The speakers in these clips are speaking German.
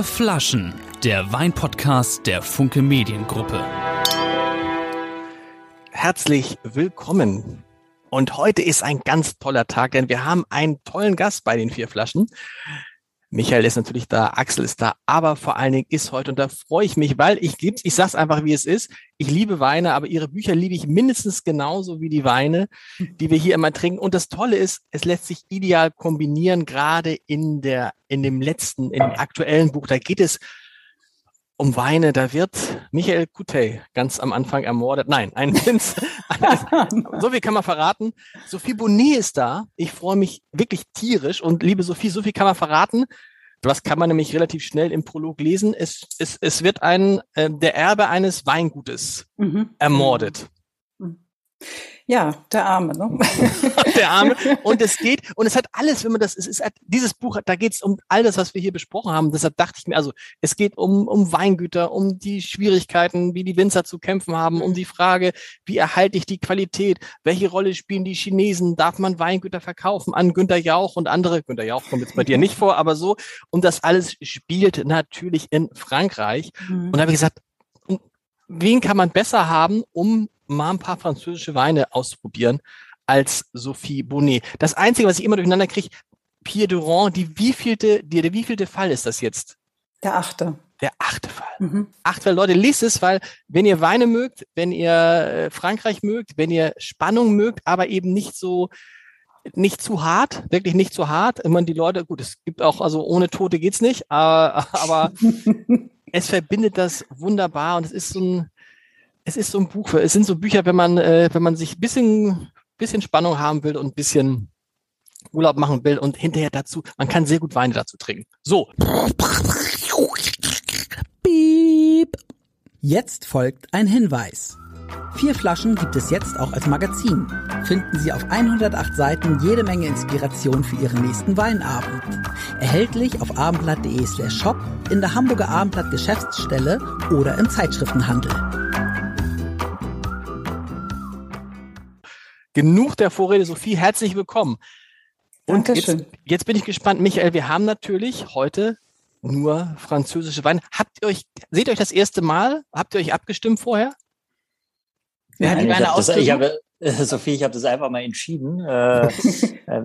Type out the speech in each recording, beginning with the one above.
Vier Flaschen, der Weinpodcast der Funke Mediengruppe. Herzlich willkommen. Und heute ist ein ganz toller Tag, denn wir haben einen tollen Gast bei den Vier Flaschen. Michael ist natürlich da, Axel ist da, aber vor allen Dingen ist heute, und da freue ich mich, weil ich lieb's, ich sag's einfach, wie es ist. Ich liebe Weine, aber ihre Bücher liebe ich mindestens genauso wie die Weine, die wir hier immer trinken. Und das Tolle ist, es lässt sich ideal kombinieren, gerade in der, in dem letzten, in dem aktuellen Buch. Da geht es um Weine, da wird Michael Kutey ganz am Anfang ermordet. Nein, ein Prinz. so viel kann man verraten. Sophie Bonnet ist da. Ich freue mich wirklich tierisch und liebe Sophie, so viel kann man verraten. Was kann man nämlich relativ schnell im Prolog lesen? Es, es, es wird ein, äh, der Erbe eines Weingutes mhm. ermordet. Mhm. Ja, der Arme, ne? der Arme. Und es geht, und es hat alles, wenn man das, es ist dieses Buch, da geht es um all das, was wir hier besprochen haben. Deshalb dachte ich mir, also es geht um, um Weingüter, um die Schwierigkeiten, wie die Winzer zu kämpfen haben, um die Frage, wie erhalte ich die Qualität, welche Rolle spielen die Chinesen, darf man Weingüter verkaufen an Günter Jauch und andere, Günter Jauch kommt jetzt bei dir nicht vor, aber so. Und das alles spielt natürlich in Frankreich. Mhm. Und da habe ich gesagt, wen kann man besser haben, um mal ein paar französische Weine auszuprobieren als Sophie Bonnet. Das Einzige, was ich immer durcheinander kriege, Pierre Durand, die wievielte, die, der wievielte Fall ist das jetzt? Der achte. Der achte Fall. Mhm. Acht, weil Leute, liest es, weil wenn ihr Weine mögt, wenn ihr äh, Frankreich mögt, wenn ihr Spannung mögt, aber eben nicht so, nicht zu hart, wirklich nicht zu hart. Ich meine, die Leute, gut, es gibt auch, also ohne Tote geht's nicht, aber, aber es verbindet das wunderbar und es ist so ein, es ist so ein Buch, es sind so Bücher, wenn man, äh, wenn man sich bisschen, bisschen Spannung haben will und ein bisschen Urlaub machen will und hinterher dazu, man kann sehr gut Weine dazu trinken. So. Piep. Jetzt folgt ein Hinweis. Vier Flaschen gibt es jetzt auch als Magazin. Finden Sie auf 108 Seiten jede Menge Inspiration für Ihren nächsten Weinabend. Erhältlich auf abendblatt.de slash shop, in der Hamburger Abendblatt Geschäftsstelle oder im Zeitschriftenhandel. Genug der Vorrede, Sophie, herzlich willkommen. Und jetzt, jetzt, bin ich gespannt, Michael, wir haben natürlich heute nur französische Weine. Habt ihr euch, seht ihr euch das erste Mal? Habt ihr euch abgestimmt vorher? Wer hat die Weine ausgesucht? Ich habe, Sophie, ich habe das einfach mal entschieden, äh, äh,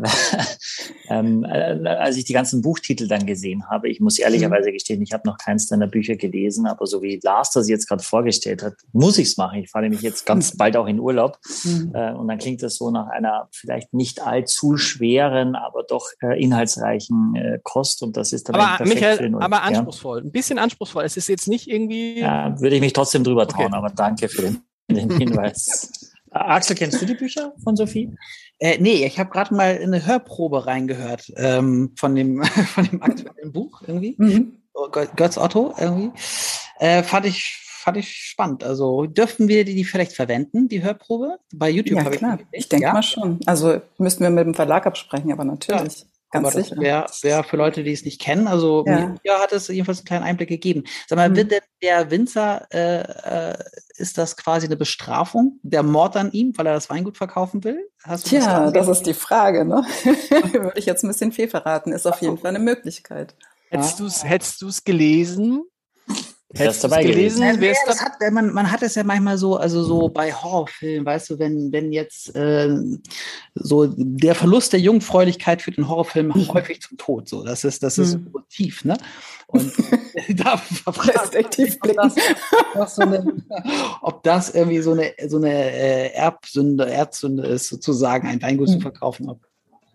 ähm, äh, als ich die ganzen Buchtitel dann gesehen habe. Ich muss ehrlicherweise gestehen, ich habe noch keins deiner Bücher gelesen, aber so wie Lars das jetzt gerade vorgestellt hat, muss ich es machen. Ich fahre nämlich jetzt ganz bald auch in Urlaub mhm. äh, und dann klingt das so nach einer vielleicht nicht allzu schweren, aber doch äh, inhaltsreichen äh, Kost und das ist dann aber Michael, aber anspruchsvoll, ja? ein bisschen anspruchsvoll. Es ist jetzt nicht irgendwie. Ja, würde ich mich trotzdem drüber trauen, okay. aber danke für den, den Hinweis. Axel, kennst du die Bücher von Sophie? Äh, nee, ich habe gerade mal eine Hörprobe reingehört ähm, von, dem, von dem aktuellen Buch irgendwie. Mhm. Oh, Götz Otto irgendwie. Äh, fand ich fand ich spannend. Also dürften wir die, die vielleicht verwenden, die Hörprobe? Bei YouTube ja, klar. Ich, ich denke ja? mal schon. Also müssten wir mit dem Verlag absprechen, aber natürlich. Ja. Ganz aber sicher. wäre wär für Leute, die es nicht kennen. Also ja. mir hat es jedenfalls einen kleinen Einblick gegeben. Sag mal, mhm. wird denn der Winzer, äh, äh, ist das quasi eine Bestrafung, der Mord an ihm, weil er das Weingut verkaufen will? Hast du Tja, das, das ist die Frage. Ne? Würde ich jetzt ein bisschen viel verraten. Ist auf jeden Fall eine Möglichkeit. Hättest du es hättest gelesen? Hättest du dabei gelesen? gelesen? Ja, das hat, man, man hat es ja manchmal so, also so bei Horrorfilmen, weißt du, wenn, wenn jetzt äh, so der Verlust der Jungfräulichkeit für den Horrorfilm mhm. häufig zum Tod, so das ist das ist mhm. tief, ne? Und da fragt tief ob das, das so eine, ob das irgendwie so eine so eine äh, Erbsünde, Erdsünde ist, sozusagen ein Weingut mhm. zu verkaufen. Ob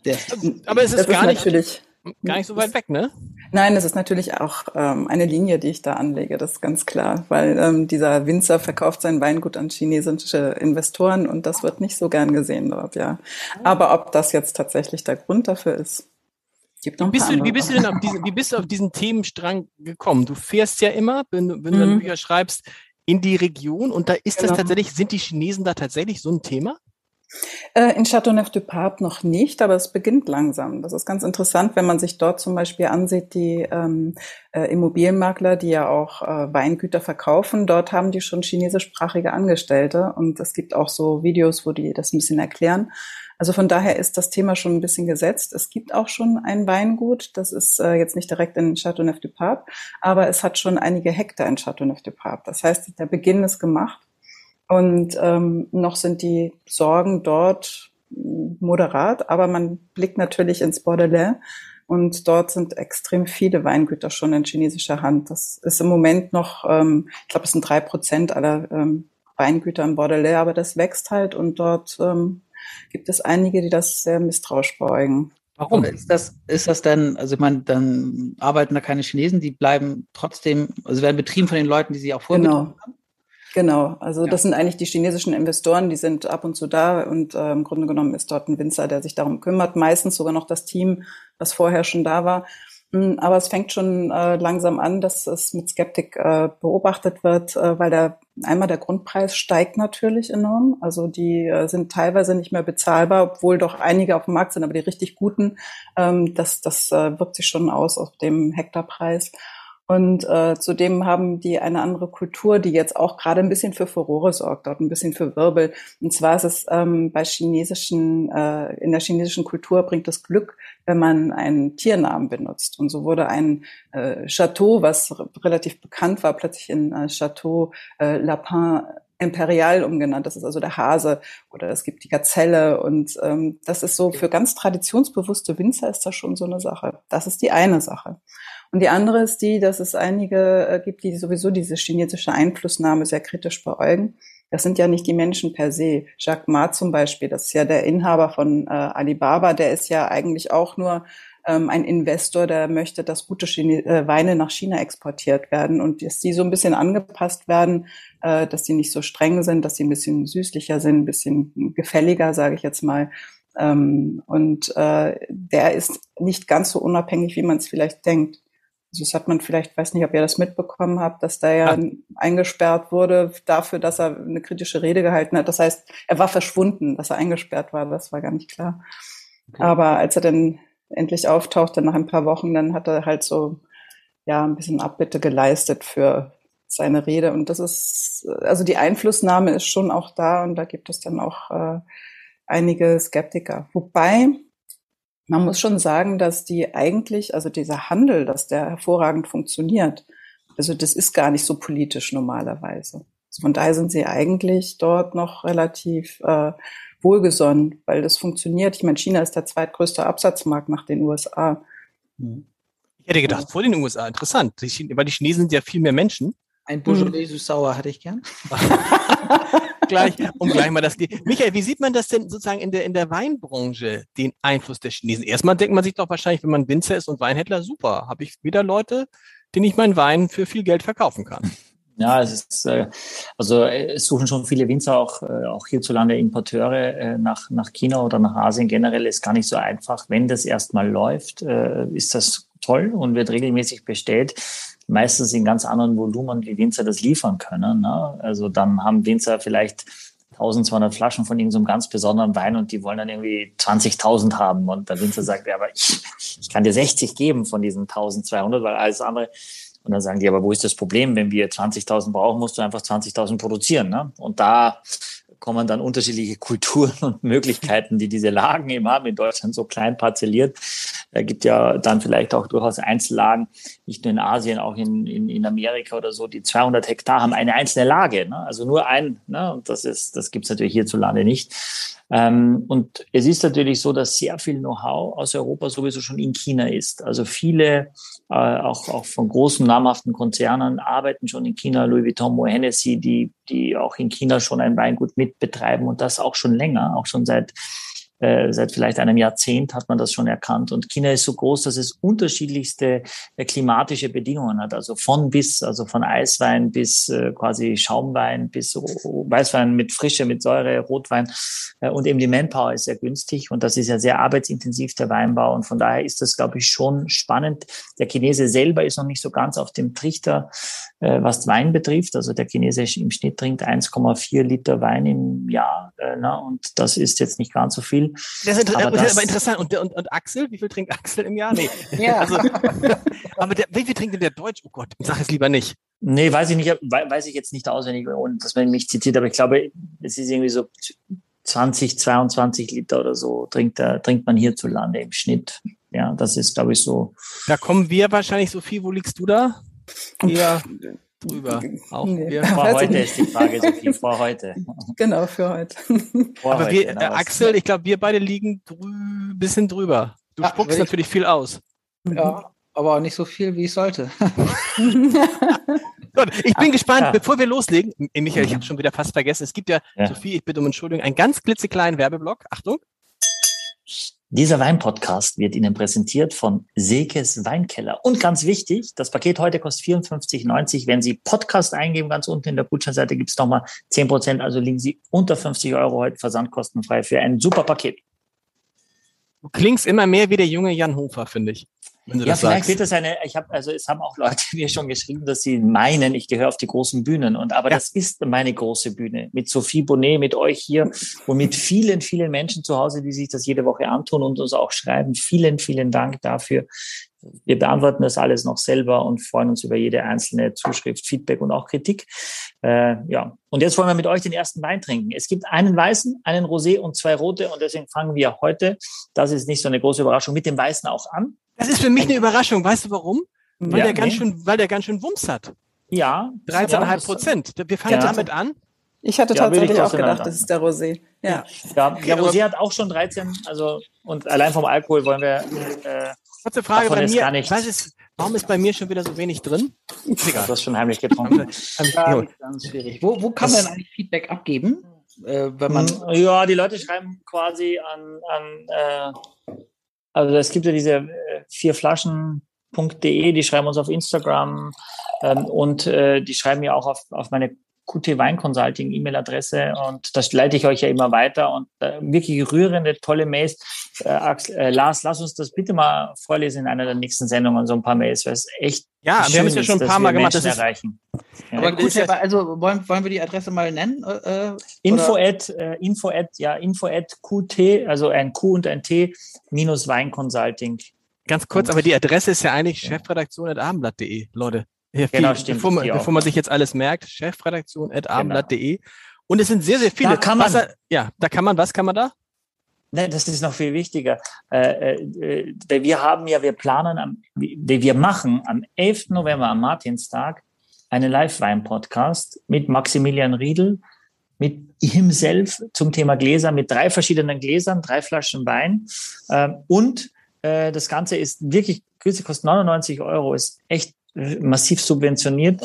der, aber es ist gar nicht natürlich gar nicht so weit weg, ne? Nein, es ist natürlich auch ähm, eine Linie, die ich da anlege, das ist ganz klar, weil ähm, dieser Winzer verkauft sein Weingut an chinesische Investoren und das wird nicht so gern gesehen dort, ja. Aber ob das jetzt tatsächlich der Grund dafür ist, gibt noch wie, bist du, wie bist du denn auf diesen, wie bist du auf diesen Themenstrang gekommen? Du fährst ja immer, wenn, wenn mhm. du Bücher schreibst, in die Region und da ist genau. das tatsächlich, sind die Chinesen da tatsächlich so ein Thema? Äh, in Châteauneuf-du-Pape noch nicht, aber es beginnt langsam. Das ist ganz interessant, wenn man sich dort zum Beispiel ansieht, die ähm, äh, Immobilienmakler, die ja auch äh, Weingüter verkaufen. Dort haben die schon chinesischsprachige Angestellte und es gibt auch so Videos, wo die das ein bisschen erklären. Also von daher ist das Thema schon ein bisschen gesetzt. Es gibt auch schon ein Weingut, das ist äh, jetzt nicht direkt in Châteauneuf-du-Pape, aber es hat schon einige Hektar in Châteauneuf-du-Pape. Das heißt, der Beginn ist gemacht und ähm, noch sind die Sorgen dort moderat, aber man blickt natürlich ins Bordelais und dort sind extrem viele Weingüter schon in chinesischer Hand. Das ist im Moment noch, ähm, ich glaube, es sind drei Prozent aller ähm, Weingüter in Bordelais, aber das wächst halt und dort ähm, gibt es einige, die das sehr misstrauisch beugen. Warum ist das, ist das denn, also ich meine, dann arbeiten da keine Chinesen, die bleiben trotzdem, also werden betrieben von den Leuten, die sie auch vorher genau. haben? Genau, also ja. das sind eigentlich die chinesischen Investoren, die sind ab und zu da und äh, im Grunde genommen ist dort ein Winzer, der sich darum kümmert, meistens sogar noch das Team, was vorher schon da war. Hm, aber es fängt schon äh, langsam an, dass es mit Skeptik äh, beobachtet wird, äh, weil der einmal der Grundpreis steigt natürlich enorm. Also die äh, sind teilweise nicht mehr bezahlbar, obwohl doch einige auf dem Markt sind, aber die richtig guten, ähm, das, das äh, wirkt sich schon aus auf dem Hektarpreis. Und äh, zudem haben die eine andere Kultur, die jetzt auch gerade ein bisschen für Furore sorgt, dort ein bisschen für Wirbel. Und zwar ist es ähm, bei chinesischen, äh, in der chinesischen Kultur bringt es Glück, wenn man einen Tiernamen benutzt. Und so wurde ein äh, Chateau, was relativ bekannt war, plötzlich in äh, Chateau äh, Lapin Imperial umgenannt. Das ist also der Hase oder es gibt die Gazelle und ähm, das ist so für ganz traditionsbewusste Winzer ist das schon so eine Sache. Das ist die eine Sache. Und die andere ist die, dass es einige äh, gibt, die sowieso diese chinesische Einflussnahme sehr kritisch beäugen. Das sind ja nicht die Menschen per se. Jacques Ma zum Beispiel, das ist ja der Inhaber von äh, Alibaba, der ist ja eigentlich auch nur ähm, ein Investor, der möchte, dass gute Chine äh, Weine nach China exportiert werden und dass die so ein bisschen angepasst werden, äh, dass die nicht so streng sind, dass sie ein bisschen süßlicher sind, ein bisschen gefälliger, sage ich jetzt mal. Ähm, und äh, der ist nicht ganz so unabhängig, wie man es vielleicht denkt. Also das hat man vielleicht, weiß nicht, ob ihr das mitbekommen habt, dass da ja, eingesperrt wurde dafür, dass er eine kritische Rede gehalten hat. Das heißt, er war verschwunden, dass er eingesperrt war, das war gar nicht klar. Okay. Aber als er dann endlich auftauchte nach ein paar Wochen, dann hat er halt so ja ein bisschen Abbitte geleistet für seine Rede. Und das ist, also die Einflussnahme ist schon auch da und da gibt es dann auch äh, einige Skeptiker. Wobei man muss schon sagen, dass die eigentlich, also dieser Handel, dass der hervorragend funktioniert, also das ist gar nicht so politisch normalerweise. Also von daher sind sie eigentlich dort noch relativ äh, wohlgesonnen, weil das funktioniert. Ich meine, China ist der zweitgrößte Absatzmarkt nach den USA. Hm. Ich hätte gedacht, vor den USA, interessant, weil die Chinesen sind ja viel mehr Menschen. Ein Beaujolais hm. sauer hatte ich gern. gleich, um gleich mal das. Michael, wie sieht man das denn sozusagen in der, in der Weinbranche, den Einfluss der Chinesen? Erstmal denkt man sich doch wahrscheinlich, wenn man Winzer ist und Weinhändler, super, habe ich wieder Leute, denen ich meinen Wein für viel Geld verkaufen kann. Ja, es ist, äh, also es suchen schon viele Winzer auch, äh, auch hierzulande Importeure äh, nach, nach China oder nach Asien generell ist gar nicht so einfach. Wenn das erstmal läuft, äh, ist das toll und wird regelmäßig bestellt meistens in ganz anderen Volumen, wie Winzer das liefern können. Ne? Also dann haben Winzer vielleicht 1200 Flaschen von irgendeinem so ganz besonderen Wein und die wollen dann irgendwie 20.000 haben. Und der Winzer sagt, ja, aber ich, ich kann dir 60 geben von diesen 1200, weil alles andere. Und dann sagen die, aber wo ist das Problem? Wenn wir 20.000 brauchen, musst du einfach 20.000 produzieren. Ne? Und da kommen dann unterschiedliche Kulturen und Möglichkeiten, die diese Lagen eben haben, in Deutschland so klein parzelliert. Da gibt ja dann vielleicht auch durchaus Einzellagen, nicht nur in Asien, auch in, in, in Amerika oder so, die 200 Hektar haben eine einzelne Lage, ne? also nur ein. Ne? Und das ist, das gibt's natürlich hierzulande nicht. Ähm, und es ist natürlich so, dass sehr viel Know-how aus Europa sowieso schon in China ist. Also viele, äh, auch, auch von großen namhaften Konzernen, arbeiten schon in China, Louis Vuitton, Moët Hennessy, die, die auch in China schon ein Weingut mitbetreiben und das auch schon länger, auch schon seit äh, seit vielleicht einem Jahrzehnt hat man das schon erkannt. Und China ist so groß, dass es unterschiedlichste äh, klimatische Bedingungen hat. Also von bis, also von Eiswein bis äh, quasi Schaumwein bis Weißwein mit Frische, mit Säure, Rotwein. Und eben die Manpower ist sehr günstig. Und das ist ja sehr arbeitsintensiv, der Weinbau. Und von daher ist das, glaube ich, schon spannend. Der Chinese selber ist noch nicht so ganz auf dem Trichter, was Wein betrifft. Also der Chinese im Schnitt trinkt 1,4 Liter Wein im Jahr. Na, und das ist jetzt nicht ganz so viel. Das ist aber, das, aber interessant. Und, und, und Axel, wie viel trinkt Axel im Jahr? Nee. ja. Also, aber der, wie viel trinkt denn der Deutsch? Oh Gott, sag es lieber nicht. Nee, weiß ich nicht, weiß ich jetzt nicht auswendig und dass man mich zitiert, aber ich glaube, es ist irgendwie so 20, 22 Liter oder so trinkt, trinkt man hierzulande im Schnitt. Ja, das ist, glaube ich, so. Da kommen wir wahrscheinlich, Sophie, wo liegst du da? Eher drüber. Auch nee. wir. Vor heute ist die Frage, Sophie, vor heute. Genau, für heute. Vor Aber heute, wir, genau, Axel, ich glaube, wir beide liegen drü bisschen drüber. Du ja, spuckst natürlich viel aus. Ja, aber nicht so viel, wie ich sollte. Gut, ich bin gespannt, ja. bevor wir loslegen. Michael, ich habe schon wieder fast vergessen. Es gibt ja, ja. Sophie, ich bitte um Entschuldigung, einen ganz klitzekleinen Werbeblock. Achtung. Dieser Weinpodcast wird Ihnen präsentiert von Sekes Weinkeller. Und ganz wichtig, das Paket heute kostet 54,90. Wenn Sie Podcast eingeben, ganz unten in der Gutscheinseite gibt es nochmal 10 Prozent. Also liegen Sie unter 50 Euro heute versandkostenfrei für ein super Paket. Du klingst immer mehr wie der junge Jan Hofer, finde ich ja, vielleicht sagst. wird das eine, ich habe, also es haben auch Leute mir schon geschrieben, dass sie meinen, ich gehöre auf die großen Bühnen. Und aber ja. das ist meine große Bühne. Mit Sophie Bonnet, mit euch hier und mit vielen, vielen Menschen zu Hause, die sich das jede Woche antun und uns auch schreiben. Vielen, vielen Dank dafür. Wir beantworten das alles noch selber und freuen uns über jede einzelne Zuschrift, Feedback und auch Kritik. Äh, ja, und jetzt wollen wir mit euch den ersten Wein trinken. Es gibt einen weißen, einen Rosé und zwei rote und deswegen fangen wir heute, das ist nicht so eine große Überraschung, mit dem weißen auch an. Das ist für mich eine Überraschung. Weißt du warum? Weil ja, der ganz nee. schön, weil der ganz schön Wumms hat. Ja. 13,5 Prozent. Wir fangen ja. damit an. Ich hatte tatsächlich ja, auch gedacht, das ist der Rosé. Ja. ja der Rosé hat auch schon 13, also und allein vom Alkohol wollen wir. Äh, Kurze Frage bei mir. Gar nicht. Was ist, warum ist bei mir schon wieder so wenig drin? Egal. Du hast schon heimlich getrunken. ja, ganz schwierig. Wo, wo kann man denn eigentlich Feedback abgeben? Äh, wenn man hm, ja, die Leute schreiben quasi an, an äh, also es gibt ja diese äh, vier Flaschen.de, die schreiben uns auf Instagram ähm, und äh, die schreiben ja auch auf, auf meine QT Wein Consulting E-Mail-Adresse und das leite ich euch ja immer weiter und äh, wirklich rührende, tolle Mails. Äh, Axel, äh, Lars, lass uns das bitte mal vorlesen in einer der nächsten Sendungen, so ein paar Mails, weil es echt ja, wir haben es ja schon ein paar Mal gemacht. Das ist, erreichen. Ja. Aber gut, ja, also wollen, wollen wir die Adresse mal nennen? Äh, info at, äh, info at, ja, info at QT, also ein Q und ein T, minus Weinconsulting. Ganz kurz, aber die Adresse ist ja eigentlich ja. chefredaktion.abendblatt.de, Leute. Genau, viel, stimmt. Bevor man, bevor man sich jetzt alles merkt, chefredaktion.abendblatt.de. Genau. Und es sind sehr, sehr viele. Da kann man, was, ja, da kann man, was kann man da? Ne, das ist noch viel wichtiger. Äh, äh, wir haben ja, wir planen, am, wir machen am 11. November, am Martinstag, einen Live-Wein-Podcast mit Maximilian Riedel, mit himself zum Thema Gläser, mit drei verschiedenen Gläsern, drei Flaschen Wein. Ähm, und äh, das Ganze ist wirklich, Grüße kostet 99 Euro, ist echt massiv subventioniert.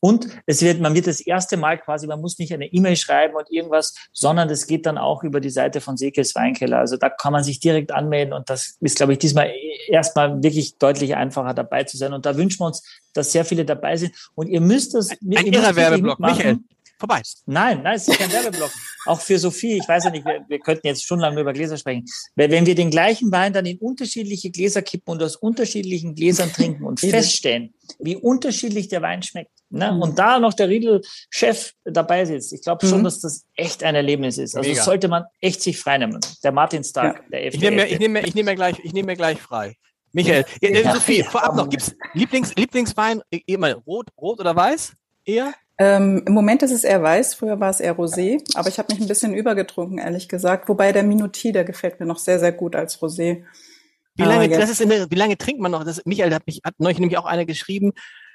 Und es wird, man wird das erste Mal quasi, man muss nicht eine E-Mail schreiben und irgendwas, sondern das geht dann auch über die Seite von Sekels Weinkeller. Also da kann man sich direkt anmelden und das ist, glaube ich, diesmal erstmal wirklich deutlich einfacher dabei zu sein. Und da wünschen wir uns, dass sehr viele dabei sind. Und ihr müsst das. Ein ihr irrer Werbeblock, Michael vorbei. Nein, nein, es ist kein Werbeblock. Auch für Sophie, ich weiß ja nicht, wir, wir könnten jetzt stundenlang nur über Gläser sprechen. Wenn wir den gleichen Wein dann in unterschiedliche Gläser kippen und aus unterschiedlichen Gläsern trinken und feststellen, wie unterschiedlich der Wein schmeckt, ne? Mhm. und da noch der Riedel-Chef dabei sitzt, ich glaube schon, mhm. dass das echt ein Erlebnis ist. Also sollte man echt sich freinehmen. Der Martinstag, ja. der 11. Ich nehme mir, ich nehme mir, ich nehme mir gleich, ich nehme mir gleich frei. Michael, ja, ja, Sophie, vorab noch, gibt's Lieblings, Lieblingswein, immer rot, rot oder weiß? Eher? Ähm, Im Moment ist es eher weiß, früher war es eher rosé, aber ich habe mich ein bisschen übergetrunken, ehrlich gesagt. Wobei der Minuti, der gefällt mir noch sehr, sehr gut als Rosé. Wie lange, das ist der, wie lange trinkt man noch? Das, Michael hat mich hat neulich nämlich auch einer geschrieben.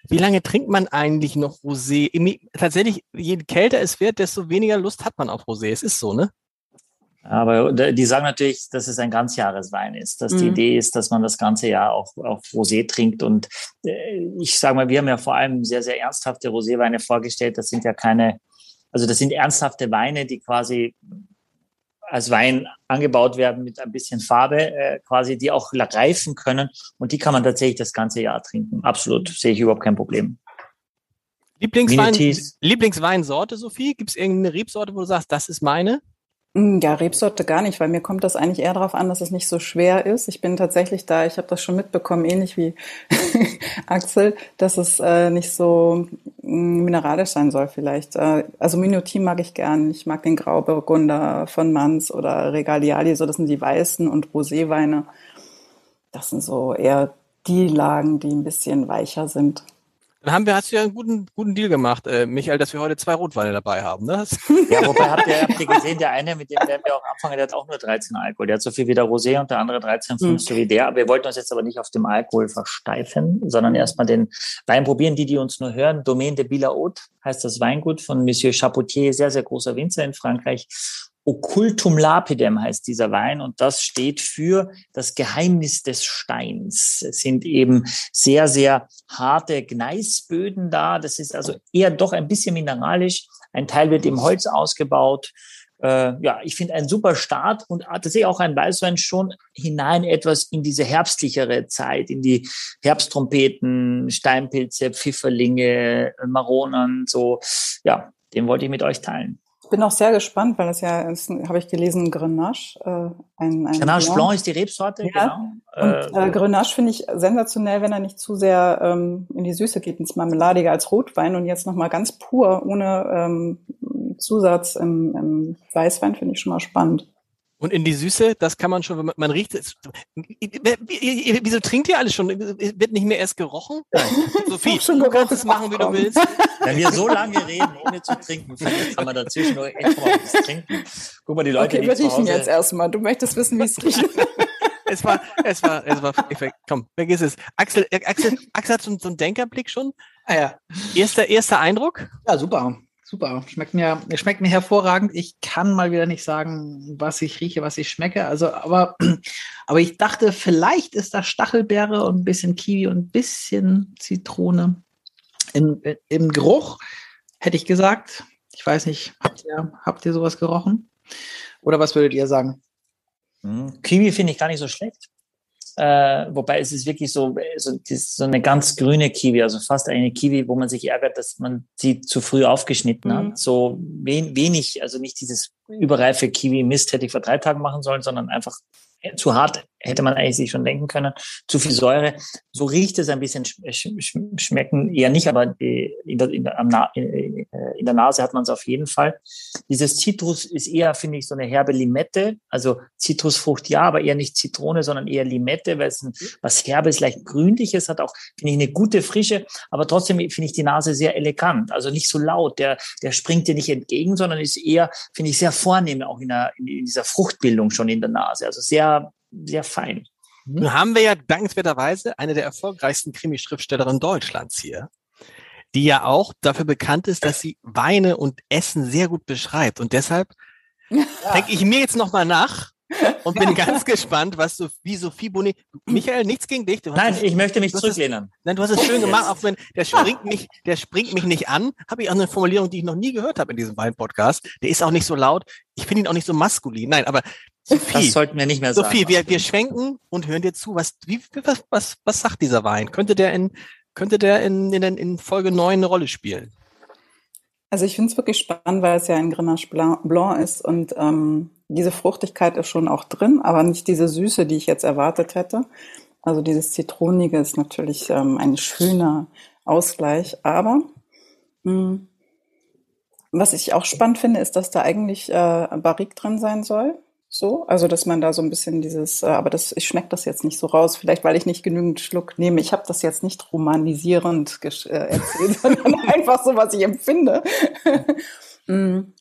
Wie lange trinkt man eigentlich noch Rosé? Tatsächlich, je kälter es wird, desto weniger Lust hat man auf Rosé. Es ist so, ne? Aber die sagen natürlich, dass es ein Ganzjahreswein ist, dass mhm. die Idee ist, dass man das ganze Jahr auch auf Rosé trinkt. Und äh, ich sage mal, wir haben ja vor allem sehr, sehr ernsthafte Roséweine vorgestellt. Das sind ja keine, also das sind ernsthafte Weine, die quasi als Wein angebaut werden mit ein bisschen Farbe, äh, quasi, die auch reifen können. Und die kann man tatsächlich das ganze Jahr trinken. Absolut, sehe ich überhaupt kein Problem. Lieblingswein, Lieblingsweinsorte, Sophie? Gibt es irgendeine Rebsorte, wo du sagst, das ist meine? Hm, ja, Rebsorte gar nicht, weil mir kommt das eigentlich eher darauf an, dass es nicht so schwer ist. Ich bin tatsächlich da, ich habe das schon mitbekommen, ähnlich wie Axel, dass es äh, nicht so hm, mineralisch sein soll vielleicht. Äh, also Minuti mag ich gern. Ich mag den Grauburgunder von Manns oder Regaliali, so das sind die weißen und Roséweine. Das sind so eher die Lagen, die ein bisschen weicher sind. Dann haben wir, hast du ja einen guten, guten Deal gemacht, äh, Michael, dass wir heute zwei Rotweine dabei haben. Ne? Ja, wobei habt ihr, habt ihr gesehen, der eine, mit dem werden wir auch anfangen, der hat auch nur 13 Alkohol. Der hat so viel wie der Rosé und der andere 13,5 mhm. so wie der. Wir wollten uns jetzt aber nicht auf dem Alkohol versteifen, sondern erstmal den Wein probieren. Die, die uns nur hören, Domaine de Billaud heißt das Weingut von Monsieur Chapoutier, sehr, sehr großer Winzer in Frankreich. Occultum Lapidem heißt dieser Wein und das steht für das Geheimnis des Steins. Es sind eben sehr, sehr harte Gneisböden da. Das ist also eher doch ein bisschen mineralisch. Ein Teil wird im Holz ausgebaut. Äh, ja, ich finde ein super Start und tatsächlich auch ein Weißwein schon hinein etwas in diese herbstlichere Zeit, in die Herbsttrompeten, Steinpilze, Pfifferlinge, Maronen, so. Ja, den wollte ich mit euch teilen bin auch sehr gespannt, weil das ja ist, habe ich gelesen, Grenache. Äh, ein, ein Grenache Blanc. Blanc ist die Rebsorte, ja. genau. Und äh, äh, Grenache finde ich sensationell, wenn er nicht zu sehr ähm, in die Süße geht, ins Marmeladige als Rotwein und jetzt nochmal ganz pur, ohne ähm, Zusatz im, im Weißwein, finde ich schon mal spannend. Und in die Süße, das kann man schon, man riecht es. Wieso trinkt ihr alles schon? Wird nicht mehr erst gerochen? Nein. Sophie, schon du kannst es machen, wie du willst. Wenn wir so lange reden, ohne zu trinken, vielleicht haben wir dazwischen noch echt mal was trinken. Guck mal, die Leute, okay, die zu Hause... jetzt erstmal. Du möchtest wissen, wie es riecht. es war, es war, es war, komm, vergiss es. Axel, Axel, Axel hat so, so einen Denkerblick schon. Ah ja. Erster, erster Eindruck? Ja, super. Super, schmeckt mir, schmeckt mir hervorragend. Ich kann mal wieder nicht sagen, was ich rieche, was ich schmecke. Also, aber, aber ich dachte, vielleicht ist da Stachelbeere und ein bisschen Kiwi und ein bisschen Zitrone. Im, im Geruch hätte ich gesagt. Ich weiß nicht, habt ihr, habt ihr sowas gerochen? Oder was würdet ihr sagen? Hm, Kiwi finde ich gar nicht so schlecht. Äh, wobei es ist wirklich so, so, so eine ganz grüne Kiwi, also fast eine Kiwi, wo man sich ärgert, dass man sie zu früh aufgeschnitten mhm. hat. So wen, wenig, also nicht dieses überreife Kiwi-Mist hätte ich vor drei Tagen machen sollen, sondern einfach zu hart hätte man eigentlich sich schon denken können. Zu viel Säure. So riecht es ein bisschen, schmecken eher nicht, aber in der, in der, äh, in der Nase hat man es auf jeden Fall. Dieses Zitrus ist eher, finde ich, so eine herbe Limette. Also Zitrusfrucht ja, aber eher nicht Zitrone, sondern eher Limette, weil es ein, was herbes, leicht grünliches hat auch, finde ich, eine gute Frische. Aber trotzdem finde ich die Nase sehr elegant. Also nicht so laut. Der, der springt dir nicht entgegen, sondern ist eher, finde ich, sehr vornehm auch in, der, in dieser Fruchtbildung schon in der Nase. Also sehr sehr fein. Nun haben wir ja dankenswerterweise eine der erfolgreichsten Krimi-Schriftstellerinnen Deutschlands hier, die ja auch dafür bekannt ist, dass sie Weine und Essen sehr gut beschreibt. Und deshalb ja. denke ich mir jetzt nochmal nach und bin ganz gespannt, was so, wie Sophie Boni, Michael, nichts gegen dich. Nein, ich möchte mich zurücklehnen. nein, du hast es schön gemacht, auch wenn der springt mich, der springt mich nicht an. Habe ich auch eine Formulierung, die ich noch nie gehört habe in diesem Wein-Podcast. Der ist auch nicht so laut. Ich finde ihn auch nicht so maskulin. Nein, aber Sophie, das sollten wir nicht mehr sagen. Sophie, wir, wir schwenken und hören dir zu. Was, wie, was, was, was sagt dieser Wein? Könnte der in, könnte der in, in, in Folge 9 eine Rolle spielen? Also ich finde es wirklich spannend, weil es ja ein Grenache Blanc ist und ähm, diese Fruchtigkeit ist schon auch drin, aber nicht diese Süße, die ich jetzt erwartet hätte. Also dieses Zitronige ist natürlich ähm, ein schöner Ausgleich, aber mh, hm, was ich auch spannend finde, ist, dass da eigentlich äh, Barrique drin sein soll. So, also dass man da so ein bisschen dieses, äh, aber das, ich schmecke das jetzt nicht so raus, vielleicht weil ich nicht genügend Schluck nehme. Ich habe das jetzt nicht romanisierend äh, erzählt, sondern einfach so, was ich empfinde. Mm.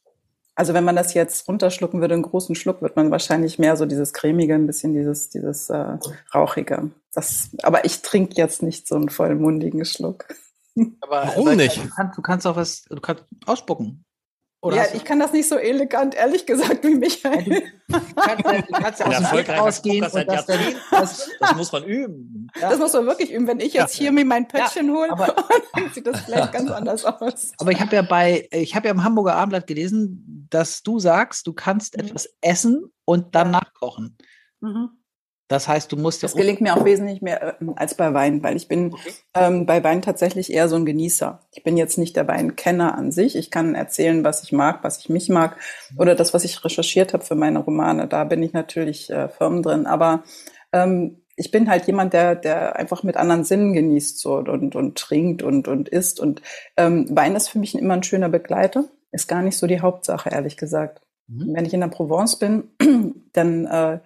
also wenn man das jetzt runterschlucken würde, einen großen Schluck, wird man wahrscheinlich mehr so dieses cremige, ein bisschen dieses, dieses äh, rauchige. Das, aber ich trinke jetzt nicht so einen vollmundigen Schluck. Aber warum nicht? Du kannst, du kannst auch was, du kannst ausspucken. Oder ja, ich kann das nicht so elegant, ehrlich gesagt, wie Michael. Du kannst, du kannst ja aus dem Weg rausgehen. Und das, dann, das, das, muss man üben. Ja. Das muss man wirklich üben. Wenn ich jetzt ja. hier mir mein Pöttchen ja, hole, dann sieht das vielleicht ganz anders aus. Aber ich habe ja bei, ich habe ja im Hamburger Abendblatt gelesen, dass du sagst, du kannst mhm. etwas essen und dann nachkochen. Mhm. Das heißt, du musst. Das gelingt mir auch wesentlich mehr äh, als bei Wein, weil ich bin okay. ähm, bei Wein tatsächlich eher so ein Genießer. Ich bin jetzt nicht der Weinkenner an sich. Ich kann erzählen, was ich mag, was ich mich mag oder das, was ich recherchiert habe für meine Romane. Da bin ich natürlich äh, firm drin. Aber ähm, ich bin halt jemand, der, der einfach mit anderen Sinnen genießt so und, und trinkt und, und isst. Und ähm, Wein ist für mich immer ein schöner Begleiter. Ist gar nicht so die Hauptsache, ehrlich gesagt. Mhm. Wenn ich in der Provence bin, dann äh,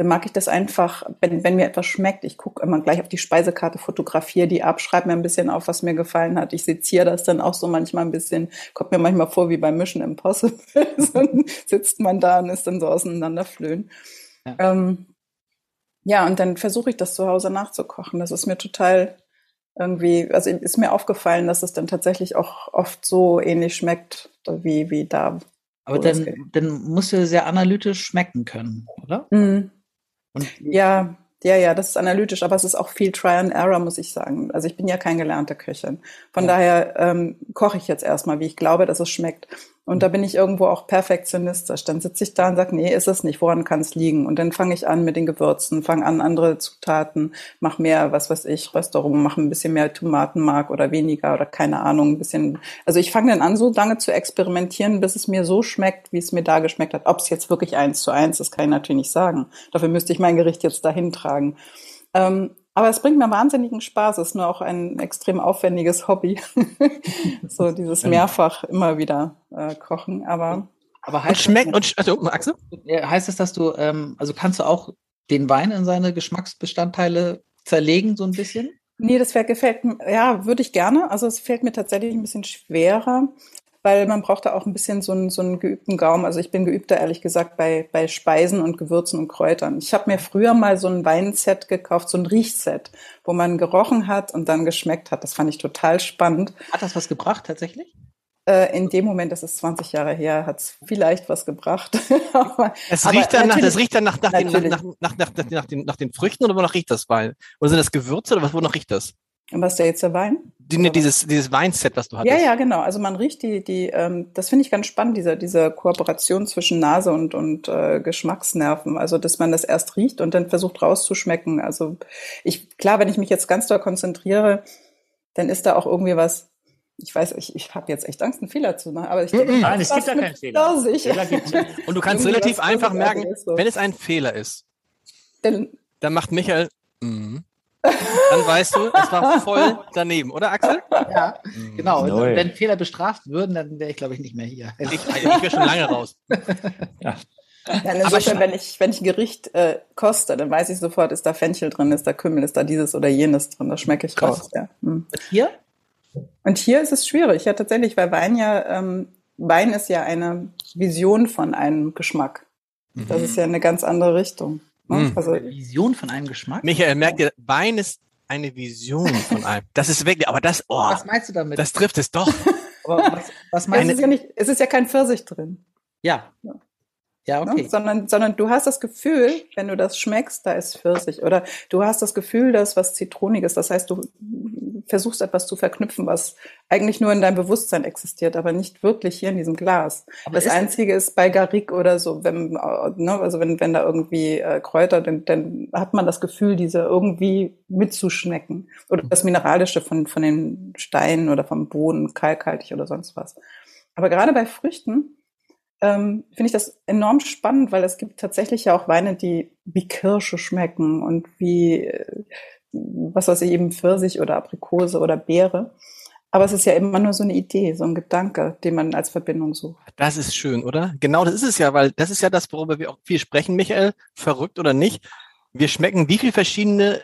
dann mag ich das einfach, wenn, wenn mir etwas schmeckt, ich gucke immer gleich auf die Speisekarte, fotografiere die ab, schreibe mir ein bisschen auf, was mir gefallen hat. Ich seziere das dann auch so manchmal ein bisschen, kommt mir manchmal vor wie bei Mission Impossible. so sitzt man da und ist dann so auseinanderflöhen. Ja. Ähm, ja, und dann versuche ich das zu Hause nachzukochen. Das ist mir total irgendwie, also ist mir aufgefallen, dass es dann tatsächlich auch oft so ähnlich schmeckt wie, wie da. Aber dann, dann musst du sehr analytisch schmecken können, oder? Mhm. Und ja, ja, ja, das ist analytisch, aber es ist auch viel Try and Error, muss ich sagen. Also ich bin ja kein gelernter Köchin. Von ja. daher ähm, koche ich jetzt erstmal, wie ich glaube, dass es schmeckt. Und da bin ich irgendwo auch perfektionistisch. Dann sitze ich da und sage, nee, ist es nicht, woran kann es liegen? Und dann fange ich an mit den Gewürzen, fange an andere Zutaten, mach mehr, was weiß ich, Restaurant, mache ein bisschen mehr Tomatenmark oder weniger oder keine Ahnung, ein bisschen. Also ich fange dann an, so lange zu experimentieren, bis es mir so schmeckt, wie es mir da geschmeckt hat. Ob es jetzt wirklich eins zu eins ist, kann ich natürlich nicht sagen. Dafür müsste ich mein Gericht jetzt dahin tragen. Ähm, aber es bringt mir wahnsinnigen Spaß. Es ist nur auch ein extrem aufwendiges Hobby. so dieses mehrfach immer wieder äh, kochen. Aber, aber heißt und schmeckt und also Axel? Heißt es, dass du ähm, also kannst du auch den Wein in seine Geschmacksbestandteile zerlegen so ein bisschen? Nee, das gefällt mir, ja, würde ich gerne. Also es fällt mir tatsächlich ein bisschen schwerer weil man braucht da auch ein bisschen so einen, so einen geübten Gaumen. Also ich bin geübter, ehrlich gesagt, bei, bei Speisen und Gewürzen und Kräutern. Ich habe mir früher mal so ein Weinset gekauft, so ein Riechset, wo man gerochen hat und dann geschmeckt hat. Das fand ich total spannend. Hat das was gebracht tatsächlich? Äh, in dem Moment, das ist 20 Jahre her, hat es vielleicht was gebracht. aber, es riecht dann nach, das riecht dann nach, nach, den, nach, nach, nach, nach, nach, den, nach den Früchten oder wonach riecht das Wein? Oder sind das Gewürze oder was, wonach riecht das? Und was ist der jetzt der Wein? Die, ne, dieses, dieses Weinset, was du hattest. Ja, ja, genau. Also man riecht die, die, ähm, das finde ich ganz spannend, diese, diese Kooperation zwischen Nase und, und äh, Geschmacksnerven. Also, dass man das erst riecht und dann versucht rauszuschmecken. Also ich, klar, wenn ich mich jetzt ganz doll konzentriere, dann ist da auch irgendwie was, ich weiß, ich, ich habe jetzt echt Angst, einen Fehler zu machen, aber ich denke, Nein, es gibt ja keinen Fehler. Fehler und du kannst relativ einfach merken, so. wenn es ein Fehler ist, dann, dann macht Michael, mm, dann weißt du, es war voll daneben, oder Axel? Ja, genau. Und wenn Fehler bestraft würden, dann wäre ich, glaube ich, nicht mehr hier. Ich, ich wäre schon lange raus. ja. Ja, insofern, wenn ich, wenn ich ein Gericht äh, koste, dann weiß ich sofort, ist da Fenchel drin, ist da Kümmel, ist da dieses oder jenes drin. Das schmecke ich Krass. raus. Ja. Hm. Und hier? Und hier ist es schwierig, ja tatsächlich, weil Wein ja, ähm, Wein ist ja eine Vision von einem Geschmack. Mhm. Das ist ja eine ganz andere Richtung. Mhm. Also eine Vision von einem Geschmack. Michael, merkt ihr, Wein ist eine Vision von einem. Das ist wirklich, aber das, oh, was meinst du damit? Das trifft es doch. aber was, was meinst es ist ja nicht, es ist ja kein Pfirsich drin. Ja. ja. Ja, okay. Ne? Sondern, sondern du hast das Gefühl, wenn du das schmeckst, da ist Pfirsich. Oder du hast das Gefühl, da ist was Zitroniges. Das heißt, du versuchst etwas zu verknüpfen, was eigentlich nur in deinem Bewusstsein existiert, aber nicht wirklich hier in diesem Glas. Aber das ist Einzige ist bei Garrigue oder so, wenn, ne, also wenn, wenn da irgendwie äh, Kräuter, dann, dann hat man das Gefühl, diese irgendwie mitzuschmecken. Oder das Mineralische von, von den Steinen oder vom Boden, kalkhaltig oder sonst was. Aber gerade bei Früchten, ähm, finde ich das enorm spannend, weil es gibt tatsächlich ja auch Weine, die wie Kirsche schmecken und wie, äh, was weiß ich, eben Pfirsich oder Aprikose oder Beere. Aber es ist ja immer nur so eine Idee, so ein Gedanke, den man als Verbindung sucht. Das ist schön, oder? Genau, das ist es ja, weil das ist ja das, worüber wir auch viel sprechen, Michael. Verrückt oder nicht? Wir schmecken, wie viele verschiedene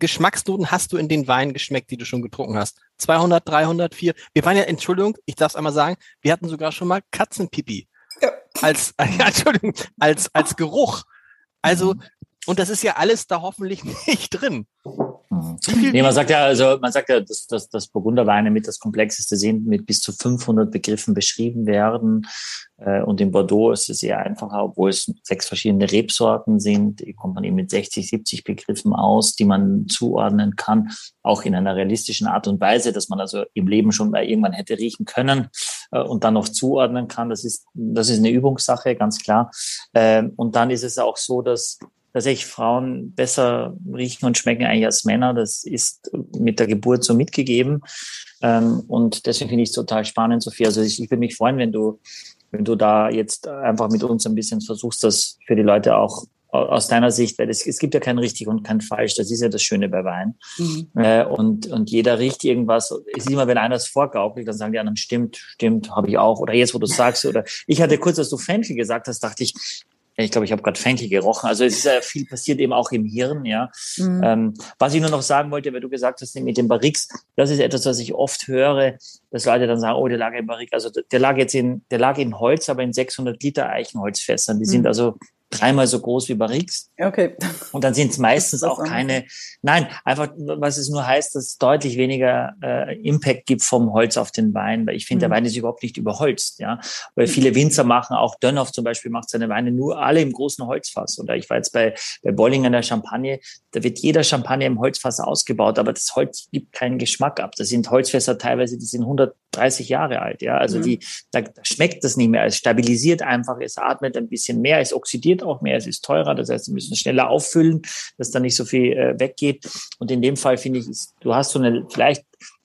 Geschmacksnoten hast du in den Weinen geschmeckt, die du schon getrunken hast? 200, 300, 4? Wir waren ja, Entschuldigung, ich darf es einmal sagen, wir hatten sogar schon mal Katzenpipi. Als, Entschuldigung, als, als Geruch. Also, mhm. und das ist ja alles da hoffentlich nicht drin. Mhm. Nee, man sagt ja, also man sagt ja, dass, dass, dass Burgunderweine mit das komplexeste sind, mit bis zu 500 Begriffen beschrieben werden. Äh, und in Bordeaux ist es eher einfacher, obwohl es sechs verschiedene Rebsorten sind. Die kommt man eben mit 60, 70 Begriffen aus, die man zuordnen kann, auch in einer realistischen Art und Weise, dass man also im Leben schon mal irgendwann hätte riechen können äh, und dann noch zuordnen kann. Das ist, das ist eine Übungssache, ganz klar. Ähm, und dann ist es auch so, dass tatsächlich Frauen besser riechen und schmecken eigentlich als Männer. Das ist mit der Geburt so mitgegeben. Ähm, und deswegen finde ich es total spannend, Sophie. Also ich, ich würde mich freuen, wenn du, wenn du da jetzt einfach mit uns ein bisschen versuchst, das für die Leute auch aus deiner Sicht, weil es, es gibt ja kein richtig und kein falsch, das ist ja das Schöne bei Wein. Mhm. Äh, und, und jeder riecht irgendwas. Es ist immer, wenn einer es vorgaukelt, dann sagen die anderen, stimmt, stimmt, habe ich auch. Oder jetzt, wo du sagst, oder ich hatte kurz, als du Fenchel gesagt hast, dachte ich, Ich glaube, ich habe gerade Fenkel gerochen. Also es ist ja viel passiert eben auch im Hirn, ja. Mhm. Ähm, was ich nur noch sagen wollte, weil du gesagt hast, mit dem Barrix, das ist etwas, was ich oft höre, dass Leute dann sagen, oh, der lag im Barrix, also der lag jetzt in, der lag in Holz, aber in 600 Liter Eichenholzfässern. Die mhm. sind also dreimal so groß wie Barrix. Okay. Und dann sind es meistens auch keine, nein, einfach, was es nur heißt, dass es deutlich weniger äh, Impact gibt vom Holz auf den Wein, weil ich finde, mhm. der Wein ist überhaupt nicht überholzt, ja. Weil viele Winzer machen, auch Dönhoff zum Beispiel macht seine Weine nur alle im großen Holzfass. Oder ich war jetzt bei, bei Bollinger in der Champagne, da wird jeder Champagner im Holzfass ausgebaut, aber das Holz gibt keinen Geschmack ab. Das sind Holzfässer teilweise, die sind 130 Jahre alt, ja. Also mhm. die, da, da schmeckt das nicht mehr. Es stabilisiert einfach, es atmet ein bisschen mehr, es oxidiert auch mehr, es ist teurer, das heißt, sie müssen schneller auffüllen, dass da nicht so viel äh, weggeht. Und in dem Fall finde ich, ist, du hast so eine vielleicht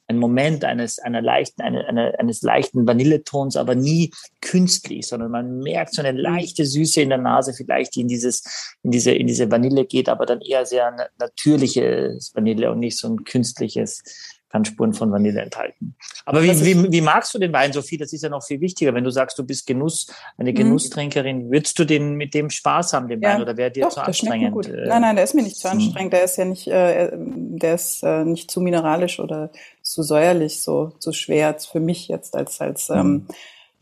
ein Moment eines, einer leichten, eine, eine, eines leichten Vanilletons, aber nie künstlich, sondern man merkt so eine leichte Süße in der Nase, vielleicht die in dieses, in diese, in diese Vanille geht, aber dann eher sehr natürliches Vanille und nicht so ein künstliches kann Spuren von Vanille enthalten. Aber wie, wie, wie magst du den Wein, Sophie? Das ist ja noch viel wichtiger. Wenn du sagst, du bist Genuss, eine mhm. Genusstrinkerin, würdest du den mit dem Spaß haben, den ja, Wein, oder wäre dir doch, zu anstrengend? Gut. Äh, nein, nein, der ist mir nicht zu anstrengend. Der ist ja nicht, äh, der ist äh, nicht zu mineralisch oder zu säuerlich, so zu schwer für mich jetzt als als hm. ähm,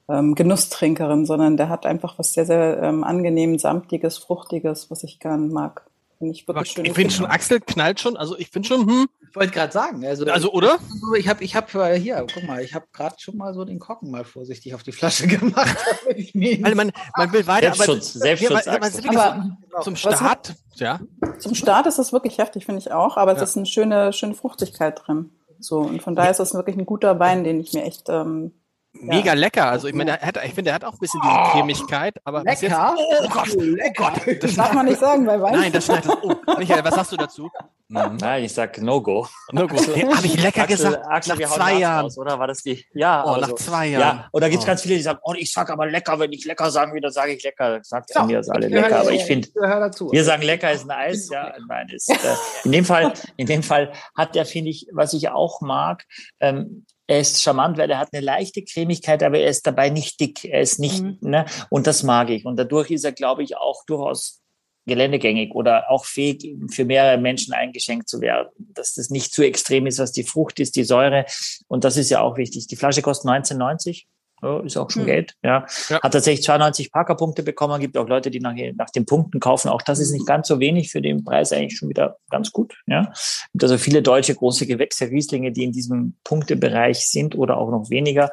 ähm, Genusstrinkerin, sondern der hat einfach was sehr, sehr ähm, angenehm, samtiges, fruchtiges, was ich gern mag. Finde ich wirklich schön. Ich finde schon, Axel knallt schon. Also ich finde schon, hm. Ich wollte gerade sagen. Also, also oder? Ich habe, ich habe äh, hier, guck mal, ich habe gerade schon mal so den Korken mal vorsichtig auf die Flasche gemacht. Weil man, man will weiter. Selbstschutz, aber, Selbstschutz. Ja, aber, aber zum Start, ja. Zum Start ist das wirklich heftig, finde ich auch. Aber es ja. ist eine schöne, schöne Fruchtigkeit drin. So und von daher ist das wirklich ein guter Wein, den ich mir echt ähm, mega ja. lecker. Also ich meine, er hat, ich finde, er hat auch ein bisschen diese oh, Cremigkeit, aber lecker. Jetzt, oh Gott, lecker. Oh Gott, das darf man nicht sagen bei Wein. Nein, das schneidet. Oh, Michael, was hast du dazu? Mhm. Nein, ich sag No-Go. No-Go. Habe ich lecker Axel, gesagt? Axel, nach zwei Jahren. Aus, oder war das die? Ja. Oh, also, nach zwei Jahren. Ja. Und da gibt es oh. ganz viele, die sagen, oh, ich sag aber lecker, wenn ich lecker sagen will, dann sage ich lecker. Sagt so, mir das alle lecker. Aber ich finde, wir sagen lecker ist ein Eis, ja, ein Wein ist. Äh, in dem Fall, in dem Fall hat der, finde ich, was ich auch mag, ähm, er ist charmant, weil er hat eine leichte Cremigkeit, aber er ist dabei nicht dick. Er ist nicht, mhm. ne? Und das mag ich. Und dadurch ist er, glaube ich, auch durchaus geländegängig oder auch fähig, für mehrere Menschen eingeschenkt zu werden. Dass das nicht zu extrem ist, was die Frucht ist, die Säure. Und das ist ja auch wichtig. Die Flasche kostet 19,90 ja, ist auch schon hm. Geld. Ja. ja. Hat tatsächlich 92 Parkerpunkte bekommen. Gibt auch Leute, die nach, nach den Punkten kaufen. Auch das ist nicht ganz so wenig für den Preis eigentlich schon wieder ganz gut. Ja. Gibt also viele deutsche große Gewächse, Rieslinge, die in diesem Punktebereich sind oder auch noch weniger,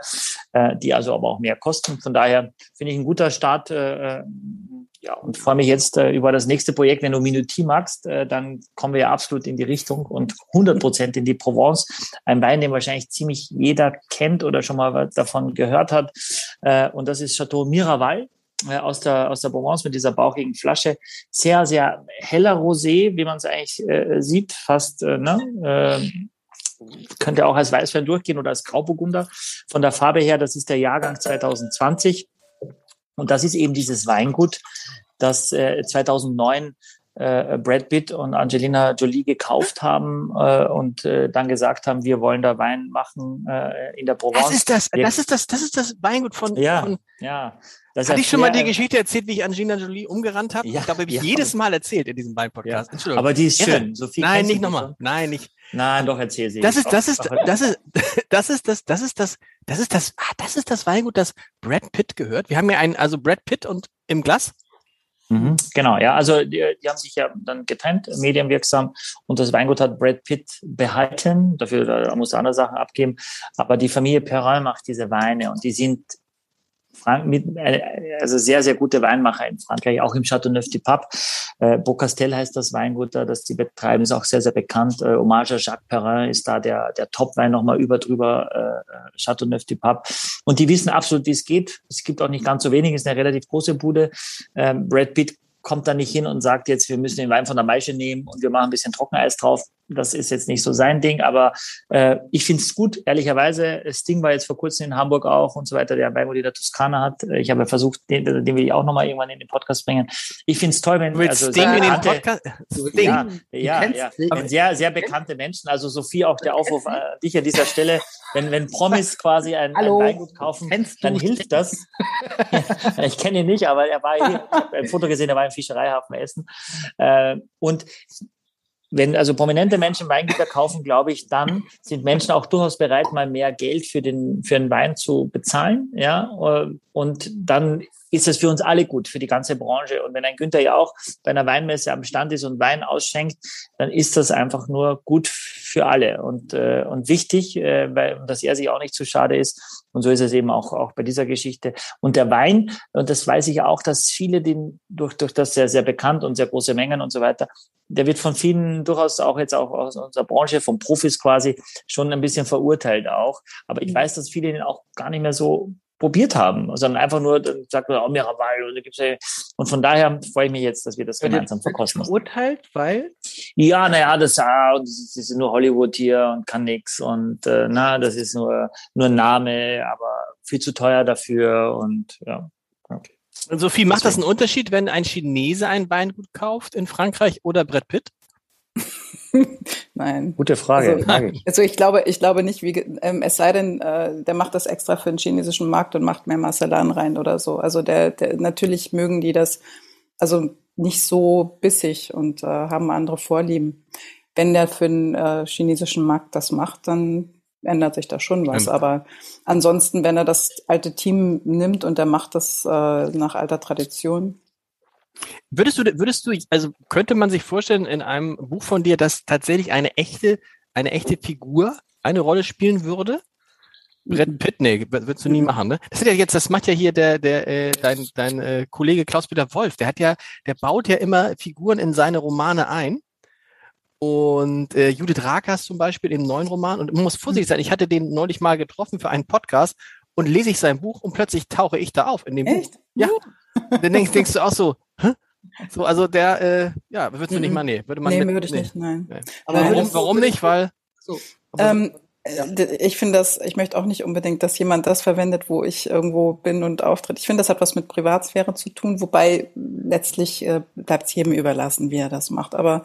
äh, die also aber auch mehr kosten. Von daher finde ich ein guter Start, äh, äh ja, und freue mich jetzt äh, über das nächste Projekt. Wenn du Minuti magst, äh, dann kommen wir ja absolut in die Richtung und 100 Prozent in die Provence. Ein Wein, den wahrscheinlich ziemlich jeder kennt oder schon mal davon gehört hat. Äh, und das ist Chateau Miraval äh, aus der, aus der Provence mit dieser bauchigen Flasche. Sehr, sehr heller Rosé, wie man es eigentlich äh, sieht, fast, äh, ne? Äh, könnte auch als Weißwein durchgehen oder als Grauburgunder. Von der Farbe her, das ist der Jahrgang 2020. Und das ist eben dieses Weingut, das äh, 2009 äh, Brad Pitt und Angelina Jolie gekauft haben äh, und äh, dann gesagt haben, wir wollen da Wein machen äh, in der Provence. Das ist das, das ist das, das ist das Weingut von. Ja, von, ja. Das Hatte ich schon mal die Geschichte erzählt, wie ich Angelina Jolie umgerannt habe? Ja, ich glaube, habe ich ja. jedes Mal erzählt in diesem Wein-Podcast. Ja. Aber die ist schön. So Nein, nicht nochmal. Nein, nicht. Nein, doch, erzähl sie. Das ist, das ist, das ist, das ist das, das ist das, das ist das, ah, das ist das Weingut, das Brad Pitt gehört. Wir haben ja einen, also Brad Pitt und im Glas. Mhm, genau, ja, also die, die, haben sich ja dann getrennt, medienwirksam, und das Weingut hat Brad Pitt behalten, dafür da muss er andere Sachen abgeben, aber die Familie Perrin macht diese Weine und die sind Frank mit, äh, also sehr, sehr gute Weinmacher in Frankreich, auch im Châteauneuf du Pape. Äh, Beaucastel heißt das Weingut da, das die betreiben, ist auch sehr, sehr bekannt. Äh, Hommage à Jacques Perrin ist da der, der Top-Wein nochmal über drüber, äh, Châteauneuf du Pape. Und die wissen absolut, wie es geht. Es gibt auch nicht ganz so wenig, ist eine relativ große Bude. Ähm, Brad Pitt kommt da nicht hin und sagt jetzt, wir müssen den Wein von der Maische nehmen und wir machen ein bisschen Trockeneis drauf das ist jetzt nicht so sein Ding, aber äh, ich finde es gut, ehrlicherweise. Sting war jetzt vor kurzem in Hamburg auch und so weiter, der Weingut in der Toskana hat. Ich habe versucht, den, den will ich auch nochmal irgendwann in den Podcast bringen. Ich finde es toll, wenn also Sting in den Podcast. Sting. Ja, ja, ja. Sehr, sehr bekannte Menschen, also Sophie, auch der Aufruf an dich an dieser Stelle, wenn, wenn Promis quasi ein, ein Weingut kaufen, dann hilft das. ich kenne ihn nicht, aber er war hier, ich habe ein Foto gesehen, er war im Fischereihafen Essen. Äh, und wenn also prominente Menschen Weingüter kaufen, glaube ich, dann sind Menschen auch durchaus bereit, mal mehr Geld für den, für einen Wein zu bezahlen, ja. Und dann ist das für uns alle gut, für die ganze Branche. Und wenn ein Günther ja auch bei einer Weinmesse am Stand ist und Wein ausschenkt, dann ist das einfach nur gut für alle und, äh, und wichtig, äh, weil, dass er sich auch nicht zu schade ist. Und so ist es eben auch, auch bei dieser Geschichte. Und der Wein, und das weiß ich auch, dass viele den durch, durch das sehr, sehr bekannt und sehr große Mengen und so weiter, der wird von vielen durchaus auch jetzt auch aus unserer Branche, von Profis quasi, schon ein bisschen verurteilt auch. Aber ich mhm. weiß, dass viele den auch gar nicht mehr so probiert haben, sondern einfach nur sagt man, oh, Miraval und gibt's ja, und von daher freue ich mich jetzt, dass wir das gemeinsam verkosten. Verurteilt, weil? Ja, naja, das, ah, das ist nur Hollywood hier und kann nix und äh, na, das ist nur nur ein Name, aber viel zu teuer dafür und ja. Okay. Und Sophie, macht das einen Unterschied, wenn ein Chinese ein Weingut kauft in Frankreich oder Brett Pitt? Nein. Gute Frage. Also, also, ich glaube, ich glaube nicht, wie, ähm, es sei denn, äh, der macht das extra für den chinesischen Markt und macht mehr Marcellan rein oder so. Also der, der natürlich mögen die das, also nicht so bissig und äh, haben andere Vorlieben. Wenn der für den äh, chinesischen Markt das macht, dann ändert sich da schon was. Ja. Aber ansonsten, wenn er das alte Team nimmt und er macht das äh, nach alter Tradition, Würdest du, würdest du, also könnte man sich vorstellen in einem Buch von dir, dass tatsächlich eine echte, eine echte Figur eine Rolle spielen würde? Brett Pitt, nee, würdest du nie machen, ne? Das ist ja jetzt, das macht ja hier der, der, äh, dein, dein äh, Kollege Klaus-Peter Wolf. Der hat ja, der baut ja immer Figuren in seine Romane ein. Und äh, Judith Rakers zum Beispiel im neuen Roman. Und man muss vorsichtig sein. Ich hatte den neulich mal getroffen für einen Podcast und lese ich sein Buch und plötzlich tauche ich da auf in dem Echt? Buch. Ja. Dann denkst, denkst du auch so, hä? So, also der, äh, ja, würdest du nicht mal, nee, würde man. Nee, würde ich nee. nicht, nein. Nee. Aber warum, warum nicht? Weil. So. Ähm, ja. Ich finde das, ich möchte auch nicht unbedingt, dass jemand das verwendet, wo ich irgendwo bin und auftritt. Ich finde, das hat was mit Privatsphäre zu tun, wobei letztlich äh, bleibt es jedem überlassen, wie er das macht. Aber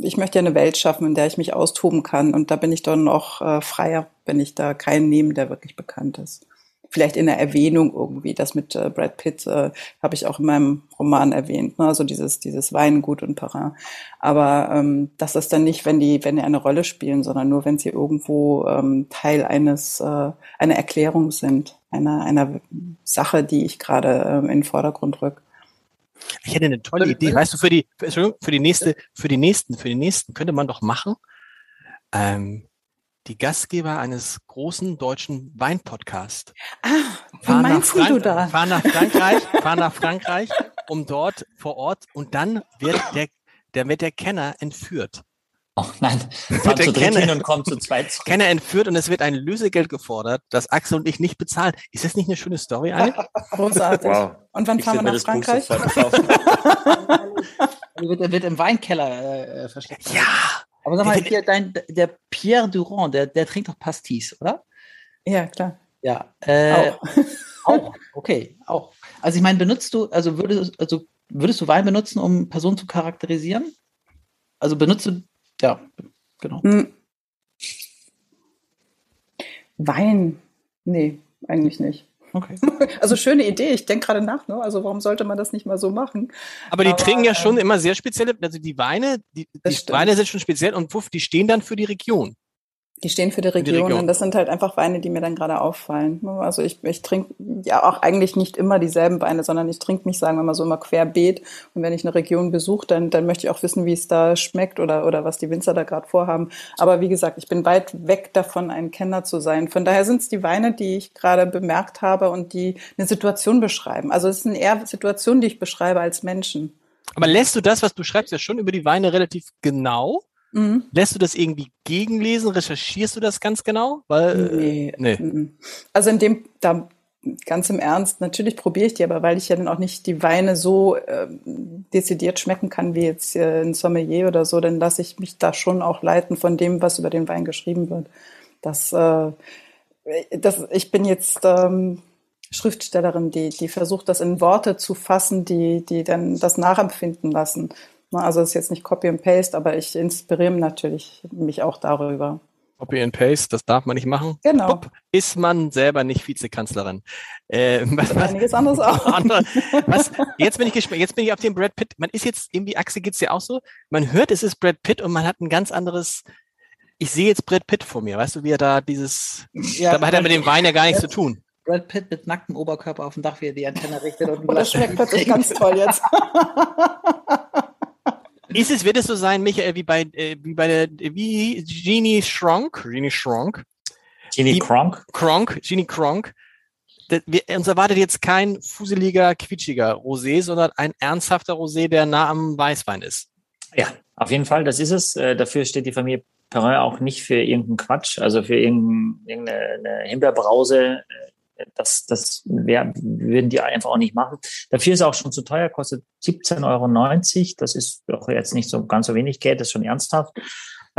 ich möchte ja eine Welt schaffen, in der ich mich austoben kann und da bin ich dann auch äh, freier, wenn ich da keinen nehme, der wirklich bekannt ist vielleicht in der Erwähnung irgendwie. Das mit äh, Brad Pitt äh, habe ich auch in meinem Roman erwähnt, ne? also dieses, dieses Weingut und Perrin. Aber ähm, das ist dann nicht, wenn die, wenn die eine Rolle spielen, sondern nur, wenn sie irgendwo ähm, Teil eines, äh, einer Erklärung sind, einer, einer Sache, die ich gerade ähm, in den Vordergrund rück. Ich hätte eine tolle Idee, weißt du, für die, für, für die nächste, für die nächsten, für die nächsten könnte man doch machen. Ähm, die Gastgeber eines großen deutschen Weinpodcasts. Ah, meinst du da? Fahren nach Frankreich, fahren nach Frankreich, um dort vor Ort und dann wird der, der wird der Kenner entführt. Oh nein, fahren zu dritt hin und kommt zu zweit zurück. Kenner entführt und es wird ein Lösegeld gefordert, das Axel und ich nicht bezahlen. Ist das nicht eine schöne Story eigentlich? Großartig. Wow. Und wann ich fahren wir nach Frankreich? er wird, wird im Weinkeller äh, versteckt. Ja, aber sag mal, hier, dein, der Pierre Durand, der, der trinkt doch Pastis, oder? Ja, klar. Ja. Äh, auch. auch. Okay, auch. Also ich meine, benutzt du, also würdest, also würdest du Wein benutzen, um Personen zu charakterisieren? Also benutzt du, ja, genau. Hm. Wein? Nee, eigentlich nicht. Okay. Also schöne Idee. Ich denke gerade nach, ne? Also warum sollte man das nicht mal so machen? Aber die Aber, trinken ja schon äh, immer sehr spezielle, also die Weine, die, die Weine sind schon speziell und puff, die stehen dann für die Region. Die stehen für die Region, Region. und das sind halt einfach Weine, die mir dann gerade auffallen. Also ich, ich trinke ja auch eigentlich nicht immer dieselben Weine, sondern ich trinke mich, sagen wir mal so, immer querbeet. Und wenn ich eine Region besuche, dann, dann möchte ich auch wissen, wie es da schmeckt oder, oder was die Winzer da gerade vorhaben. Aber wie gesagt, ich bin weit weg davon, ein Kenner zu sein. Von daher sind es die Weine, die ich gerade bemerkt habe und die eine Situation beschreiben. Also es sind eher Situationen, die ich beschreibe als Menschen. Aber lässt du das, was du schreibst, ja schon über die Weine relativ genau? Mhm. Lässt du das irgendwie gegenlesen? Recherchierst du das ganz genau? Weil, nee. nee. Mhm. Also in dem, da ganz im Ernst, natürlich probiere ich die, aber weil ich ja dann auch nicht die Weine so äh, dezidiert schmecken kann wie jetzt äh, ein Sommelier oder so, dann lasse ich mich da schon auch leiten von dem, was über den Wein geschrieben wird. Das, äh, das ich bin jetzt ähm, Schriftstellerin, die, die versucht, das in Worte zu fassen, die, die dann das nachempfinden lassen. Also es ist jetzt nicht Copy and Paste, aber ich inspiriere natürlich mich auch darüber. Copy and Paste, das darf man nicht machen. Genau. Pup, ist man selber nicht Vizekanzlerin. Äh, was, Einiges anderes auch. was, jetzt bin ich gespannt, jetzt bin ich auf den Brad Pitt. Man ist jetzt irgendwie, Axel geht's ja auch so. Man hört, es ist Brad Pitt und man hat ein ganz anderes, ich sehe jetzt Brad Pitt vor mir, weißt du, wie er da dieses, ja, dabei hat er mit dem Wein ja gar nichts zu tun. Brad Pitt mit nacktem Oberkörper auf dem Dach, wie er die Antenne richtet. Und, und das schmeckt plötzlich ganz toll jetzt. Ist es, wird es so sein, Michael, wie bei, äh, wie bei der, wie Genie Schronk, Genie Schronk. Genie Kronk? Kronk, Genie Kronk. Wir, uns erwartet jetzt kein fuseliger, quietschiger Rosé, sondern ein ernsthafter Rosé, der nah am Weißwein ist. Ja, auf jeden Fall, das ist es. Äh, dafür steht die Familie Perrin auch nicht für irgendeinen Quatsch, also für irgendeine Himbeerbrause äh, das, das wär, würden die einfach auch nicht machen. Dafür ist es auch schon zu teuer, kostet 17,90 Euro. Das ist doch jetzt nicht so ganz so wenig Geld, das ist schon ernsthaft.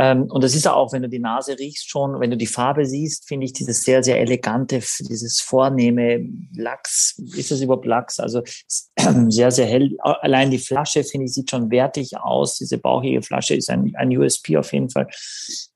Ähm, und das ist auch, wenn du die Nase riechst schon, wenn du die Farbe siehst, finde ich dieses sehr, sehr elegante, dieses vornehme Lachs. Ist das überhaupt Lachs? Also sehr, sehr hell. Allein die Flasche, finde ich, sieht schon wertig aus. Diese bauchige Flasche ist ein, ein USP auf jeden Fall.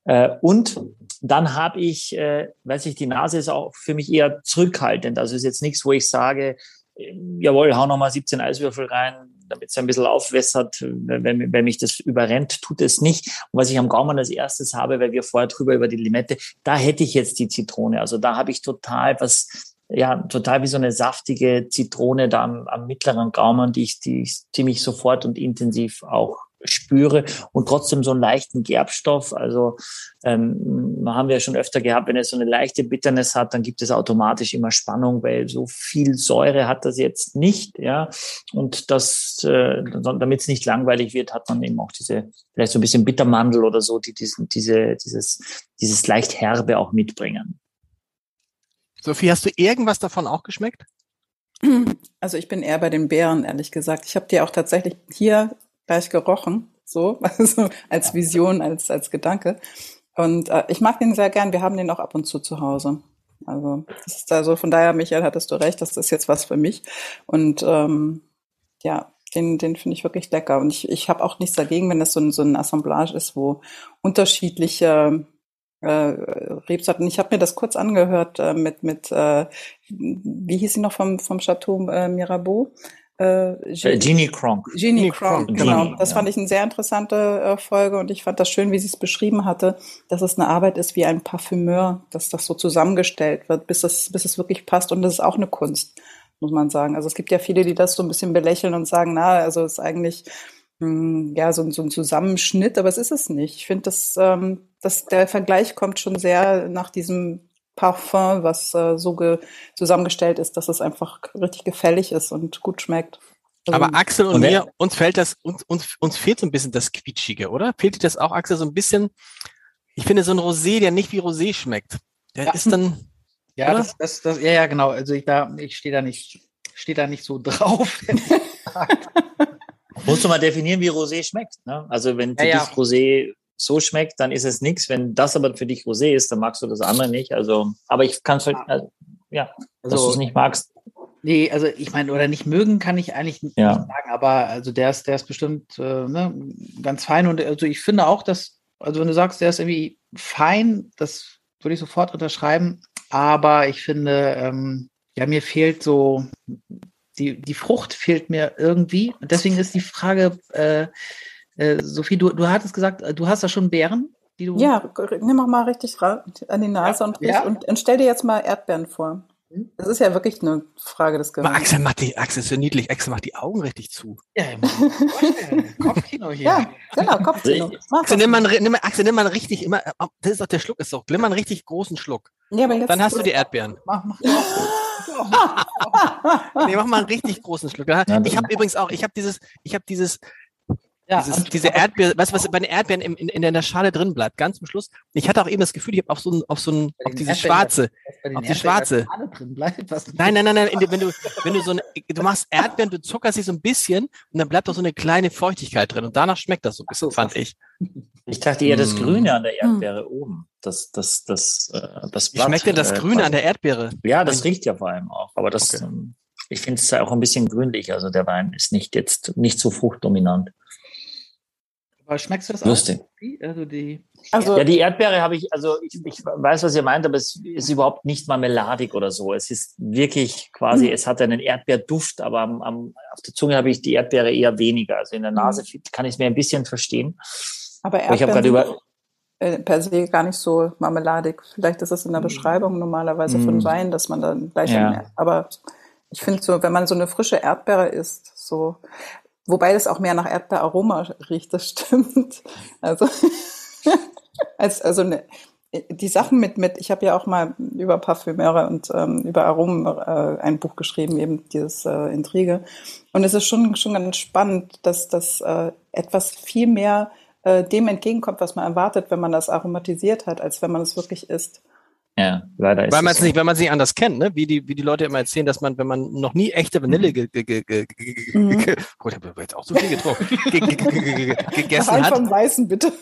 Äh, und dann habe ich, äh, weiß ich, die Nase ist auch für mich eher zurückhaltend. Also ist jetzt nichts, wo ich sage, äh, jawohl, hau nochmal 17 Eiswürfel rein, damit es ein bisschen aufwässert, wenn, wenn mich das überrennt, tut es nicht. Und was ich am Gaumen als erstes habe, weil wir vorher drüber über die Limette, da hätte ich jetzt die Zitrone. Also da habe ich total was, ja, total wie so eine saftige Zitrone da am, am mittleren Gaumen, die ich, die ich ziemlich sofort und intensiv auch spüre und trotzdem so einen leichten Gerbstoff. Also ähm, haben wir ja schon öfter gehabt, wenn es so eine leichte Bitterness hat, dann gibt es automatisch immer Spannung, weil so viel Säure hat das jetzt nicht, ja. Und das, äh, damit es nicht langweilig wird, hat man eben auch diese vielleicht so ein bisschen Bittermandel oder so, die diesen, diese, dieses, dieses leicht herbe auch mitbringen. Sophie, hast du irgendwas davon auch geschmeckt? Also ich bin eher bei den Beeren, ehrlich gesagt. Ich habe die auch tatsächlich hier gleich gerochen, so, also als Vision, als, als Gedanke. Und äh, ich mag den sehr gern. Wir haben den auch ab und zu zu Hause. Also, das ist also von daher, Michael, hattest du recht, das ist jetzt was für mich. Und ähm, ja, den, den finde ich wirklich lecker. Und ich, ich habe auch nichts dagegen, wenn das so ein, so ein Assemblage ist, wo unterschiedliche äh, Rebsorten. Ich habe mir das kurz angehört äh, mit, mit äh, wie hieß sie noch vom, vom Chateau äh, Mirabeau? Äh, Genie Kronk. Genie Kronk, genau. Genie, das ja. fand ich eine sehr interessante äh, Folge und ich fand das schön, wie sie es beschrieben hatte, dass es eine Arbeit ist wie ein Parfümeur, dass das so zusammengestellt wird, bis es, bis es wirklich passt und das ist auch eine Kunst, muss man sagen. Also es gibt ja viele, die das so ein bisschen belächeln und sagen, na, also es ist eigentlich mh, hm, ja so, so ein Zusammenschnitt, aber es ist es nicht. Ich finde, dass, ähm, dass der Vergleich kommt schon sehr nach diesem Parfum, was äh, so zusammengestellt ist, dass es einfach richtig gefällig ist und gut schmeckt. Also, Aber Axel und, und mir, uns fällt das, uns, uns, uns fehlt so ein bisschen das Quietschige, oder? Fehlt dir das auch, Axel, so ein bisschen? Ich finde so ein Rosé, der nicht wie Rosé schmeckt, der ja. ist dann. Ja, das, das, das, ja, ja, genau. Also ich da, ich stehe da nicht, stehe da nicht so drauf. Musst du mal definieren, wie Rosé schmeckt. Ne? Also wenn für ja, dich Rosé so schmeckt, dann ist es nichts. Wenn das aber für dich Rosé ist, dann magst du das andere nicht. Also, aber ich kann es halt, also, ja, also, dass du es nicht magst. Nee, also ich meine, oder nicht mögen kann ich eigentlich nicht ja. sagen, aber also der ist, der ist bestimmt äh, ne, ganz fein und also ich finde auch, dass, also wenn du sagst, der ist irgendwie fein, das würde ich sofort unterschreiben, aber ich finde, ähm, ja, mir fehlt so, die, die Frucht fehlt mir irgendwie und deswegen ist die Frage, äh, äh, Sophie, du, du hattest gesagt, äh, du hast da schon Beeren, die du. Ja, nimm auch mal richtig an die Nase ja, und, ja. und, und stell dir jetzt mal Erdbeeren vor. Hm? Das ist ja wirklich eine Frage des Geruchs. Axel macht die, Axel ist so niedlich. Axel macht die Augen richtig zu. Ja, Kopfkino hier. Ja, genau, Kopfkino. Axel, nimm mal, nimm, Axel, nimm mal richtig immer, oh, das ist doch der Schluck, ist doch, nimm mal einen richtig großen Schluck. Ja, aber jetzt Dann hast du die Erdbeeren. Mach, mach. nee, mach mal einen richtig großen Schluck. Ich habe übrigens auch, ich habe dieses, ich habe dieses Ja, Dieses, diese Erdbeere, weißt du, was bei den Erdbeeren in, in, in der Schale drin bleibt, ganz zum Schluss. Ich hatte auch eben das Gefühl, ich habe auf so ein, auf so ein, auf diese Erdbeeren, schwarze, auf die schwarze. Bleibt, nein, nein, nein, nein, in, wenn du, wenn du so eine, du machst Erdbeeren, du zuckerst sie so ein bisschen und dann bleibt auch so eine kleine Feuchtigkeit drin und danach schmeckt das so ein bisschen, fand ich. Ich dachte eher das mm. Grüne an der Erdbeere oben. Das, das, das, äh, das Blatt. Wie schmeckt denn das äh, Grüne an der Erdbeere? Ja, das riecht ja vor allem auch. Aber das, okay. Ähm, ich finde es auch ein bisschen grünlich. Also der Wein ist nicht jetzt nicht so fruchtdominant. Aber schmeckst du das Lustig. auch? Also die also, ja, die Erdbeere habe ich, also ich, ich weiß, was ihr meint, aber es ist überhaupt nicht marmeladig oder so. Es ist wirklich quasi, mhm. es hat einen Erdbeerduft, aber am, am, auf der Zunge habe ich die Erdbeere eher weniger. Also in der Nase mhm. kann ich es mir ein bisschen verstehen. Aber Erdbeeren ich habe gerade über äh, per se gar nicht so marmeladig. Vielleicht ist es in der mhm. Beschreibung normalerweise von Wein, dass man dann gleich, ja. einen, aber ich finde so, wenn man so eine frische Erdbeere isst, so Wobei das auch mehr nach Erdbeeraroma riecht, das stimmt. Also, als, also ne, die Sachen mit, mit ich habe ja auch mal über Parfümeure und ähm, über Aromen äh, ein Buch geschrieben, eben dieses äh, Intrige. Und es ist schon, schon ganz spannend, dass das äh, etwas viel mehr äh, dem entgegenkommt, was man erwartet, wenn man das aromatisiert hat, als wenn man es wirklich isst. Ja, leider ist Weil man es nicht, wenn man es nicht anders kennt, ne? Wie die, wie die Leute immer erzählen, dass man, wenn man noch nie echte Vanille ge, ge, ge, ge, ge, mhm. ge, oh, ich habe jetzt auch so viel getrunken, ge, ge, ge, ge, gegessen hat. Vom Weißen, bitte.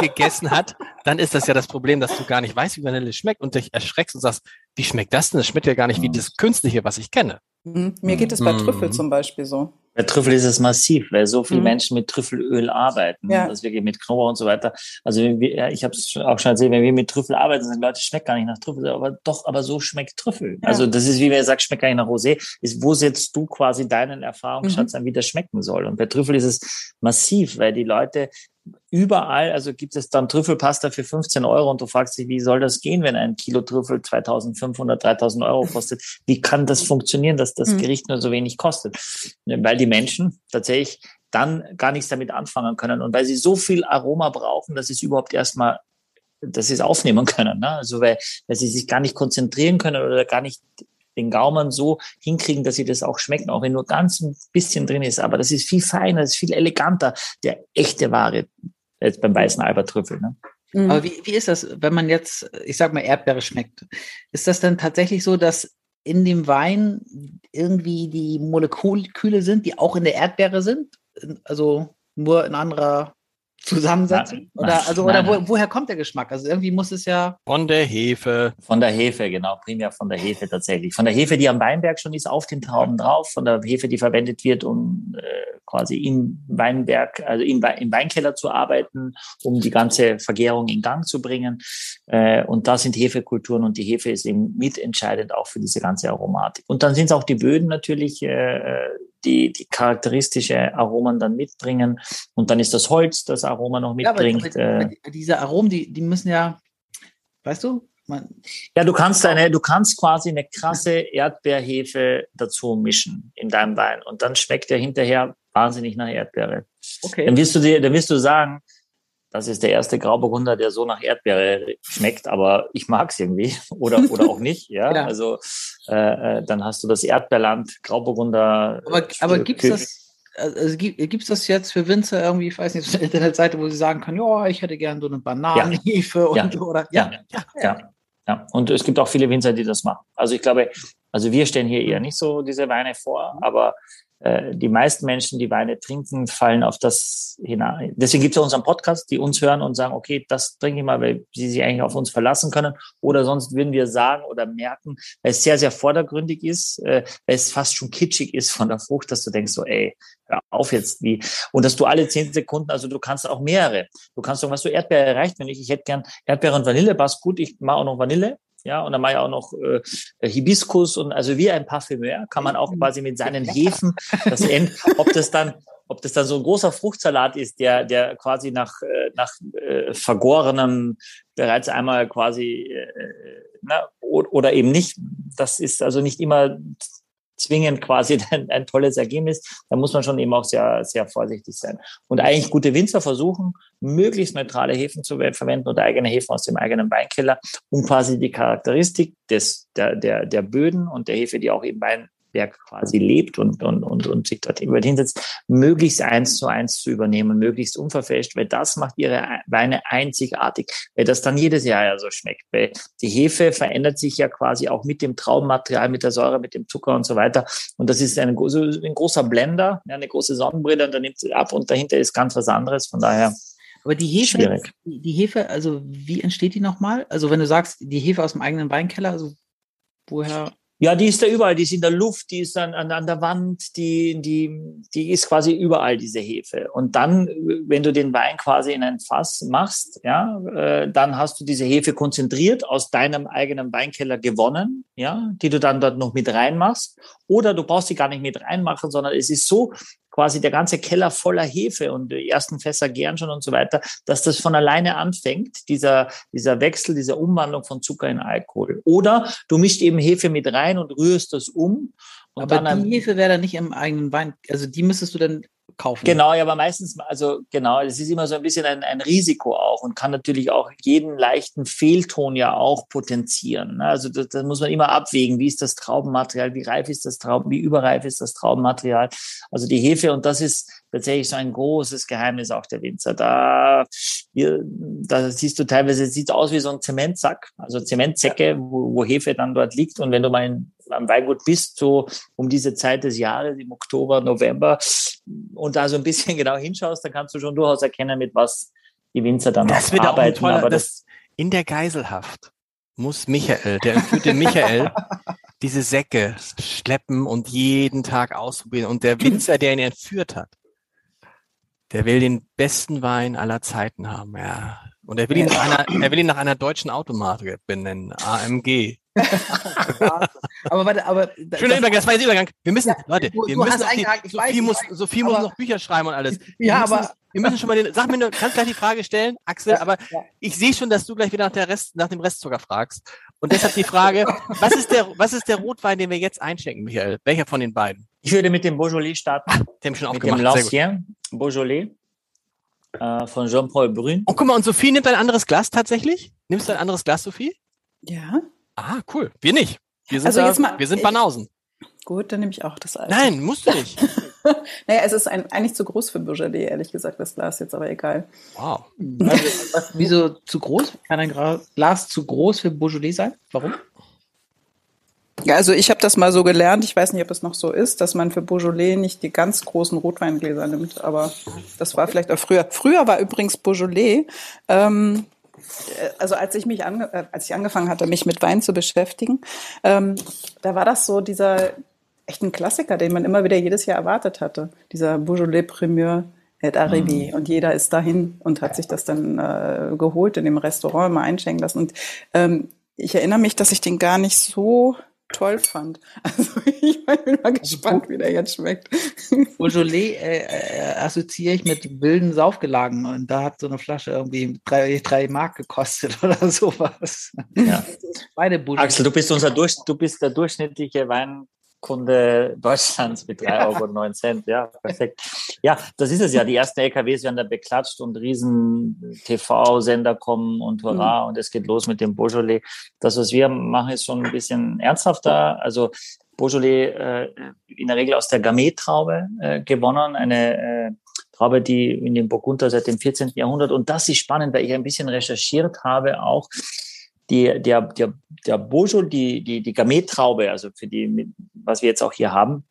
gegessen hat, dann ist das ja das Problem, dass du gar nicht weißt, wie Vanille schmeckt und dich erschreckst und sagst, wie schmeckt das denn? Das schmeckt ja gar nicht wie das Künstliche, was ich kenne. Mhm. Mir geht es bei mhm. Trüffel zum Beispiel so. Bei Trüffel ist es massiv, weil so viele mhm. Menschen mit Trüffelöl arbeiten, ja. das wirklich mit Knoblauch und so weiter. Also wir, ich habe es auch schon erzählt, wenn wir mit Trüffel arbeiten, sagen Leute, schmeckt gar nicht nach Trüffel, aber doch, aber so schmeckt Trüffel. Ja. Also das ist wie wer sagt, schmeckt gar nicht nach Rosé. Ist, wo setzt du quasi deinen Erfahrungsschatz mhm. an, wie das schmecken soll? Und bei Trüffel ist es massiv, weil die Leute überall, also gibt es dann Trüffelpasta für 15 Euro und du fragst dich, wie soll das gehen, wenn ein Kilo Trüffel 2500, 3000 Euro kostet? Wie kann das funktionieren, dass das mhm. Gericht nur so wenig kostet? Weil die Menschen tatsächlich dann gar nichts damit anfangen können und weil sie so viel Aroma brauchen, dass sie es überhaupt erstmal dass sie es aufnehmen können. Ne? Also weil, weil sie sich gar nicht konzentrieren können oder gar nicht den Gaumen so hinkriegen, dass sie das auch schmecken, auch wenn nur ganz ein bisschen drin ist. Aber das ist viel feiner, das ist viel eleganter, der echte Ware, jetzt beim weißen Albertrüffel. Ne? Mhm. Aber wie, wie ist das, wenn man jetzt, ich sag mal, Erdbeere schmeckt? Ist das dann tatsächlich so, dass in dem Wein irgendwie die Moleküle sind, die auch in der Erdbeere sind? Also nur in anderer Zusammensetzung? Nein, oder also, oder wo, woher kommt der Geschmack? Also irgendwie muss es ja. Von der Hefe. Von der Hefe, genau, primär von der Hefe tatsächlich. Von der Hefe, die am Weinberg schon ist, auf den Trauben drauf, von der Hefe, die verwendet wird, um äh, quasi im Weinberg, also im, im Weinkeller zu arbeiten, um die ganze Vergärung in Gang zu bringen. Äh, und da sind Hefekulturen und die Hefe ist eben mitentscheidend auch für diese ganze Aromatik. Und dann sind es auch die Böden natürlich, äh, die, die charakteristische Aromen dann mitbringen. Und dann ist das Holz, das Aroma noch mitbringt. Ja, aber, aber, aber diese Aromen, die, die müssen ja, weißt du, man, ja, du kannst eine, du kannst quasi eine krasse Erdbeerhefe dazu mischen in deinem Wein und dann schmeckt der hinterher wahnsinnig nach Erdbeere. Okay. Dann wirst du dir, dann wirst du sagen, das ist der erste Grauburgunder, der so nach Erdbeere schmeckt, aber ich mag es irgendwie oder oder auch nicht. Ja, ja. also äh, äh, dann hast du das Erdbeerland Grauburgunder. Aber, aber gibt's das? Also gibt es das jetzt für Winzer irgendwie, ich weiß nicht, so eine Internetseite, wo sie sagen können, ja, ich hätte gerne so eine Bananenhefe ja. und ja. oder ja. Ja. ja. ja. Und es gibt auch viele Winzer, die das machen. Also ich glaube, also wir stellen hier eher nicht so diese Weine vor, aber äh, die meisten Menschen, die Weine trinken, fallen auf das hinein. Deswegen gibt es ja unseren Podcast, die uns hören und sagen, okay, das trinke ich mal, weil sie sich eigentlich auf uns verlassen können. Oder sonst würden wir sagen oder merken, weil es sehr, sehr vordergründig ist, äh, weil es fast schon kitschig ist von der Frucht, dass du denkst so, ey, hör auf jetzt wie. Und dass du alle zehn Sekunden, also du kannst auch mehrere. Du kannst sagen, was du Erdbeere erreicht, wenn ich, ich hätte gern Erdbeere und Vanille, passt gut, ich mache auch noch Vanille ja, und dann mache ich auch noch äh, Hibiskus und also wie ein Parfümeur kann man auch quasi mit seinen Hefen das End, ob das dann ob das dann so ein großer Fruchtsalat ist, der, der quasi nach, äh, nach äh, vergorenem bereits einmal quasi, äh, na, oder eben nicht. Das ist also nicht immer zwingend quasi ein, ein, tolles Ergebnis. Da muss man schon eben auch sehr, sehr vorsichtig sein. Und eigentlich gute Winzer versuchen, möglichst neutrale Hefen zu verwenden oder eigene Hefen aus dem eigenen Weinkeller, um quasi die Charakteristik des, der, der, der Böden und der Hefe, die auch im Weinberg Weinberg quasi lebt und, und, und, und sich dort über hinsetzt, möglichst eins zu eins zu übernehmen, möglichst unverfälscht, weil das macht ihre Weine einzigartig, weil das dann jedes Jahr ja so schmeckt. Weil die Hefe verändert sich ja quasi auch mit dem Traubenmaterial, mit der Säure, mit dem Zucker und so weiter. Und das ist ein, so ein großer Blender, eine große Sonnenbrille, und dann nimmt sie ab und dahinter ist ganz was anderes. Von daher aber die Hefe, Schwierig. die Hefe, also wie entsteht die nochmal? Also wenn du sagst, die Hefe aus dem eigenen Weinkeller, also woher? Ja, die ist da überall, die ist in der Luft, die ist an, an, an der Wand, die, die, die ist quasi überall, diese Hefe. Und dann, wenn du den Wein quasi in ein Fass machst, ja, äh, dann hast du diese Hefe konzentriert aus deinem eigenen Weinkeller gewonnen, ja, die du dann dort noch mit reinmachst. Oder du brauchst sie gar nicht mit reinmachen, sondern es ist so quasi der ganze Keller voller Hefe und die ersten Fässer gären schon und so weiter, dass das von alleine anfängt, dieser, dieser Wechsel, diese Umwandlung von Zucker in Alkohol. Oder du mischst eben Hefe mit rein und rührst das um. Und Aber die Hefe wäre dann nicht im eigenen Wein, also die müsstest du dann kaufen. Genau, ja, aber meistens, also genau, es ist immer so ein bisschen ein, ein Risiko auch und kann natürlich auch jeden leichten Fehlton ja auch potenzieren. Ne? Also das, das muss man immer abwägen, wie ist das Traubenmaterial, wie reif ist das Trauben, wie überreif ist das Traubenmaterial. Also die Hefe, und das ist tatsächlich so ein großes Geheimnis auch der Winzer. Da, hier, da siehst du teilweise, es sieht aus wie so ein Zementsack, also Zementsäcke, wo, wo Hefe dann dort liegt. Und wenn du mal in, am Weingut bist, so um diese Zeit des Jahres, im Oktober, November, und da so ein bisschen genau hinschaust, dann kannst du schon durchaus erkennen, mit was die Winzer dann das wird arbeiten. Auch toller, aber das, in der Geiselhaft muss Michael, der entführte Michael, diese Säcke schleppen und jeden Tag ausprobieren. Und der Winzer, der ihn entführt hat, der will den besten Wein aller Zeiten haben, ja. Und er will ihn nach einer, er will ihn nach einer deutschen Automarke benennen, AMG. Aber warte, aber schöner Übergang, das war jetzt Übergang. Wir müssen, ja, Leute, wir du müssen, die, Sophie, muss, Sophie muss noch Bücher schreiben und alles. Ja, wir aber wir müssen schon mal den, sag mir, du kannst gleich die Frage stellen, Axel, ja, aber ja. ich sehe schon, dass du gleich wieder nach der Rest, nach dem Restzucker fragst. Und deshalb die Frage, was ist der, was ist der Rotwein, den wir jetzt einschenken, Michael? Welcher von den beiden? Ich würde mit dem Beaujolais starten. Dem schon mit dem L'Ancien Beaujolais äh, von Jean-Paul Brun. Oh, guck mal, und Sophie nimmt ein anderes Glas tatsächlich? Nimmst du ein anderes Glas, Sophie? Ja. Ah, cool. Wir nicht. Wir sind, also da, mal, wir sind Banausen. Gut, dann nehme ich auch das alte. Nein, musst du nicht. naja, es ist ein, eigentlich zu groß für Beaujolais, ehrlich gesagt, das Glas jetzt, aber egal. Wow. Was, wieso zu groß? Kann ein Glas zu groß für Beaujolais sein? Warum? Ja, also ich habe das mal so gelernt, ich weiß nicht, ob es noch so ist, dass man für Beaujolais nicht die ganz großen Rotweingläser nimmt, aber das war vielleicht auch früher. Früher war übrigens Beaujolais, ähm, also als ich mich ange, äh, als ich angefangen hatte, mich mit Wein zu beschäftigen, ähm, da war das so dieser echt ein Klassiker, den man immer wieder jedes Jahr erwartet hatte, dieser Beaujolais Primeur et Arrivé. Mhm. Und jeder ist dahin und hat sich das dann äh, geholt in dem Restaurant mal einschenken lassen. Und ähm, ich erinnere mich, dass ich den gar nicht so toll fand. Also ich bin mal gespannt, also, wie der jetzt schmeckt. Beaujolais äh, äh, assoziiere ich mit wilden Saufgelagen und da hat so eine Flasche irgendwie drei, drei Mark gekostet oder sowas. Ja. Beide Beaujolais. Axel, du bist unser Durch, du bist der durchschnittliche Wein, Kunde Deutschlands mit 3,09 Euro. Ja, perfekt. Ja, das ist es ja. Die ersten LKWs werden da beklatscht und riesen TV-Sender kommen und hurra mhm. und es geht los mit dem Beaujolais. Das, was wir machen, ist schon ein bisschen ernsthafter. Also Beaujolais äh, in der Regel aus der Gamay-Traube äh, gewonnen, eine äh, Traube, die in dem Burgunder seit dem 14. Jahrhundert. Und das ist spannend, weil ich ein bisschen recherchiert habe auch die, der, der, der Beaujolais, die, die, die Gamay-Traube, also für die, was wir jetzt auch hier haben,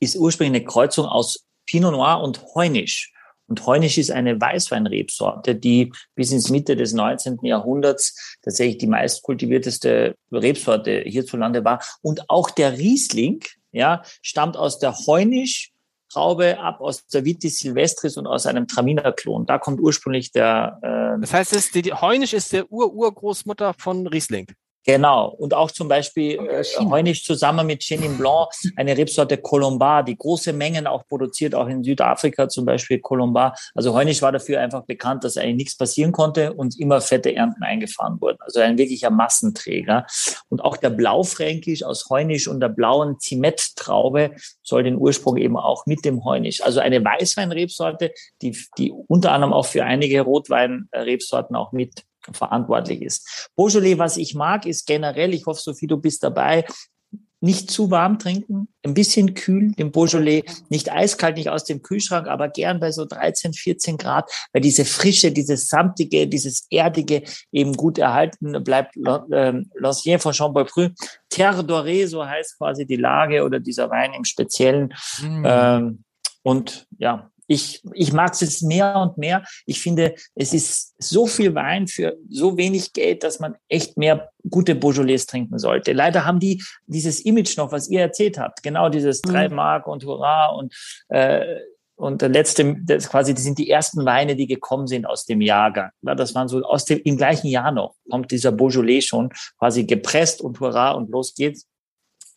ist ursprünglich eine Kreuzung aus Pinot Noir und Heunisch. Und Heunisch ist eine Weißweinrebsorte, die bis ins Mitte des 19. Jahrhunderts tatsächlich die meistkultivierteste Rebsorte hierzulande war. Und auch der Riesling, ja, stammt aus der Heunisch Traube ab aus der Vitis Silvestris und aus einem Traminer-Klon. Da kommt ursprünglich der. Äh, das heißt, es, die, die Heunisch ist der Ur-Urgroßmutter von Riesling. Genau. Und auch zum Beispiel äh, Heunisch zusammen mit Chenin Blanc, eine Rebsorte Colombar, die große Mengen auch produziert, auch in Südafrika zum Beispiel Colombar. Also Heunisch war dafür einfach bekannt, dass eigentlich nichts passieren konnte und immer fette Ernten eingefahren wurden. Also ein wirklicher Massenträger. Und auch der Blaufränkisch aus Heunisch und der blauen Zimettraube soll den Ursprung eben auch mit dem Heunisch. Also eine Weißweinrebsorte, die, die unter anderem auch für einige Rotweinrebsorten auch mit verantwortlich ist. Beaujolais, was ich mag, ist generell, ich hoffe, Sophie, du bist dabei, nicht zu warm trinken, ein bisschen kühl, den Beaujolais, nicht eiskalt, nicht aus dem Kühlschrank, aber gern bei so 13, 14 Grad, weil diese Frische, dieses samtige, dieses erdige eben gut erhalten bleibt. Ähm, L'ancien von Chambois-Preux, Terre Dorée, so heißt quasi die Lage oder dieser Wein im Speziellen. Mm. Ähm, und ja, ich, ich mag es jetzt mehr und mehr. Ich finde, es ist so viel Wein für so wenig Geld, dass man echt mehr gute Beaujolais trinken sollte. Leider haben die dieses Image noch, was ihr erzählt habt. Genau dieses mhm. drei Mark und Hurra und äh, und der letzte, das quasi, das sind die ersten Weine, die gekommen sind aus dem Jahrgang. Ja, das waren so aus dem, im gleichen Jahr noch, kommt dieser Beaujolais schon quasi gepresst und hurra und los geht's.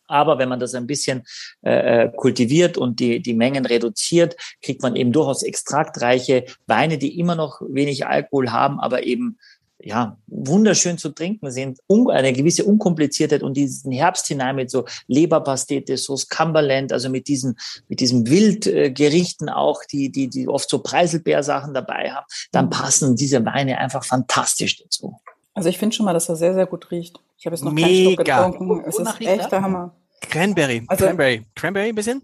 Aber wenn man das ein bisschen äh, äh, kultiviert und die, die Mengen reduziert, kriegt man eben durchaus extraktreiche Weine, die immer noch wenig Alkohol haben, aber eben ja, wunderschön zu trinken sind, eine gewisse Unkompliziertheit und diesen Herbst hinein mit so Leberpastete, Sauce Cumberland, also mit diesen, mit diesen Wildgerichten auch, die, die, die oft so Preiselbeersachen dabei haben, dann passen diese Weine einfach fantastisch dazu. Also ich finde schon mal, dass er sehr, sehr gut riecht. Ich habe jetzt noch Mega. keinen Schluck getrunken. Es ist echt der Hammer. Cranberry. Also, Cranberry. Cranberry ein bisschen?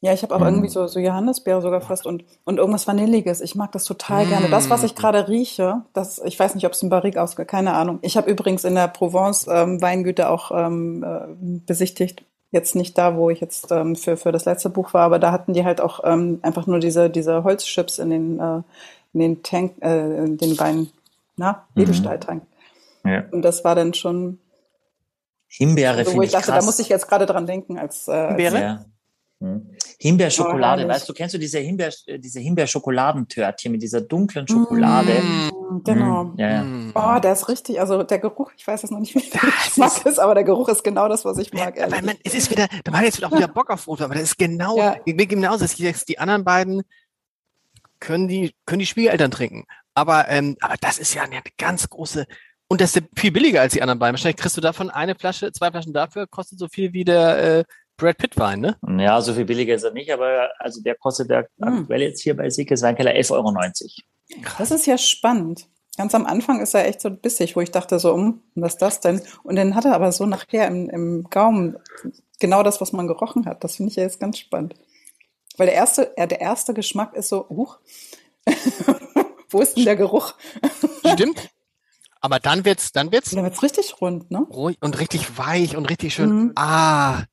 Ja, ich habe auch mm. irgendwie so, so Johannisbeere sogar fast und, und irgendwas Vanilliges. Ich mag das total mm. gerne. Das, was ich gerade rieche, das, ich weiß nicht, ob es ein Barrique ausgeht, keine Ahnung. Ich habe übrigens in der Provence ähm, Weingüter auch ähm, äh, besichtigt. Jetzt nicht da, wo ich jetzt ähm, für, für das letzte Buch war, aber da hatten die halt auch ähm, einfach nur diese, diese Holzchips in den, äh, in den Tank, äh, in den Wein, na, mhm. Edelstahltank. Ja. Und das war dann schon. Himbeere also, wo ich, ich dachte, krass. da muss ich jetzt gerade dran denken als. Äh, Himbeere? Ja. Hm. Himbeerschokolade, oh, weißt du, kennst du diese Himbeer, diese Himbeerschokoladentörtchen mit dieser dunklen Schokolade? Mm, genau. Mm, ja, ja. Oh, der ist richtig, also der Geruch, ich weiß jetzt noch nicht, wie ich mag es, aber der Geruch ist genau das, was ich mag. Ja, man, es ist wieder, da war jetzt auch wieder Bock auf Rot, aber das ist genau, ja. genauso. Die anderen beiden können die, können die Schwiegereltern trinken. Aber, ähm, aber das ist ja eine ganz große, und das ist viel billiger als die anderen beiden. Wahrscheinlich kriegst du davon eine Flasche, zwei Flaschen dafür, kostet so viel wie der äh, Brad Pitt Wein, ne? Ja, so viel billiger ist er nicht, aber also der kostet der hm. aktuell jetzt hier bei Siekes Weinkeller 11,90 Euro. Das ist ja spannend. Ganz am Anfang ist er echt so bissig, wo ich dachte so, um, was ist das denn? Und dann hat er aber so nachher im, im Gaumen genau das, was man gerochen hat. Das finde ich ja jetzt ganz spannend. Weil der erste, ja, der erste Geschmack ist so, huch, wo ist denn der Geruch? Stimmt. Aber dann wird's, dann wird's. Dann wird's richtig rund, ne? Ruhig und richtig weich und richtig schön. Mhm. Ah.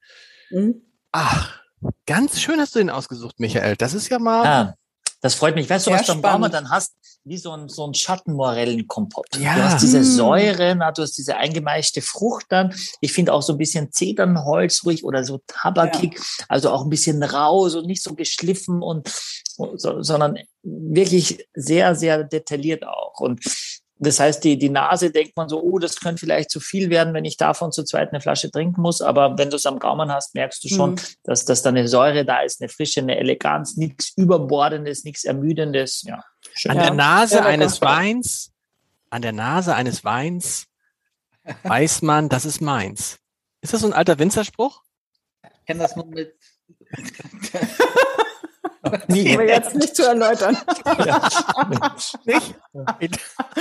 Mhm. Ach. Ganz schön hast du den ausgesucht, Michael. Das ist ja mal. Ja, das freut mich. Weißt du, was du am Baumer dann hast? Wie so ein, so ein Schattenmorellenkompott. Ja. Du hast diese mhm. Säure, na, du hast diese eingemeischte Frucht dann. Ich finde auch so ein bisschen Zedernholz ruhig oder so tabakig. Ja. Also auch ein bisschen rau, so nicht so geschliffen und, so, sondern wirklich sehr, sehr detailliert auch. Und das heißt, die, die Nase denkt man so, oh, das könnte vielleicht zu viel werden, wenn ich davon zu zweit eine Flasche trinken muss. Aber wenn du es am Gaumen hast, merkst du schon, mhm. dass, dass da eine Säure da ist, eine Frische, eine Eleganz, nichts Überbordendes, nichts Ermüdendes. Ja, schön. An der Nase ja, eines Weins, an der Nase eines Weins weiß man, das ist meins. Ist das so ein alter Winzerspruch? Ich kenne das nur mit Nie. Um jetzt nicht zu erläutern. Ja. nicht?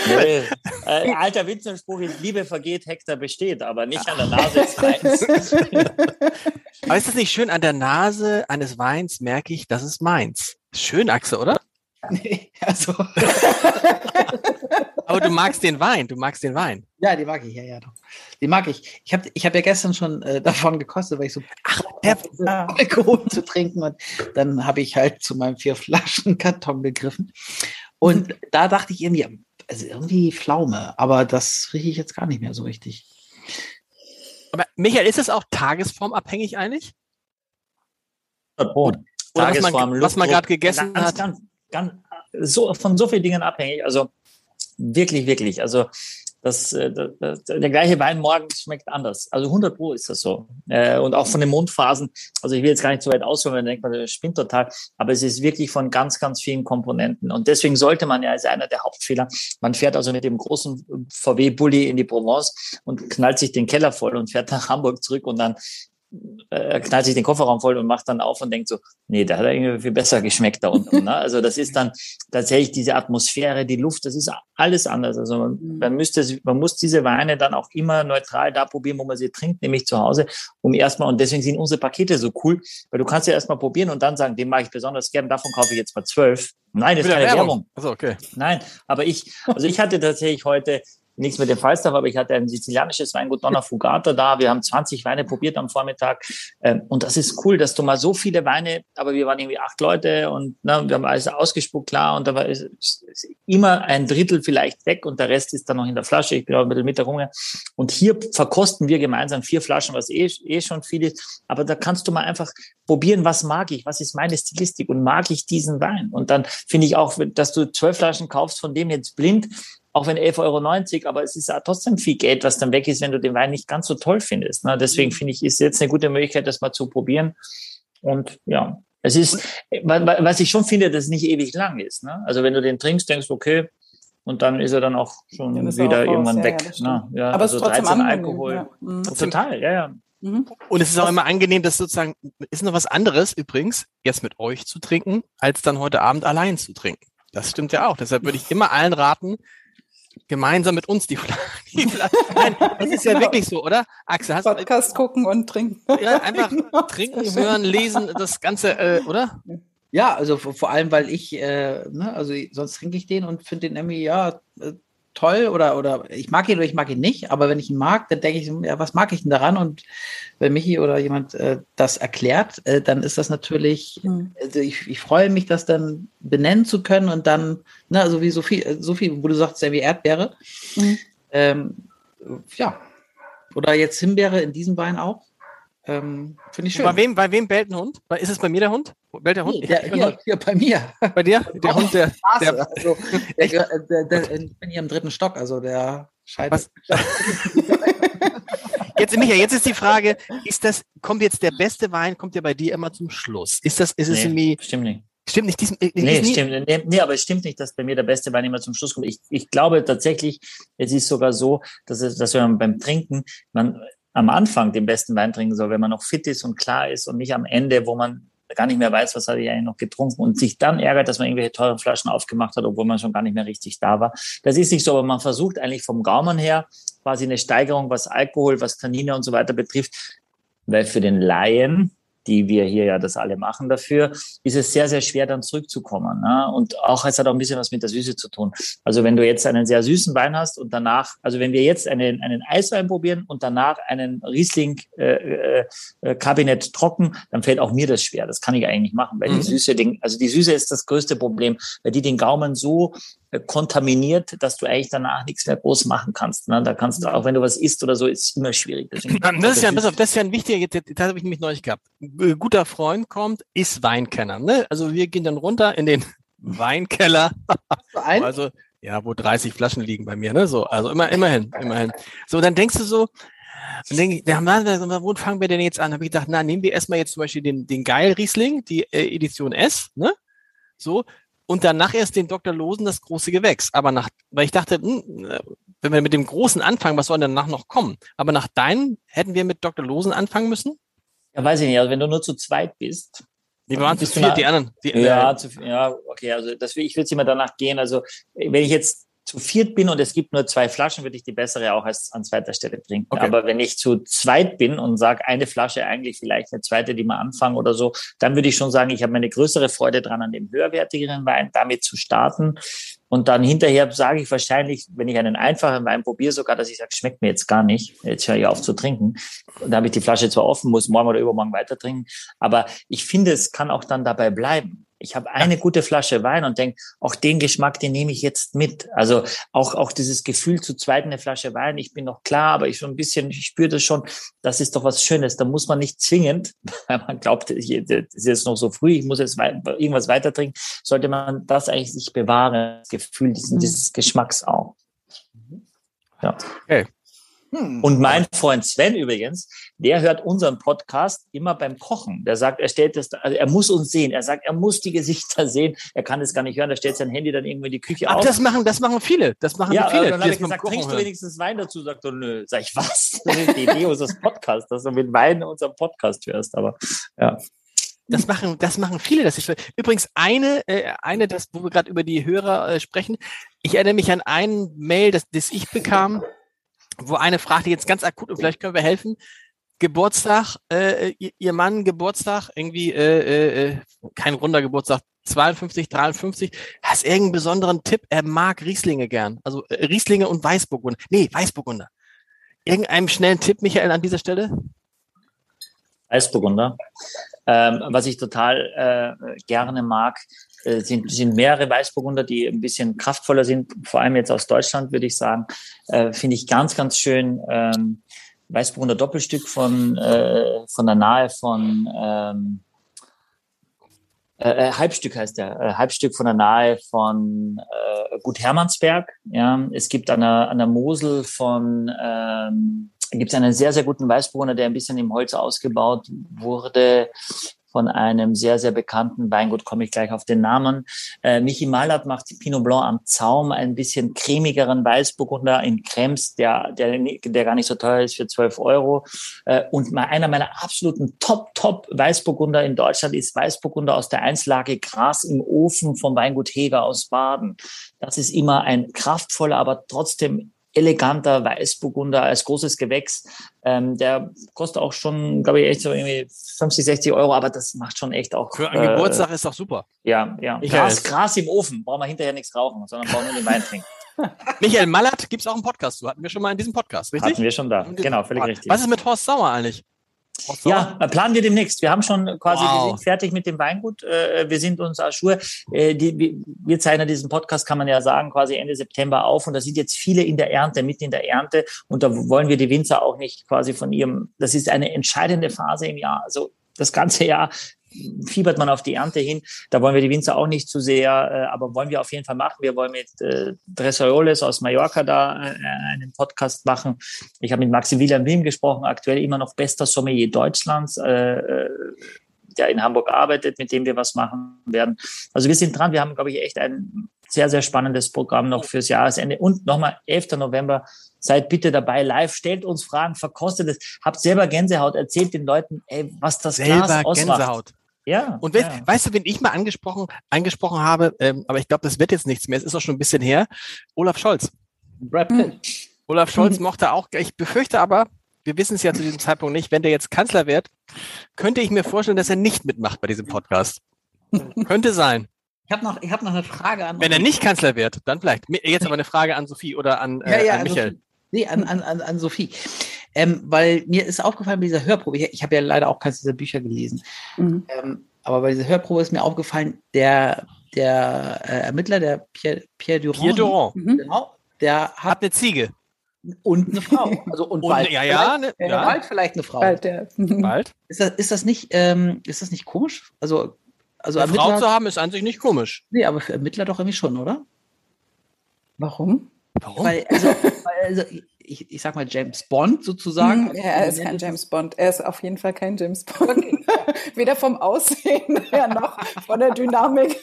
Nee. Äh, alter Winzerspruch ist, Liebe vergeht, Hektar besteht, aber nicht an der Nase des Weins. aber ist das nicht schön? An der Nase eines Weins merke ich, das ist meins. Schön, Axel, oder? Nee, also. Aber du magst den Wein, du magst den Wein. Ja, die mag ich, ja, ja, doch. Die mag ich. Ich habe ich hab ja gestern schon äh, davon gekostet, weil ich so Ach, ja. Alkohol zu trinken und dann habe ich halt zu meinem vier Flaschen Karton gegriffen. Und da dachte ich irgendwie, also irgendwie Pflaume, aber das rieche ich jetzt gar nicht mehr so richtig. Aber Michael, ist es auch tagesformabhängig eigentlich? Oh, Oder Tagesform, was man, man gerade gegessen ganz, hat? Ganz, ganz, so, von so vielen Dingen abhängig. Also wirklich, wirklich. Also das, äh, das, der gleiche Wein morgens schmeckt anders. Also 100 Pro ist das so. Äh, und auch von den Mundphasen. Also ich will jetzt gar nicht so weit ausholen, man denkt, man spinnt total. Aber es ist wirklich von ganz, ganz vielen Komponenten. Und deswegen sollte man ja als einer der Hauptfehler, man fährt also mit dem großen VW-Bulli in die Provence und knallt sich den Keller voll und fährt nach Hamburg zurück und dann äh, knallt sich den Kofferraum voll und macht dann auf und denkt so, nee, da hat er irgendwie viel besser geschmeckt da unten. Ne? Also das ist dann tatsächlich diese Atmosphäre, die Luft, das ist alles anders. Also man, mhm. man müsste, man muss diese Weine dann auch immer neutral da probieren, wo man sie trinkt, nämlich zu Hause, um erstmal, und deswegen sind unsere Pakete so cool, weil du kannst ja erstmal probieren und dann sagen, den mag ich besonders gern, davon kaufe ich jetzt mal zwölf. Nein, das ist keine Werbung. Werbung. Also, okay. Nein, aber ich, also ich hatte tatsächlich heute nichts mit dem Falstaff, aber ich hatte ein sizilianisches Weingut Donna Fugata da. Wir haben 20 Weine probiert am Vormittag. Ähm, und das ist cool, dass du mal so viele Weine, aber wir waren irgendwie acht Leute und ne, wir haben alles ausgespuckt, klar. Und da war immer ein Drittel vielleicht weg und der Rest ist dann noch in der Flasche. Ich bin auch ein bisschen mit der Runge. Und hier verkosten wir gemeinsam vier Flaschen, was eh, eh schon viel ist. Aber da kannst du mal einfach probieren, was mag ich, was ist meine Stilistik und mag ich diesen Wein. Und dann finde ich auch, dass du zwölf Flaschen kaufst, von dem jetzt blind, auch wenn 11,90 Euro, aber es ist ja trotzdem viel Geld, was dann weg ist, wenn du den Wein nicht ganz so toll findest. Ne? Deswegen mhm. finde ich, ist jetzt eine gute Möglichkeit, das mal zu probieren. Und ja, es ist, was ich schon finde, dass es nicht ewig lang ist. Ne? Also wenn du den trinkst, denkst du, okay, und dann ist er dann auch schon dann wieder auch irgendwann weg. Ja, ne? ja, aber also es ist trotzdem 13 Alkohol. Ja. Mhm. Total, ja, ja. Mhm. Und es ist auch immer angenehm, das sozusagen, ist noch was anderes übrigens, jetzt mit euch zu trinken, als dann heute Abend allein zu trinken. Das stimmt ja auch. Deshalb würde ich immer allen raten, gemeinsam mit uns die Flasche. Nein, das ist ja wirklich so, oder? Axel, hast Podcast du, gucken und trinken. Ja, einfach genau. trinken, hören, lesen, das Ganze, äh, oder? Ja, also vor allem, weil ich, äh, ne, also sonst trinke ich den und finde den irgendwie, ja, äh, toll oder, oder ich mag ihn oder ich mag ihn nicht, aber wenn ich ihn mag, dann denke ich, ja, was mag ich denn daran? Und wenn Michi oder jemand äh, das erklärt, äh, dann ist das natürlich, mhm. also ich, ich freue mich, das dann benennen zu können und dann, ne, also wie so viel, so viel, wo du sagst, ja wie Erdbeere. Mhm. Ähm, ja. Oder jetzt Himbeere in diesem Wein auch. Ähm, Finde ich schön. Bei wem, bei wem bellt ein Hund? Ist es bei mir der Hund? Bellt der Hund? Nee, der, hier, hier, bei mir. Bei dir? Der Hund, der. der, also, der, der, der, ich bin hier im dritten Stock, also der scheidet. jetzt, Michael, jetzt ist die Frage, ist das, kommt jetzt der beste Wein, kommt der bei dir immer zum Schluss? Ist das, ist es nee, irgendwie. Stimmt nicht. Stimmt nicht. Diesen, äh, nee, stimmt. Nee, nee, aber es stimmt nicht, dass bei mir der beste Wein immer zum Schluss kommt. Ich, ich glaube tatsächlich, es ist sogar so, dass, es, dass man beim Trinken, man, am Anfang den besten Wein trinken soll, wenn man noch fit ist und klar ist und nicht am Ende, wo man gar nicht mehr weiß, was hatte ich eigentlich noch getrunken und sich dann ärgert, dass man irgendwelche teuren Flaschen aufgemacht hat, obwohl man schon gar nicht mehr richtig da war. Das ist nicht so, aber man versucht eigentlich vom Gaumen her quasi eine Steigerung, was Alkohol, was Tannine und so weiter betrifft, weil für den Laien, die wir hier ja das alle machen dafür, ist es sehr, sehr schwer dann zurückzukommen. Ne? Und auch, es hat auch ein bisschen was mit der Süße zu tun. Also wenn du jetzt einen sehr süßen Wein hast und danach, also wenn wir jetzt einen, einen Eiswein probieren und danach einen Riesling äh, äh, Kabinett trocken, dann fällt auch mir das schwer. Das kann ich eigentlich nicht machen, weil mhm. die Süße, den, also die Süße ist das größte Problem, weil die den Gaumen so äh, kontaminiert, dass du eigentlich danach nichts mehr groß machen kannst. Ne? Da kannst du, auch wenn du was isst oder so, ist immer schwierig. Deswegen, das, ist ja, das ist ja ein wichtiger, das habe ich nämlich neulich gehabt. Ein guter Freund kommt, ist Weinkenner. Ne? Also wir gehen dann runter in den Weinkeller. also ja, wo 30 Flaschen liegen bei mir, ne? So, also immer, immerhin, immerhin. So, dann denkst du so, und denke ich, wo fangen wir denn jetzt an? Habe ich gedacht, na, nehmen wir erstmal jetzt zum Beispiel den, den Geil Riesling, die äh, Edition S, ne? So, und danach erst den Dr. Losen das große Gewächs. Aber nach, weil ich dachte, hm, äh, wenn wir mit dem Großen anfangen, was soll denn danach noch kommen? Aber nach deinen hätten wir mit Dr. Losen anfangen müssen? Ja, weiß ich nicht. Also wenn du nur zu zweit bist. Die waren zu viert, die anderen. Die, ja, äh, zu, ja, okay. Also das, ich würde immer danach gehen. Also wenn ich jetzt zu viert bin und es gibt nur zwei Flaschen, würde ich die bessere auch als an zweiter Stelle trinken. Okay. Aber wenn ich zu zweit bin und sage, eine Flasche eigentlich vielleicht eine zweite, die mal anfangen oder so, dann würde ich schon sagen, ich habe eine größere Freude dran, an dem höherwertigeren Wein damit zu starten. Und dann hinterher sage ich wahrscheinlich, wenn ich einen einfachen Wein probiere, sogar, dass ich sage, schmeckt mir jetzt gar nicht. Jetzt höre ich auf zu trinken. Und da habe ich die Flasche zwar offen, muss morgen oder übermorgen weiter trinken. Aber ich finde, es kann auch dann dabei bleiben. Ich habe eine gute Flasche Wein und denke, auch den Geschmack, den nehme ich jetzt mit. Also auch, auch dieses Gefühl zu zweit eine Flasche Wein. Ich bin noch klar, aber ich schon ein bisschen, ich spüre das schon. Das ist doch was Schönes. Da muss man nicht zwingend, weil man glaubt, es ist jetzt noch so früh, ich muss jetzt irgendwas weiter trinken, sollte man das eigentlich sich bewahren. Das Gefühl diesen, mhm. dieses Geschmacks auch. Ja. Okay. Hm. Und mein Freund Sven übrigens, der hört unseren Podcast immer beim Kochen. Der sagt, er stellt das, also er muss uns sehen. Er sagt, er muss die Gesichter sehen. Er kann es gar nicht hören. Er stellt sein Handy dann irgendwie in die Küche Ach, auf. das machen, das machen viele. Das machen ja, viele. Ja, dann habe ich gesagt, trinkst du wenigstens Wein dazu? Sagt er, nö. Sag ich, was? Das ist die Idee unseres Podcasts, dass du mit Wein unseren Podcast hörst. Aber, ja. Das machen, das machen viele. Das ist übrigens eine, äh, eine, das, wo wir gerade über die Hörer äh, sprechen. Ich erinnere mich an ein Mail, das, das ich bekam wo eine fragte jetzt ganz akut und vielleicht können wir helfen. Geburtstag, äh, ihr Mann Geburtstag, irgendwie äh, äh, äh kein runder Geburtstag, 52, 53. Hast irgendeinen besonderen Tipp? Er mag Rieslinge gern. Also äh, Rieslinge und Weißburgunder. Nee, Weißburgunder. Irgendeinen schnellen Tipp, Michael, an dieser Stelle? Weißburgunder. Ähm, was ich total äh, gerne mag, sind, sind mehrere Weißburgunder, die ein bisschen kraftvoller sind, vor allem jetzt aus Deutschland, würde ich sagen. Äh, Finde ich ganz, ganz schön. Ähm, Weißburgunder Doppelstück von, äh, von der Nahe von ähm, äh, äh Halbstück heißt der, äh, Halbstück von der Nahe von äh, Gut Hermannsberg. Ja, es gibt an der, an der Mosel von ähm, gibt es einen sehr, sehr guten Weißburgunder, der ein bisschen im Holz ausgebaut wurde von einem sehr, sehr bekannten Weingut, komme ich gleich auf den Namen. Äh, Michi Mallert macht Pinot Blanc am Zaum, ein bisschen cremigeren Weißburgunder in Krems, der, der, der gar nicht so teuer ist für 12 Euro. Äh, und mal einer meiner absoluten Top, Top Weißburgunder in Deutschland ist Weißburgunder aus der Einzlage Gras im Ofen vom Weingut Heger aus Baden. Das ist immer ein kraftvoller, aber trotzdem eleganter Weißburgunder als großes Gewächs. Ähm, der kostet auch schon, glaube ich, echt so irgendwie 50, 60 Euro, aber das macht schon echt auch. Für einen äh, Geburtstag ist doch super. Ja, ja. Gras, Gras im Ofen, brauchen wir hinterher nichts rauchen, sondern brauchen nur den Wein trinken. Michael Mallert gibt es auch einen Podcast zu. Hatten wir schon mal in diesem Podcast, richtig? Hatten wir schon da. Genau, völlig richtig. Was ist mit Horst Sauer eigentlich? Ja, planen wir demnächst. Wir haben schon quasi, wow. fertig mit dem Weingut. Äh, wir sind uns. Äh, die, wir zeichnen diesen Podcast, kann man ja sagen, quasi Ende September auf. Und da sind jetzt viele in der Ernte, mitten in der Ernte. Und da wollen wir die Winzer auch nicht quasi von ihrem, das ist eine entscheidende Phase im Jahr. Also das ganze Jahr fiebert man auf die Ernte hin. Da wollen wir die Winzer auch nicht zu sehr, äh, aber wollen wir auf jeden Fall machen. Wir wollen mit äh, Dressoyoles aus Mallorca da äh, einen Podcast machen. Ich habe mit Maximilian Wilm gesprochen, aktuell immer noch bester Sommelier Deutschlands. Äh, äh, der in Hamburg arbeitet, mit dem wir was machen werden. Also wir sind dran. Wir haben, glaube ich, echt ein sehr, sehr spannendes Programm noch fürs Jahresende. Und nochmal 11. November, seid bitte dabei live, stellt uns Fragen, verkostet es, habt selber Gänsehaut, erzählt den Leuten, ey, was das selber Glas ausmacht. Gänsehaut. Ja. Und weißt, ja. weißt du, wen ich mal angesprochen, angesprochen habe, ähm, aber ich glaube, das wird jetzt nichts mehr, es ist auch schon ein bisschen her, Olaf Scholz. Brad Pitt. Hm. Olaf Scholz mochte auch, ich befürchte aber, wir wissen es ja zu diesem Zeitpunkt nicht, wenn der jetzt Kanzler wird, könnte ich mir vorstellen, dass er nicht mitmacht bei diesem Podcast. könnte sein. Ich habe noch, ich hab noch eine Frage an. Wenn er nicht Kanzler wird, dann vielleicht. Jetzt aber eine Frage an Sophie oder an, äh, ja, ja, an Michael. Sophie. Nee, an, an, an, an Sophie. Ähm, weil mir ist aufgefallen bei dieser Hörprobe, ich, ich habe ja leider auch keines dieser Bücher gelesen, mhm. ähm, aber bei dieser Hörprobe ist mir aufgefallen, der, der äh, Ermittler, der Pierre, Pierre Durand, Pierre Durand. Mhm. Genau, der hat, hat, eine Ziege. Und eine Frau. Also und, und bald, ja, ja, ne, ja. bald vielleicht eine Frau. Bald, ja. bald. Ist das, ist das nicht, ähm, ist das nicht komisch? Also, also eine Frau zu haben ist an sich nicht komisch. Nee, aber für Ermittler doch irgendwie schon, oder? Warum? Warum? Weil, also, weil, also ich, ich sag mal James Bond sozusagen. Hm, ja, er ist kein James Bond. Er ist auf jeden Fall kein James Bond. Weder vom Aussehen her noch von der Dynamik.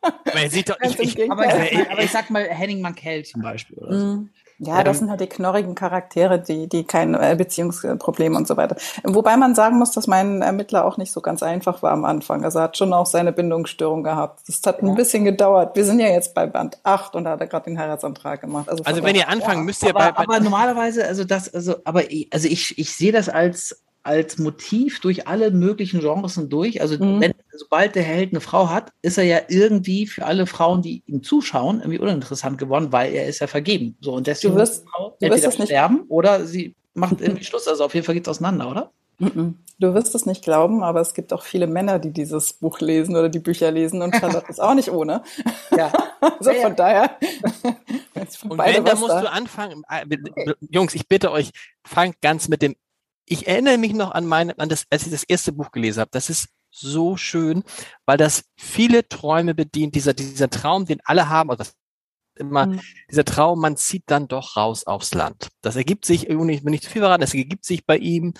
Aber er sieht doch, ich, ich, aber, ich, aber, ich, sag mal Henning Mankell zum Beispiel oder so. Ja, das sind halt die knorrigen Charaktere, die, die kein äh, Beziehungsproblem und so weiter. Wobei man sagen muss, dass mein Ermittler auch nicht so ganz einfach war am Anfang. Also er hat schon auch seine Bindungsstörung gehabt. Das hat ein bisschen gedauert. Wir sind ja jetzt bei Band 8 und da hat er gerade den Heiratsantrag gemacht. Also, also wenn ihr anfangen, ja. müsst ihr aber, bei, bei aber normalerweise, also das, also, aber ich, also ich, ich sehe das als als Motiv durch alle möglichen Genres durch. Also mhm. wenn, sobald der Held eine Frau hat, ist er ja irgendwie für alle Frauen, die ihm zuschauen, irgendwie uninteressant geworden, weil er ist ja vergeben. So und deswegen du wirst, Frau du wirst entweder sterben oder sie macht irgendwie Schluss. Also auf jeden Fall geht's auseinander, oder? Mhm. Du wirst es nicht glauben, aber es gibt auch viele Männer, die dieses Buch lesen oder die Bücher lesen und Charlotte ist auch nicht ohne. Ja. also ja, von daher. und wenn, dann musst da. du anfangen. Äh, Jungs, ich bitte euch, fangt ganz mit dem ich erinnere mich noch an meine, an das, als ich das erste Buch gelesen habe. Das ist so schön, weil das viele Träume bedient. Dieser, dieser Traum, den alle haben, oder immer, mhm. dieser Traum, man zieht dann doch raus aufs Land. Das ergibt sich irgendwie, wenn nicht zu viel verraten, das ergibt sich bei ihm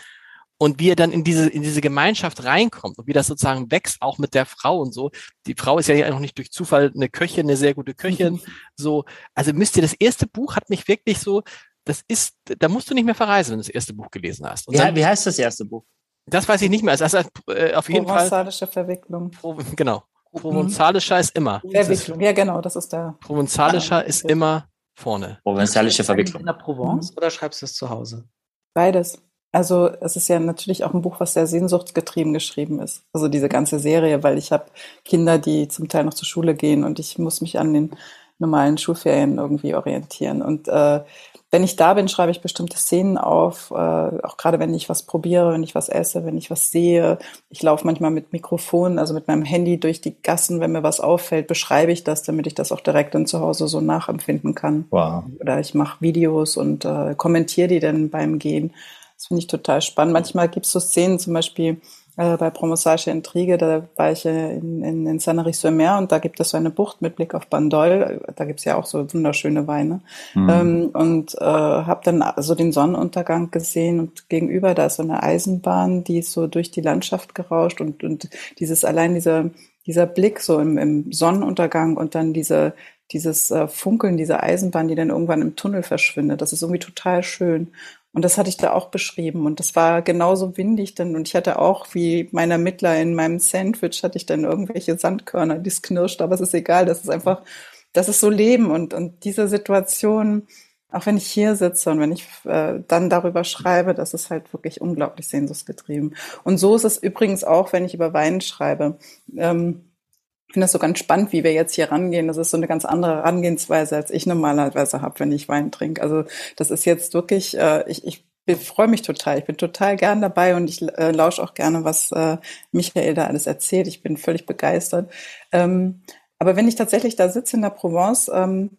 und wie er dann in diese, in diese Gemeinschaft reinkommt und wie das sozusagen wächst, auch mit der Frau und so. Die Frau ist ja noch nicht durch Zufall eine Köchin, eine sehr gute Köchin. So, also müsst ihr, das erste Buch hat mich wirklich so, das ist, da musst du nicht mehr verreisen, wenn du das erste Buch gelesen hast. Und ja, wie heißt das erste Buch? Das weiß ich nicht mehr. Also, also äh, auf jeden Fall. Provenzalische Verwicklung. Pro, genau. Provenzalischer ist immer. Verwicklung. Ja, genau, das ist der. Provenzalischer ist immer vorne. Provenzalische Verwicklung. In der Provence mhm. oder schreibst du es zu Hause? Beides. Also es ist ja natürlich auch ein Buch, was sehr sehnsuchtsgetrieben geschrieben ist. Also diese ganze Serie, weil ich habe Kinder, die zum Teil noch zur Schule gehen und ich muss mich an den normalen Schulferien irgendwie orientieren. Und äh, wenn ich da bin, schreibe ich bestimmte Szenen auf, äh, auch gerade wenn ich was probiere, wenn ich was esse, wenn ich was sehe. Ich laufe manchmal mit Mikrofon, also mit meinem Handy durch die Gassen, wenn mir was auffällt, beschreibe ich das, damit ich das auch direkt dann zu Hause so nachempfinden kann. Wow. Oder ich mache Videos und äh, kommentiere die dann beim Gehen. Das finde ich total spannend. Manchmal gibt es so Szenen, zum Beispiel äh, bei Promosage Intrigue, da war ich in, in, in Sanary-sur-Mer und da gibt es so eine Bucht mit Blick auf Bandol. Da gibt es ja auch so wunderschöne Weine. Mhm. Ähm, und äh, habe dann so den Sonnenuntergang gesehen und gegenüber da ist so eine Eisenbahn, die ist so durch die Landschaft gerauscht und, und dieses allein dieser dieser Blick so im, im Sonnenuntergang und dann diese dieses äh, Funkeln dieser Eisenbahn, die dann irgendwann im Tunnel verschwindet. Das ist irgendwie total schön. Und das hatte ich da auch beschrieben. Und das war genauso windig dann. Und ich hatte auch, wie mein Ermittler in meinem Sandwich, hatte ich dann irgendwelche Sandkörner, die es knirscht. Aber es ist egal. Das ist einfach, das ist so Leben. Und, und diese Situation, auch wenn ich hier sitze und wenn ich äh, dann darüber schreibe, das ist halt wirklich unglaublich sehnsuchtsgetrieben. Und so ist es übrigens auch, wenn ich über Wein schreibe. Ähm, ich finde das so ganz spannend, wie wir jetzt hier rangehen. Das ist so eine ganz andere Herangehensweise, als ich normalerweise habe, wenn ich Wein trinke. Also das ist jetzt wirklich, äh, ich, ich freue mich total. Ich bin total gern dabei und ich äh, lausche auch gerne, was äh, Michael da alles erzählt. Ich bin völlig begeistert. Ähm, aber wenn ich tatsächlich da sitze in der Provence, ähm,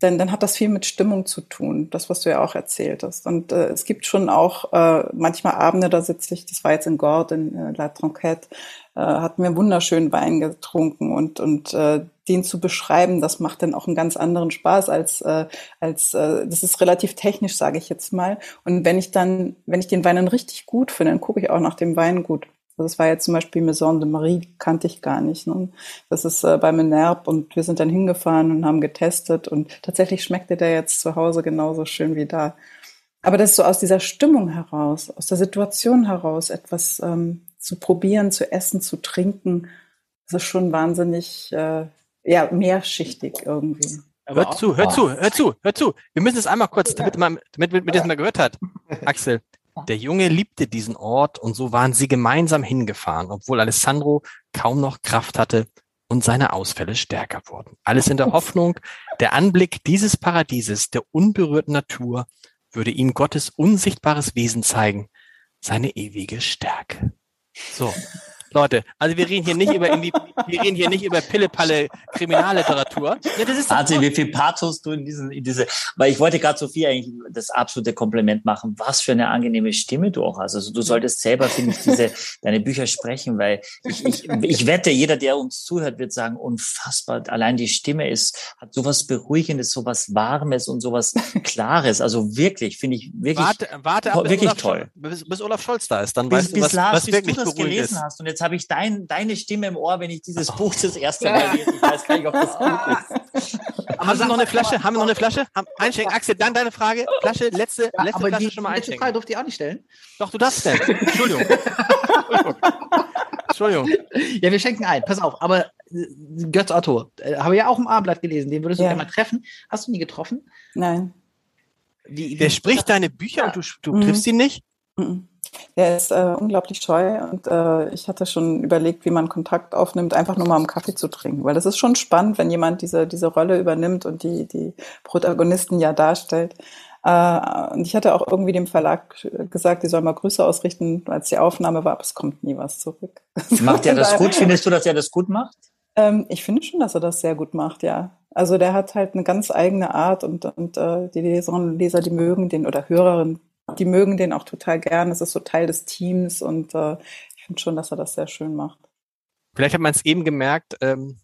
dann, dann hat das viel mit Stimmung zu tun, das, was du ja auch erzählt hast. Und äh, es gibt schon auch äh, manchmal Abende, da sitze ich, das war jetzt in Gordes, in äh, La Tronquette, äh, hatten wir wunderschönen Wein getrunken und, und äh, den zu beschreiben, das macht dann auch einen ganz anderen Spaß als, äh, als äh, das ist relativ technisch, sage ich jetzt mal. Und wenn ich dann, wenn ich den Wein dann richtig gut finde, dann gucke ich auch nach dem Wein gut. Das war jetzt zum Beispiel Maison de Marie, kannte ich gar nicht. Ne? Das ist äh, bei Menerb und wir sind dann hingefahren und haben getestet und tatsächlich schmeckte der jetzt zu Hause genauso schön wie da. Aber das ist so aus dieser Stimmung heraus, aus der Situation heraus, etwas ähm, zu probieren, zu essen, zu trinken, das ist schon wahnsinnig, äh, ja, mehrschichtig irgendwie. hört zu, hört zu, hört zu, hört zu. Wir müssen es einmal kurz, damit man, damit, damit das mal gehört hat. Axel, der Junge liebte diesen Ort und so waren sie gemeinsam hingefahren, obwohl Alessandro kaum noch Kraft hatte und seine Ausfälle stärker wurden. Alles in der Hoffnung, der Anblick dieses Paradieses, der unberührten Natur, würde ihm Gottes unsichtbares Wesen zeigen, seine ewige Stärke. So. Leute, also wir reden hier nicht über irgendwie, wir reden hier nicht über Pille-Palle Kriminalliteratur. Ja, das ist Wahnsinn, wie viel Pathos du in diesen, in diese, weil ich wollte gerade Sophie eigentlich das absolute Kompliment machen. Was für eine angenehme Stimme du auch hast. Also du solltest selber, finde ich, diese, deine Bücher sprechen, weil ich, ich, ich wette, jeder, der uns zuhört, wird sagen, unfassbar. Allein die Stimme ist, hat sowas Beruhigendes, sowas Warmes und sowas Klares. Also wirklich, finde ich wirklich, warte, warte ab, wirklich Olaf toll. bis, bis Olaf Scholz da ist, dann bis, weißt du, was, Lars, was wirklich du das gelesen ist. hast und jetzt jetzt habe ich dein, deine Stimme im Ohr, wenn ich dieses oh. Buch das erste Mal lese. Ich weiß gar nicht, ob das gut ist. haben wir noch eine Flasche? Haben wir noch eine Flasche? Einschenken. Axel, dann deine Frage. Flasche, letzte, ja, letzte aber Flasche die, schon mal einschenken. Letzte Frage durfte ich auch nicht stellen. Doch, du darfst stellen. Entschuldigung. Entschuldigung. Ja, wir schenken ein. Pass auf. Aber äh, Götz Otto, äh, habe ja auch im Abendblatt gelesen. Den würdest du ja. gerne mal treffen. Hast du nie getroffen? Nein. Wie, Der spricht deine Bücher ja. und du, du mhm. triffst ihn nicht? Mhm. Er ist äh, unglaublich scheu und äh, ich hatte schon überlegt, wie man Kontakt aufnimmt, einfach nur mal einen Kaffee zu trinken, weil das ist schon spannend, wenn jemand diese, diese Rolle übernimmt und die, die Protagonisten ja darstellt. Äh, und ich hatte auch irgendwie dem Verlag gesagt, die soll mal Grüße ausrichten, als die Aufnahme war, aber es kommt nie was zurück. Macht er das gut? Findest du, dass er das gut macht? Ähm, ich finde schon, dass er das sehr gut macht, ja. Also der hat halt eine ganz eigene Art und, und äh, die Leserinnen und Leser, die mögen den oder Hörerinnen die mögen den auch total gern. Es ist so Teil des Teams und äh, ich finde schon, dass er das sehr schön macht. Vielleicht hat man es eben gemerkt, ähm,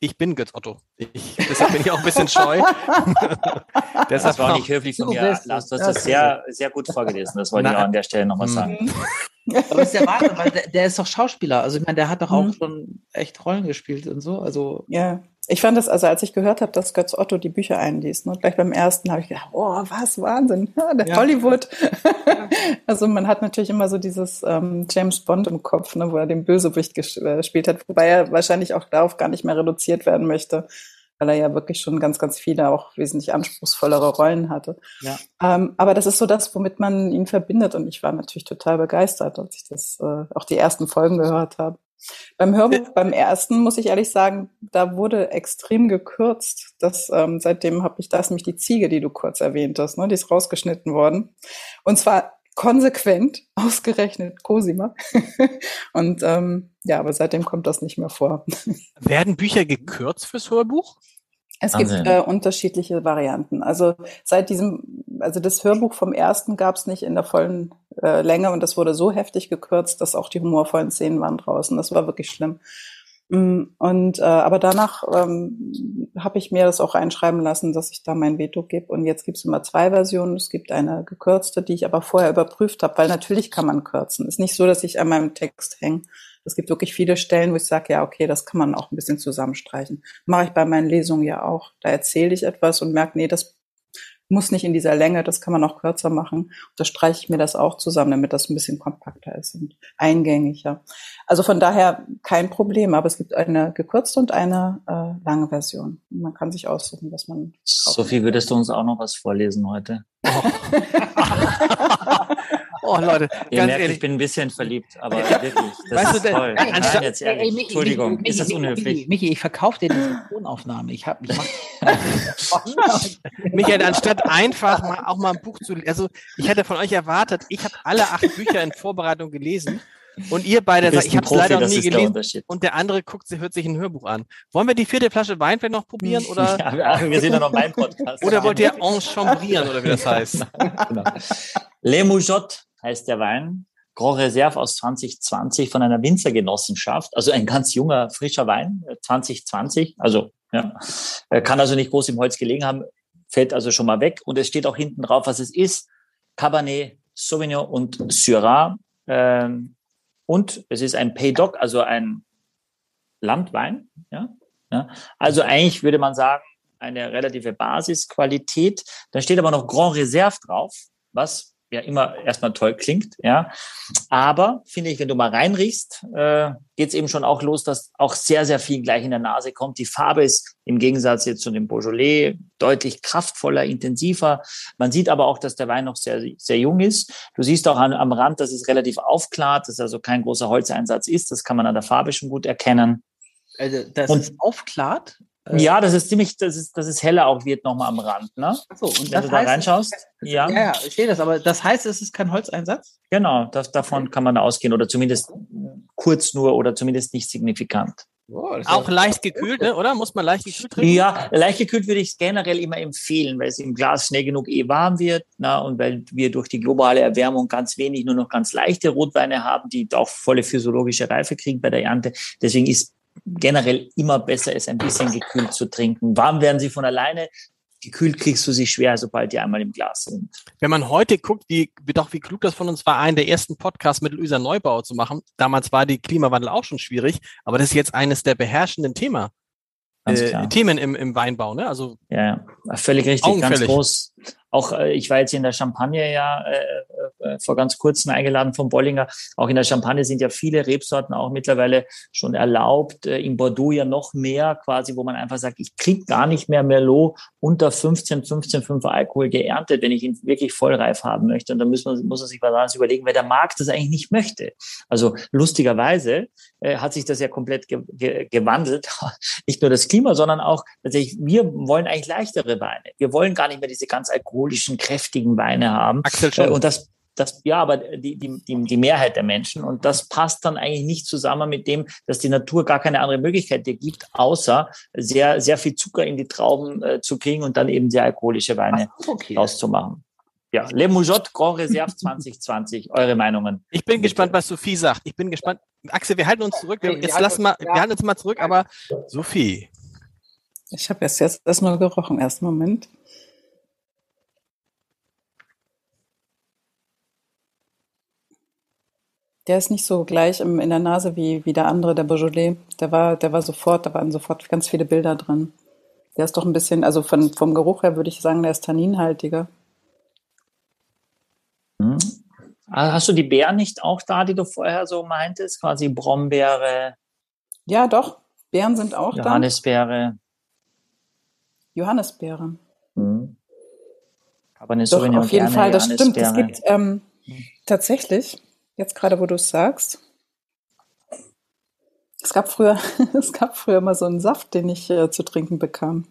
Ich bin Götz Otto. Ich, deshalb bin ich auch ein bisschen scheu. das war auch nicht höflich von mir. Lars, du hast das sehr, sehr gut vorgelesen. Das wollte ich auch an der Stelle nochmal sagen. Aber ist der Wahnsinn, weil der, der, ist doch Schauspieler. Also ich meine, der hat doch auch mhm. schon echt Rollen gespielt und so. Also ja, ich fand das, also als ich gehört habe, dass Götz Otto die Bücher einliest, ne, gleich beim ersten habe ich gedacht, oh, was, Wahnsinn, ja, der ja. Hollywood. also man hat natürlich immer so dieses ähm, James Bond im Kopf, ne, wo er den Bösewicht äh, gespielt hat, wobei er wahrscheinlich auch darauf gar nicht mehr reduziert werden möchte weil er ja wirklich schon ganz, ganz viele auch wesentlich anspruchsvollere Rollen hatte. Ja. Ähm, aber das ist so das, womit man ihn verbindet. Und ich war natürlich total begeistert, als ich das äh, auch die ersten Folgen gehört habe. Beim Hörbuch, beim ersten, muss ich ehrlich sagen, da wurde extrem gekürzt. Das, ähm, seitdem habe ich, da ist nämlich die Ziege, die du kurz erwähnt hast, ne? die ist rausgeschnitten worden. Und zwar konsequent, ausgerechnet Cosima. Und ähm, ja, aber seitdem kommt das nicht mehr vor. Werden Bücher gekürzt fürs Hörbuch? Es gibt äh, unterschiedliche Varianten. Also seit diesem, also das Hörbuch vom ersten gab es nicht in der vollen äh, Länge und das wurde so heftig gekürzt, dass auch die humorvollen Szenen waren draußen. Das war wirklich schlimm. Mm, und äh, aber danach ähm, habe ich mir das auch einschreiben lassen, dass ich da mein Veto gebe. Und jetzt gibt es immer zwei Versionen. Es gibt eine gekürzte, die ich aber vorher überprüft habe, weil natürlich kann man kürzen. Ist nicht so, dass ich an meinem Text hänge. Es gibt wirklich viele Stellen, wo ich sage, ja, okay, das kann man auch ein bisschen zusammenstreichen. Mache ich bei meinen Lesungen ja auch. Da erzähle ich etwas und merke, nee, das muss nicht in dieser Länge, das kann man auch kürzer machen. da streiche ich mir das auch zusammen, damit das ein bisschen kompakter ist und eingängiger. Also von daher kein Problem, aber es gibt eine gekürzte und eine äh, lange Version. Man kann sich aussuchen, was man. Sophie, würdest du uns auch noch was vorlesen heute? Oh. Oh Leute, Ihr ganz merkt, ehrlich. ich bin ein bisschen verliebt, aber wirklich, das weißt ist du, toll. Nein, Nein, jetzt ehrlich. Ey, Michi, Entschuldigung, Michi, ist das unhöflich? Michi, Michi ich verkaufe dir diese Tonaufnahme. Ich habe Michael, anstatt einfach mal auch mal ein Buch zu, also ich hätte von euch erwartet, ich habe alle acht Bücher in Vorbereitung gelesen. Und ihr beide sagt, ich habe es leider noch nie gelesen. Und der andere guckt, hört sich ein Hörbuch an. Wollen wir die vierte Flasche Wein vielleicht noch probieren? Oder? Ja, wir sehen ja noch meinen Podcast. Oder wollt ihr enchambrieren, oder wie das heißt? genau. Les Moujottes heißt der Wein. Grand Reserve aus 2020 von einer Winzergenossenschaft, also ein ganz junger, frischer Wein, 2020, also ja, kann also nicht groß im Holz gelegen haben, fällt also schon mal weg. Und es steht auch hinten drauf, was es ist, Cabernet Sauvignon und Syrah. Ähm, und es ist ein Paydoc, also ein Landwein, ja, also eigentlich würde man sagen, eine relative Basisqualität. Da steht aber noch Grand Reserve drauf, was ja immer erstmal toll klingt, ja. Aber finde ich, wenn du mal reinriechst, äh, geht es eben schon auch los, dass auch sehr, sehr viel gleich in der Nase kommt. Die Farbe ist im Gegensatz jetzt zu dem Beaujolais deutlich kraftvoller, intensiver. Man sieht aber auch, dass der Wein noch sehr, sehr jung ist. Du siehst auch an, am Rand, dass es relativ aufklart, dass also kein großer Holzeinsatz ist. Das kann man an der Farbe schon gut erkennen. Also, das Und, ist aufklart? Äh, ja, das ist ziemlich, das ist, das ist heller auch wird nochmal am Rand, ne? Achso, und wenn du da reinschaust. ja. ja, ja, ich sehe das, aber das heißt, es ist kein Holzeinsatz? Genau, das, davon kann man ausgehen oder zumindest kurz nur oder zumindest nicht signifikant. Oh, auch leicht gekühlt, ne? oder? Muss man leicht gekühlt trinken? Ja, leicht gekühlt würde ich es generell immer empfehlen, weil es im Glas schnell genug eh warm wird na, und weil wir durch die globale Erwärmung ganz wenig, nur noch ganz leichte Rotweine haben, die auch volle physiologische Reife kriegen bei der Ernte. Deswegen ist generell immer besser ist, ein bisschen gekühlt zu trinken. Warm werden sie von alleine. Gekühlt kriegst du sie schwer, sobald die einmal im Glas sind. Wenn man heute guckt, wie, doch wie klug das von uns war, einen der ersten Podcasts mit Luisa Neubauer zu machen. Damals war die Klimawandel auch schon schwierig, aber das ist jetzt eines der beherrschenden Thema, äh, Themen im, im Weinbau. Ne? Also ja, völlig richtig, ganz groß. Auch äh, ich war jetzt in der Champagne ja äh, äh, vor ganz kurzem eingeladen von Bollinger. Auch in der Champagne sind ja viele Rebsorten auch mittlerweile schon erlaubt. Äh, in Bordeaux ja noch mehr quasi, wo man einfach sagt, ich krieg gar nicht mehr Merlot unter 15, 15,5 Alkohol geerntet, wenn ich ihn wirklich vollreif haben möchte. Und dann muss man, muss man sich was anderes überlegen, weil der Markt das eigentlich nicht möchte. Also lustigerweise äh, hat sich das ja komplett ge ge gewandelt. nicht nur das Klima, sondern auch tatsächlich, wir wollen eigentlich leichtere Weine. Wir wollen gar nicht mehr diese ganz alkoholischen, kräftigen Weine haben. Axel schon. Äh, und das das, ja, aber die, die, die, Mehrheit der Menschen. Und das passt dann eigentlich nicht zusammen mit dem, dass die Natur gar keine andere Möglichkeit dir gibt, außer sehr, sehr viel Zucker in die Trauben äh, zu kriegen und dann eben sehr alkoholische Weine okay. rauszumachen. Ja, Le Moujotte Grand Reserve 2020. Eure Meinungen? Ich bin Bitte. gespannt, was Sophie sagt. Ich bin gespannt. Axel, wir halten uns zurück. Wir, jetzt lassen wir, wir halten uns mal zurück, aber Sophie. Ich habe erst jetzt nur gerochen. Ersten Moment. Der ist nicht so gleich im, in der Nase wie, wie der andere, der Beaujolais. Der war, der war sofort, da waren sofort ganz viele Bilder drin. Der ist doch ein bisschen, also von, vom Geruch her würde ich sagen, der ist tanninhaltiger. Hm. Hast du die Beeren nicht auch da, die du vorher so meintest? Quasi Brombeere? Ja, doch. Beeren sind auch Johannisbeere. da. Johannisbeere. Hm. Cabernet Sauvignon. Auf jeden Fall, das stimmt. Es gibt ähm, tatsächlich, jetzt gerade wo du es sagst, es gab früher, es gab früher mal so einen Saft, den ich äh, zu trinken bekam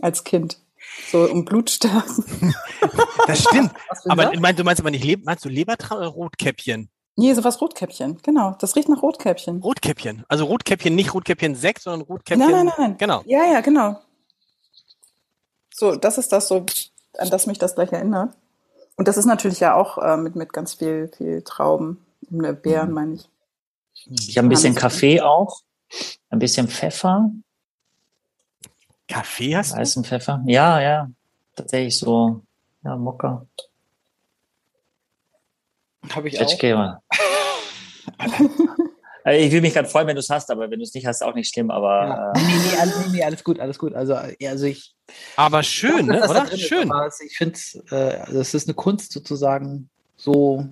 als Kind. So um Blutstärken. Das stimmt. aber meinst, du meinst aber nicht, meinst du Lebertraum oder Rotkäppchen? Nee, sowas Rotkäppchen, genau. Das riecht nach Rotkäppchen. Rotkäppchen. Also Rotkäppchen, nicht Rotkäppchen Sekt, sondern Rotkäppchen. Nein, nein, nein. Genau. Ja, ja, genau. So, das ist das so, an das mich das gleich erinnert. Und das ist natürlich ja auch äh, mit, mit ganz viel, viel Trauben, Beeren, mhm. meine ich. Ich habe ein bisschen Kaffee auch, ein bisschen Pfeffer. Kaffee hast du? Weißen Pfeffer. Ja, ja. Tatsächlich so, ja, Mokka. Habe ich auch. Ich will mich gerade freuen, wenn du es hast, aber wenn du es nicht hast, auch nicht schlimm. Aber ja. nee, nee, alles, nee, nee, alles gut, alles gut. Also, also ich. Aber schön, ne? oder? Schön. Ist, ich finde, äh, also es ist eine Kunst sozusagen, so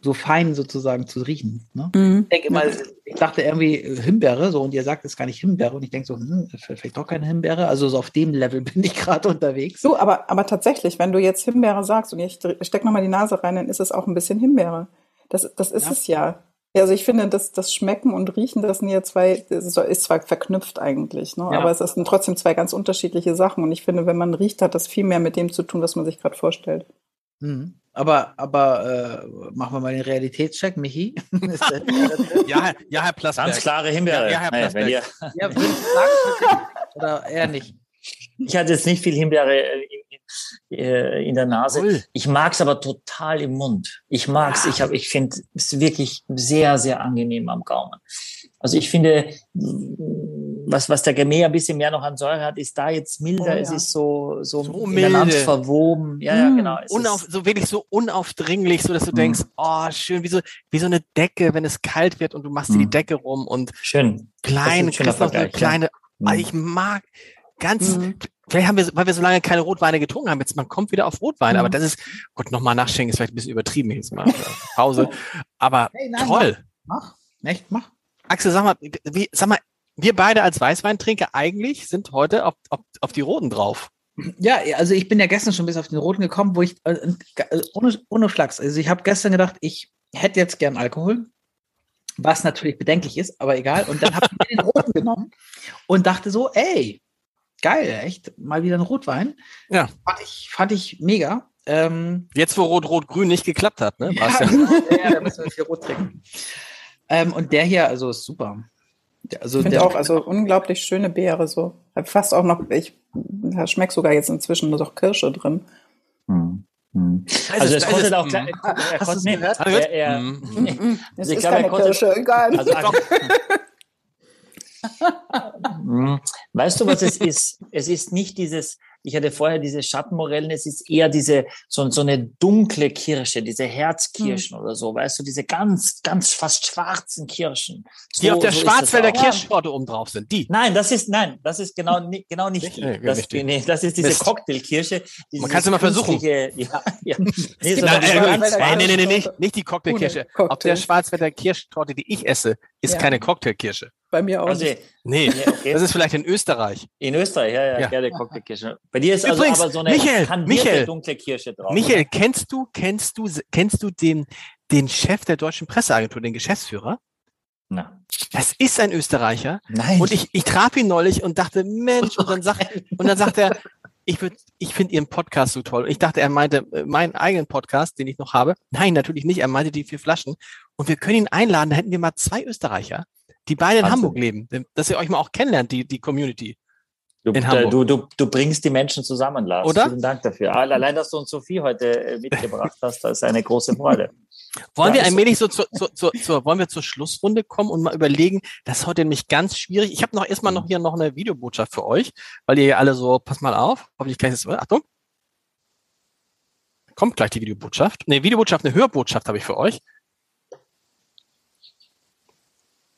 so fein sozusagen zu riechen. Ne? Mhm. Ich denke immer, ich dachte irgendwie Himbeere, so und ihr sagt es gar nicht Himbeere und ich denke so, hm, vielleicht doch keine Himbeere. Also so auf dem Level bin ich gerade unterwegs. So, aber, aber tatsächlich, wenn du jetzt Himbeere sagst und ich steck nochmal die Nase rein, dann ist es auch ein bisschen Himbeere. Das, das ist ja. es ja. Also ich finde, das, das Schmecken und Riechen, das sind ja zwei, das ist zwar verknüpft eigentlich, ne? Ja. aber es sind trotzdem zwei ganz unterschiedliche Sachen. Und ich finde, wenn man riecht, hat das viel mehr mit dem zu tun, was man sich gerade vorstellt. Mhm. Aber, aber äh, machen wir mal den Realitätscheck, Michi. ja, ja, Herr Plasberg. Ganz klare Himbeere. Ja, Herr Plasberg. Hey, ja, oder eher nicht? Ich hatte jetzt nicht viel Himbeere in, in der Nase. Cool. Ich mag es aber total im Mund. Ich mag es. Ich, ich finde es wirklich sehr, sehr angenehm am Gaumen. Also ich finde, was, was der Gamay ein bisschen mehr noch an Säure hat, ist da jetzt milder. Oh, ja. Es ist so, so, so miteinander verwoben. Ja, ja, genau. Unauf, so wirklich so unaufdringlich, so dass du mm. denkst, oh, schön, wie so, wie so eine Decke, wenn es kalt wird und du machst mm. dir die mm. Decke rum und schön. Klein, kriegst noch eine kleine, ja. ich mag ganz, mm. vielleicht haben wir, weil wir so lange keine Rotweine getrunken haben, jetzt man kommt wieder auf Rotwein, aber das ist, Gott, nochmal nachschenken ist vielleicht ein bisschen übertrieben jetzt mal. Pause. Aber hey, nein, toll. Mach. mach. Echt, mach. Axel, sag mal, wie, sag mal, wir beide als Weißweintrinker eigentlich sind heute auf, auf, auf die Roten drauf. Ja, also ich bin ja gestern schon bis auf den Roten gekommen, wo ich, äh, ohne, ohne Flachs, also ich habe gestern gedacht, ich hätte jetzt gern Alkohol, was natürlich bedenklich ist, aber egal. Und dann habe ich mir den Roten genommen und dachte so, ey, geil, echt, mal wieder ein Rotwein. Ja. Fand ich, fand ich mega. Ähm, Jetzt, wo Rot-Rot-Grün nicht geklappt hat, ne? Ja, ja. ja, da müssen wir viel Rot trinken. Ähm, und der hier, also ist super. Also ich finde auch, also unglaublich schöne Beere so. Hab fast auch noch, ich da schmeckt sogar jetzt inzwischen nur noch Kirsche drin. Hm. Hm. Also es kostet auch klar, er, Hast du gehört? Er, er, mm, mm, es ist keine Kirsche, egal. Also, weißt du, was es ist? Es ist nicht dieses, ich hatte vorher diese Schattenmorellen, es ist eher diese, so, so eine dunkle Kirsche, diese Herzkirschen hm. oder so, weißt du, diese ganz, ganz fast schwarzen Kirschen. So, die auf der so Schwarzwälder Kirschtorte oben drauf sind, die? Nein, das ist, nein, das ist genau, genau nicht, die. Nee, das, die. Nee, das ist diese Mist. Cocktailkirsche. Man kann es immer versuchen. Ja, ja. Nee, so nein, nein, nee, nee, nee, nicht, nicht die Cocktailkirsche. Cocktail. Auf der Schwarzwälder Kirschtorte, die ich esse, ist ja. keine Cocktailkirsche. Bei mir auch. Also, nicht. Nee, okay. das ist vielleicht in Österreich. In Österreich, ja, ja, ja. gerne Cocktailkirsche. Bei dir ist Übrigens, also aber so eine Michael, Michael, dunkle Kirsche drauf. Michael, oder? kennst du, kennst du, kennst du den, den Chef der deutschen Presseagentur, den Geschäftsführer? Na. Das ist ein Österreicher. Nein. Und ich, ich traf ihn neulich und dachte, Mensch, und dann sagt, und dann sagt er, ich ich finde Ihren Podcast so toll. Ich dachte, er meinte äh, meinen eigenen Podcast, den ich noch habe. Nein, natürlich nicht. Er meinte die vier Flaschen. Und wir können ihn einladen. Da hätten wir mal zwei Österreicher die beide in Wahnsinn. Hamburg leben, dass ihr euch mal auch kennenlernt, die, die Community. Du, du, du, du, bringst die Menschen zusammen, Lars. Oder? Vielen Dank dafür. Allein, dass du uns Sophie heute äh, mitgebracht hast, das ist eine große Freude. Wollen ja, wir allmählich so zur, zur, zur, zur, wollen wir zur Schlussrunde kommen und mal überlegen, das ist heute nämlich ganz schwierig. Ich habe noch erstmal noch hier noch eine Videobotschaft für euch, weil ihr ja alle so, pass mal auf, hoffentlich kann ich das, Achtung. Kommt gleich die Videobotschaft. Ne, Videobotschaft, eine Hörbotschaft habe ich für euch.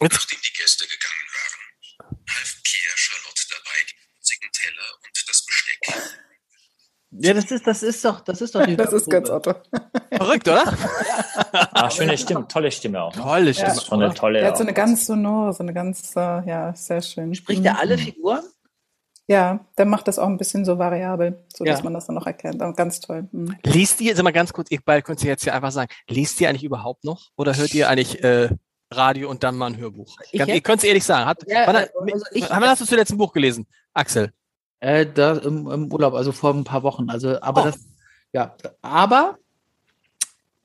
Jetzt. Nachdem die Gäste gegangen waren, half Teller und das Besteck. Ja, das ist, das ist doch, das ist doch die Das ist ganz Otto. Verrückt, oder? ah, schöne Stimme, tolle Stimme auch. Tolle Stimme. Ja. Schon eine tolle. Er hat so eine ganz sonore, so eine ganz, äh, ja, sehr schön. Spricht er alle Figuren? Ja, der macht das auch ein bisschen so variabel, so dass ja. man das dann noch erkennt. Aber ganz toll. Mhm. Liest ihr, sag mal ganz kurz, ihr beide könnt ihr jetzt hier einfach sagen, liest ihr eigentlich überhaupt noch? Oder hört ihr eigentlich äh, Radio und dann mal ein Hörbuch. Ganz, ihr könnt es ehrlich sagen. Hat, ja, wann, also ich, wann hast du zuletzt ein Buch gelesen, Axel? Äh, da im, im, Urlaub, also vor ein paar Wochen. Also, aber oh. das, ja, aber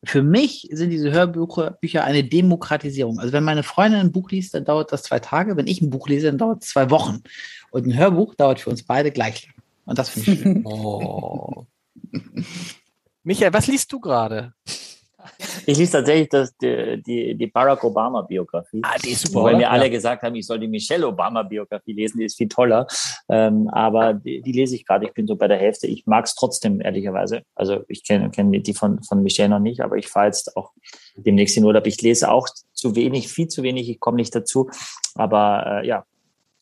für mich sind diese Hörbücher Bücher eine Demokratisierung. Also wenn meine Freundin ein Buch liest, dann dauert das zwei Tage. Wenn ich ein Buch lese, dann dauert es zwei Wochen. Und ein Hörbuch dauert für uns beide gleich lang. Und das finde ich schön. Oh. Michael, was liest du gerade? Ich lese tatsächlich das, die, die, die Barack Obama-Biografie. Ah, die ist super. Weil mir alle gesagt haben, ich soll die Michelle Obama-Biografie lesen, die ist viel toller. Ähm, aber die, die, lese ich gerade, ich bin so bei der Hälfte. Ich mag es trotzdem, ehrlicherweise. Also ich kenne kenn die von, von Michelle noch nicht, aber ich fahre jetzt auch demnächst in Urlaub. Ich lese auch zu wenig, viel zu wenig, ich komme nicht dazu. Aber äh, ja,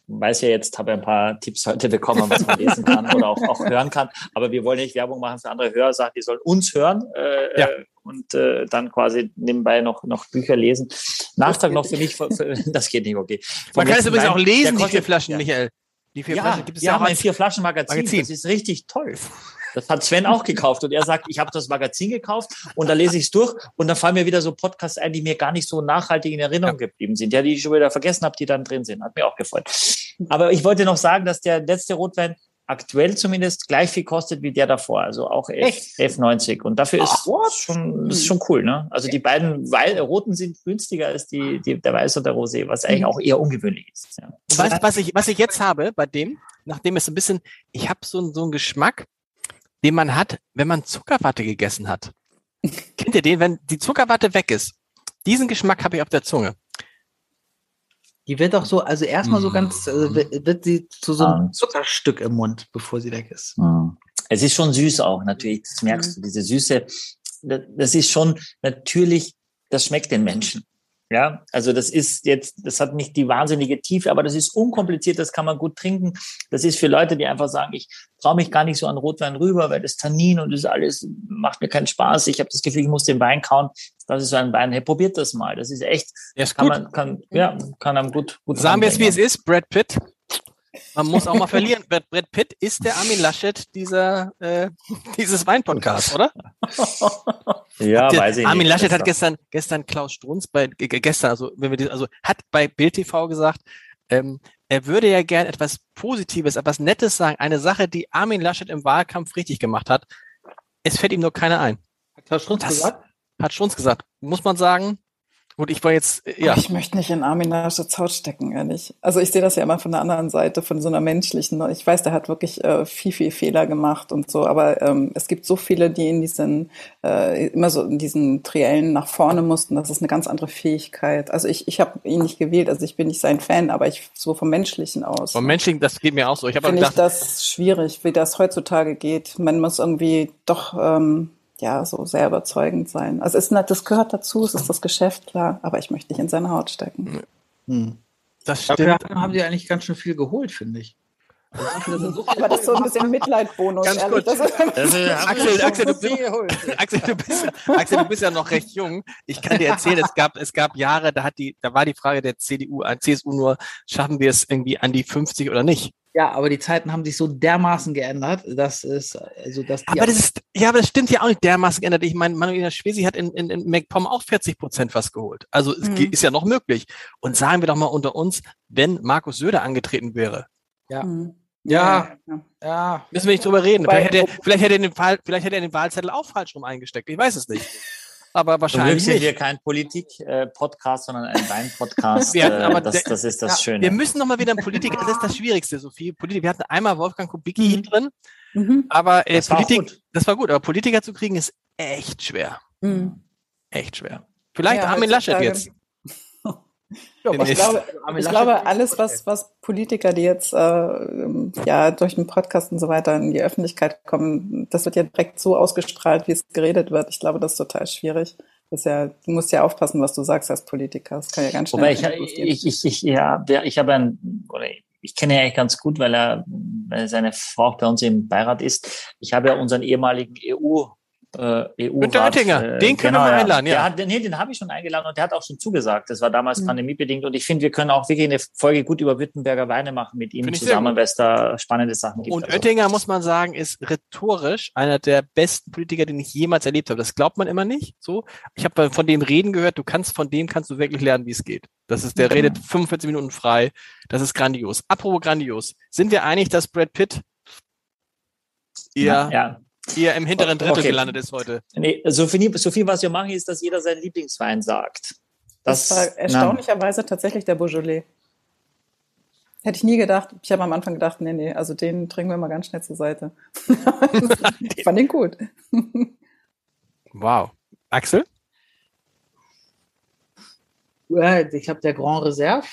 weiß ja jetzt, habe ein paar Tipps heute bekommen, was man lesen kann oder auch, auch hören kann. Aber wir wollen nicht Werbung machen für andere Hörsachen, die sollen uns hören äh, ja. Und äh, dann quasi nebenbei noch, noch Bücher lesen. Nachtrag noch für mich, für, für, das geht nicht, okay. Man kann es übrigens auch lesen, die vier Flaschen, ja. Michael. Die vier ja, Flaschen gibt es ja, ja auch ein vier Flaschen Magazin. Magazin. Das ist richtig toll. Das hat Sven auch gekauft und er sagt, ich habe das Magazin gekauft und da lese ich es durch und dann fallen mir wieder so Podcasts ein, die mir gar nicht so nachhaltig in Erinnerung ja. geblieben sind, ja, die ich schon wieder vergessen habe, die dann drin sind. Hat mir auch gefreut. Aber ich wollte noch sagen, dass der letzte Rotwein aktuell zumindest gleich viel kostet wie der davor, also auch F, F90. Und dafür ist, Ach, schon, das ist schon cool, ne? Also die beiden Weil Roten sind günstiger als die, die, der Weiß und der Rosé, was eigentlich mhm. auch eher ungewöhnlich ist. Ja. Weißt was ich, was ich jetzt habe bei dem, nachdem es ein bisschen, ich habe so, so einen Geschmack, den man hat, wenn man Zuckerwatte gegessen hat. Kennt ihr den, wenn die Zuckerwatte weg ist? Diesen Geschmack habe ich auf der Zunge. Die wird auch so, also erstmal so ganz, also wird sie zu so einem Zuckerstück im Mund, bevor sie weg ist. Es ist schon süß auch, natürlich. Das merkst du, diese Süße. Das ist schon natürlich, das schmeckt den Menschen. Ja, also das ist jetzt, das hat nicht die wahnsinnige Tiefe, aber das ist unkompliziert, das kann man gut trinken. Das ist für Leute, die einfach sagen, ich traue mich gar nicht so an Rotwein rüber, weil das Tannin und das alles macht mir keinen Spaß. Ich habe das Gefühl, ich muss den Wein kauen. Das ist so ein Wein, hey, probiert das mal. Das ist echt, ja, ist kann gut. man, kann, ja, kann einem gut, gut Sagen wir es, wie es ist, Brad Pitt. Man muss auch mal verlieren. Brad Pitt ist der Armin Laschet dieser, äh, dieses Weinpodcast, oder? ja, der, weiß ich Armin nicht. Laschet hat gestern, gestern Klaus Strunz bei, gestern, also, wenn wir, also, hat bei Bild TV gesagt, ähm, er würde ja gern etwas Positives, etwas Nettes sagen, eine Sache, die Armin Laschet im Wahlkampf richtig gemacht hat. Es fällt ihm nur keiner ein. Hat Klaus Strunz das gesagt? Hat Strunz gesagt. Muss man sagen, Gut, ich war jetzt, äh, ja. Ich möchte nicht in Armin Laschets Haut stecken, ehrlich. Also ich sehe das ja immer von der anderen Seite, von so einer menschlichen. Ich weiß, der hat wirklich äh, viel, viel Fehler gemacht und so, aber ähm, es gibt so viele, die in diesen, äh, immer so in diesen Triellen nach vorne mussten. Das ist eine ganz andere Fähigkeit. Also ich, ich habe ihn nicht gewählt, also ich bin nicht sein Fan, aber ich so vom Menschlichen aus. Vom Menschlichen, das geht mir auch so. Ich habe Finde ich das schwierig, wie das heutzutage geht. Man muss irgendwie doch ähm, ja so sehr überzeugend sein. Also es, das gehört dazu, es ist das Geschäft, klar, aber ich möchte nicht in seine Haut stecken. Hm. Das stimmt. Dafür haben sie eigentlich ganz schön viel geholt, finde ich. Also, aber das ist so ein bisschen Mitleidbonus. Ganz ehrlich. Gut. Axel, Axel, du bist, Axel, du bist, Axel, du bist ja noch recht jung. Ich kann dir erzählen, es gab, es gab Jahre, da hat die, da war die Frage der CDU, CSU nur, schaffen wir es irgendwie an die 50 oder nicht? Ja, aber die Zeiten haben sich so dermaßen geändert, dass es, also, dass Aber das ist, ja, aber das stimmt ja auch nicht dermaßen geändert. Ich meine, Manuela Schwesi hat in, in, in MacPom auch 40 Prozent fast geholt. Also, es mhm. ist ja noch möglich. Und sagen wir doch mal unter uns, wenn Markus Söder angetreten wäre. Ja. Mhm. Ja, ja, ja. Müssen wir nicht drüber reden. Vielleicht hätte, er, vielleicht, hätte er den Wahl, vielleicht hätte er den Wahlzettel auch falsch rum eingesteckt. Ich weiß es nicht. aber wahrscheinlich sind wir kein Politik-Podcast, sondern ein Wein-Podcast. Äh, das, das ist das ja, Schöne. Wir müssen nochmal wieder einen Politiker, das ist das Schwierigste, Sophie. Politik, wir hatten einmal Wolfgang Kubicki hier mhm. drin, mhm. aber äh, das Politik, war das war gut, aber Politiker zu kriegen ist echt schwer. Mhm. Echt schwer. Vielleicht ja, Armin Laschet jetzt. Ja, ich, glaube, ich glaube, alles, was, was Politiker, die jetzt äh, ja durch den Podcast und so weiter in die Öffentlichkeit kommen, das wird ja direkt so ausgestrahlt, wie es geredet wird. Ich glaube, das ist total schwierig. Das ist ja, du musst ja aufpassen, was du sagst als Politiker. Das kann ja ganz schnell. Wobei ich, ich, ich, ich, ja, ich habe ein, oder ich kenne ihn eigentlich ganz gut, weil er, weil seine Frau auch bei uns im Beirat ist. Ich habe ja unseren ehemaligen EU äh, EU Günter Oettinger, äh, den können genau, wir einladen, ja. Hat, nee, den habe ich schon eingeladen und der hat auch schon zugesagt. Das war damals mhm. pandemiebedingt und ich finde, wir können auch wirklich eine Folge gut über Württemberger Weine machen mit ihm zusammen, weil es da spannende Sachen gibt. Und also. Oettinger, muss man sagen, ist rhetorisch einer der besten Politiker, den ich jemals erlebt habe. Das glaubt man immer nicht. So, ich habe von dem Reden gehört. Du kannst von dem kannst du wirklich lernen, wie es geht. Das ist, der mhm. redet 45 Minuten frei. Das ist grandios. Apropos grandios, sind wir einig, dass Brad Pitt eher ja, ja hier im hinteren Drittel okay. gelandet ist heute. Nee, so viel, so viel, was wir machen, ist, dass jeder seinen Lieblingswein sagt. Das, das war erstaunlicherweise na. tatsächlich der Beaujolais. Hätte ich nie gedacht. Ich habe am Anfang gedacht, nee, nee, also den trinken wir mal ganz schnell zur Seite. ich fand den gut. wow. Axel? Ich habe der Grand Reserve.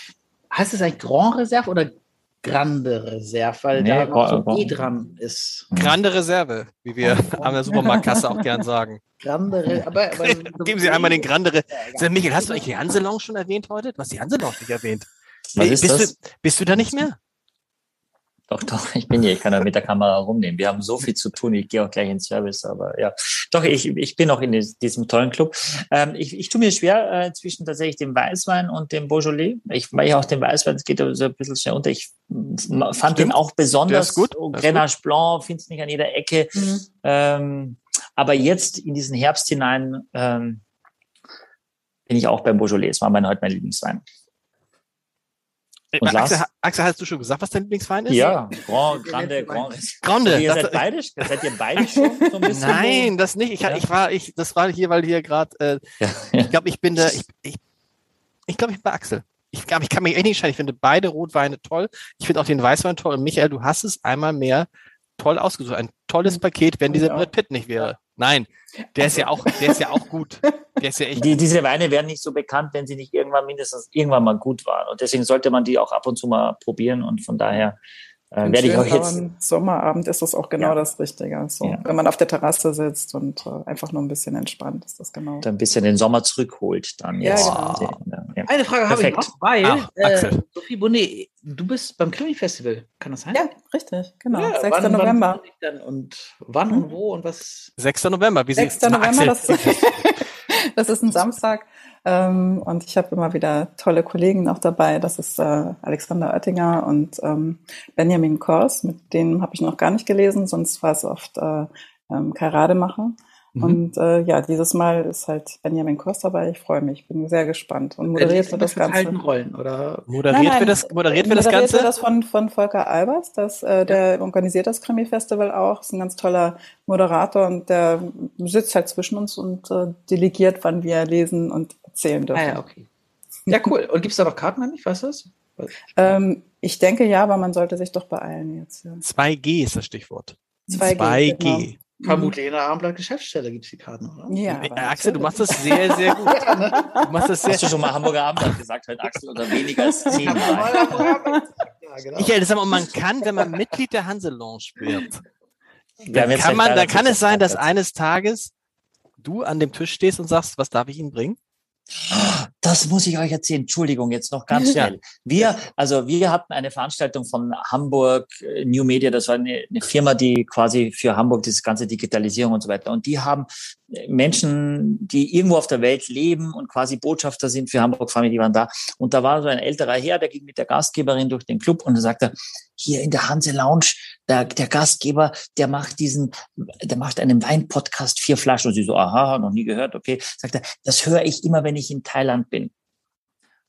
Heißt es eigentlich Grand Reserve oder Grande Reserve, weil nee, da noch so E dran ist. Grande Reserve, wie wir an der Supermarktkasse auch gern sagen. Grande Reserve. Aber, aber Geben Sie einmal den Grande Reserve. Michael, hast du eigentlich die Hanselounge schon erwähnt heute? Du hast die Hanselounge nicht erwähnt. Was ist bist, das? Du, bist du da nicht mehr? Doch, doch, ich bin hier, ich kann da mit der Kamera rumnehmen. Wir haben so viel zu tun, ich gehe auch gleich ins Service, aber ja. Doch, ich, ich bin noch in diesem tollen Club. Ähm, ich, ich tue mir schwer äh, zwischen tatsächlich dem Weißwein und dem Beaujolais. Ich weil ich auch den Weißwein, es geht so ein bisschen schnell unter. Ich fand Stimmt. den auch besonders gut. Grenache Blanc, find's nicht an jeder Ecke. Mhm. Ähm, aber jetzt in diesen Herbst hinein ähm, bin ich auch beim Beaujolais. Es war mein, heute mein Lieblingswein. Äh, Und Axel, Axel, hast du schon gesagt, was dein Lieblingswein ist? Ja, Grand, Grande, Grand. Grande. Also ihr seid beide, seid ihr beide schon so ein bisschen? Nein, das nicht. Ich, ja. ich war, ich, das war hier, weil hier gerade, äh, ja, ich glaube, ich bin der, ich, ich, ich glaube, ich bin bei Axel. Ich glaube, ich kann mich echt nicht entscheiden. Ich finde beide Rotweine toll. Ich finde auch den Weißwein toll. Und Michael, du hast es einmal mehr toll ausgesucht. Ein tolles mhm. Paket, wenn dieser Brett Pitt nicht wäre. Nein, der ist ja auch, der ist ja auch gut. Der ist ja echt. Die, diese Weine werden nicht so bekannt, wenn sie nicht irgendwann mindestens irgendwann mal gut waren. Und deswegen sollte man die auch ab und zu mal probieren. Und von daher äh, werde ich auch jetzt. Sommerabend ist das auch genau ja. das Richtige. So, ja. Wenn man auf der Terrasse sitzt und äh, einfach nur ein bisschen entspannt, ist das genau. Dann ein bisschen den Sommer zurückholt, dann ja, jetzt. Genau. Ja. Eine Frage Perfekt. habe ich noch, weil Ach, äh, Sophie Bonnet, du bist beim Krimi-Festival, kann das sein? Ja, richtig, genau. 6. Wann, November. Wann und wann und wo und was? 6. November, wie 6. November, das, das ist ein Samstag. Ähm, und ich habe immer wieder tolle Kollegen auch dabei. Das ist äh, Alexander Oettinger und ähm, Benjamin Kors. Mit denen habe ich noch gar nicht gelesen, sonst war es oft äh, ähm, Kai Rademacher. Mhm. Und äh, ja, dieses Mal ist halt Benjamin Kors dabei. Ich freue mich, bin sehr gespannt. Und moderiert wird das Ganze. Rollen, oder? Moderiert nein, nein, wird das, moderiert wird das Ganze? Moderiert wird das von, von Volker Albers. Das, äh, der ja. organisiert das Krimi-Festival auch. Ist ein ganz toller Moderator und der sitzt halt zwischen uns und äh, delegiert, wann wir lesen und erzählen dürfen. Ah, ja, okay. Ja, cool. Und gibt es da noch Karten eigentlich? Weißt du das? Ähm, ich denke ja, aber man sollte sich doch beeilen jetzt. Ja. 2G ist das Stichwort. 2G. 2G. Genau. Vermutlich in der Abendblatt Geschäftsstelle gibt es die Karten, oder? Ja. Äh, Axel, du machst das sehr, sehr gut. Du machst das sehr Hast du schon mal Hamburger Abendblatt gesagt heute, Axel, oder weniger als zehnmal? ja, genau. Michael, das man kann, wenn man Mitglied der Hanse Lounge wird, dann kann, man, dann kann es sein, dass eines Tages du an dem Tisch stehst und sagst, was darf ich Ihnen bringen? Das muss ich euch erzählen. Entschuldigung, jetzt noch ganz schnell. Wir, also wir hatten eine Veranstaltung von Hamburg äh, New Media. Das war eine, eine Firma, die quasi für Hamburg diese ganze Digitalisierung und so weiter. Und die haben äh, Menschen, die irgendwo auf der Welt leben und quasi Botschafter sind für Hamburg Family, die waren da. Und da war so ein älterer Herr, der ging mit der Gastgeberin durch den Club und sagte, hier in der Hanse Lounge, der, der Gastgeber, der macht diesen, der macht einen Weinpodcast, vier Flaschen. Und sie so, aha, noch nie gehört, okay. Sagt er, das höre ich immer, wenn ich in Thailand bin.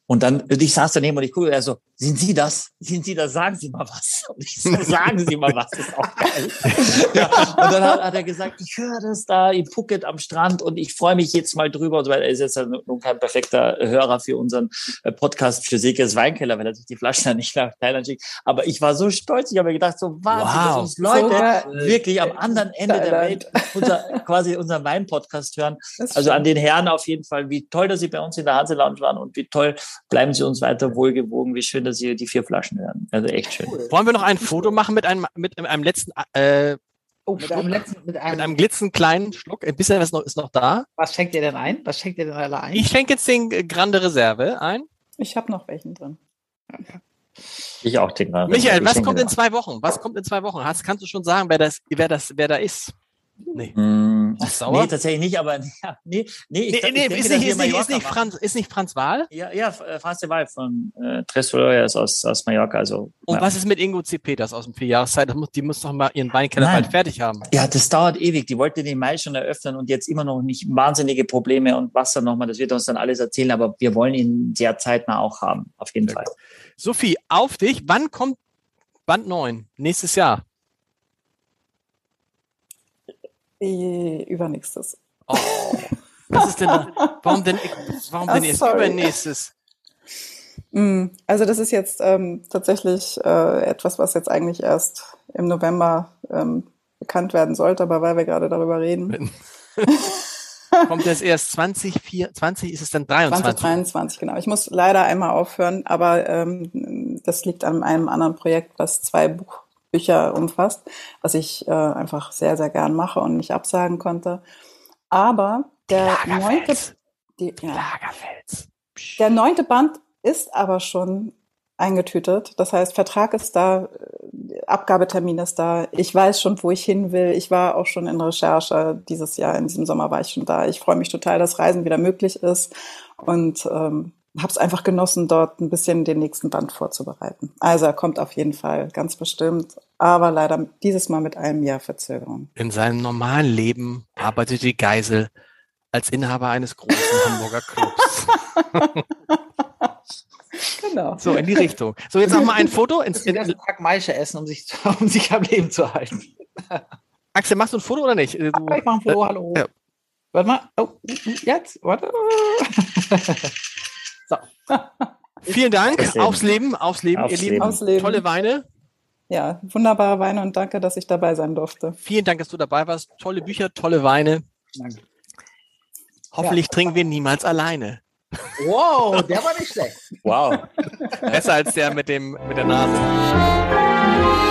Und dann, ich saß daneben und ich gucke, also, sind Sie das? Sind Sie das? Sagen Sie mal was. Und ich so, sagen Sie mal was, das ist auch geil. ja, und dann hat, hat, er gesagt, ich höre das da in Phuket am Strand und ich freue mich jetzt mal drüber und so weiter. Er ist jetzt nun kein perfekter Hörer für unseren äh, Podcast für Silkes Weinkeller, weil er sich die Flaschen dann nicht nach Thailand schickt. Aber ich war so stolz, ich habe mir gedacht, so Wahnsinn, wow. dass uns Leute so wirklich am anderen Ende Thailand. der Welt unser, quasi unseren Wein-Podcast hören. Also an den Herren auf jeden Fall, wie toll, dass Sie bei uns in der Hanse Lounge waren und wie toll bleiben Sie uns weiter wohlgewogen, wie schön, dass Sie die vier Flaschen hören. Also echt schön. Wollen wir noch ein Foto machen mit einem, mit einem letzten, äh, Oh, mit, einem letzten, mit, einem, mit einem glitzen kleinen Schluck. Ein bisschen was noch, ist noch da. Was schenkt ihr denn ein? Was schenkt ihr denn alle ein? Ich schenke jetzt den Grande Reserve ein. Ich habe noch welchen drin. Ich auch den Grande Michael, was kommt in zwei Wochen? Was kommt in zwei Wochen? Hast, kannst du schon sagen, wer das, wer das, wer da ist? Nee. Mm, sauer? Nee, tatsächlich nicht, aber ja, nee, nee, ich, nee, nee, denke, ist, nicht, ist, nicht, ist, nicht Franz, ist nicht Franz Wahl? Ja, ja, äh, Franz de Waal von äh, Tres Flores aus, aus Mallorca. Also, Und ja. was ist mit Ingo C. Peters aus dem Vierjahreszeit? Die muss doch mal ihren Weinkeller bald fertig haben. Ja, das dauert ewig. Die wollte den Mai schon eröffnen und jetzt immer noch nicht wahnsinnige Probleme und Wasser nochmal. Das wird uns dann alles erzählen, aber wir wollen ihn sehr zeitnah auch haben, auf jeden Fall. Sophie, auf dich. Wann kommt Band 9? Nächstes Jahr? Übernächstes. Oh, was ist denn, warum denn, warum denn erst übernächstes? Mm, also das ist jetzt ähm, tatsächlich äh, etwas, was jetzt eigentlich erst im November ähm, bekannt werden sollte, aber weil wir gerade darüber reden. Kommt das erst 20, 20 ist es dann 23? 2023, genau. Ich muss leider einmal aufhören, aber ähm, das liegt an einem anderen Projekt, was zwei Buch Bücher umfasst, was ich äh, einfach sehr, sehr gern mache und nicht absagen konnte. Aber der neunte, die, ja, der neunte Band ist aber schon eingetütet. Das heißt, Vertrag ist da, Abgabetermin ist da. Ich weiß schon, wo ich hin will. Ich war auch schon in Recherche dieses Jahr, in diesem Sommer war ich schon da. Ich freue mich total, dass Reisen wieder möglich ist. Und ähm, habe es einfach genossen, dort ein bisschen den nächsten Band vorzubereiten. Also er kommt auf jeden Fall, ganz bestimmt, aber leider dieses Mal mit einem Jahr Verzögerung. In seinem normalen Leben arbeitet die Geisel als Inhaber eines großen Hamburger Clubs. genau. So, in die Richtung. So, jetzt noch mal ein Foto. Ins, in, den Tag Maische essen, um sich, um sich am Leben zu halten. Axel, machst du ein Foto oder nicht? Du, ich mach ein Foto, hallo. Ja. Warte mal. Oh, jetzt, warte. Vielen Dank. Aufs Leben, aufs Leben, aufs ihr Lieben. Aufs Leben. Tolle Weine. Ja, wunderbare Weine und danke, dass ich dabei sein durfte. Vielen Dank, dass du dabei warst. Tolle Bücher, tolle Weine. Danke. Hoffentlich ja. trinken wir niemals alleine. Wow, der war nicht schlecht. Wow. Besser als der mit dem mit der Nase.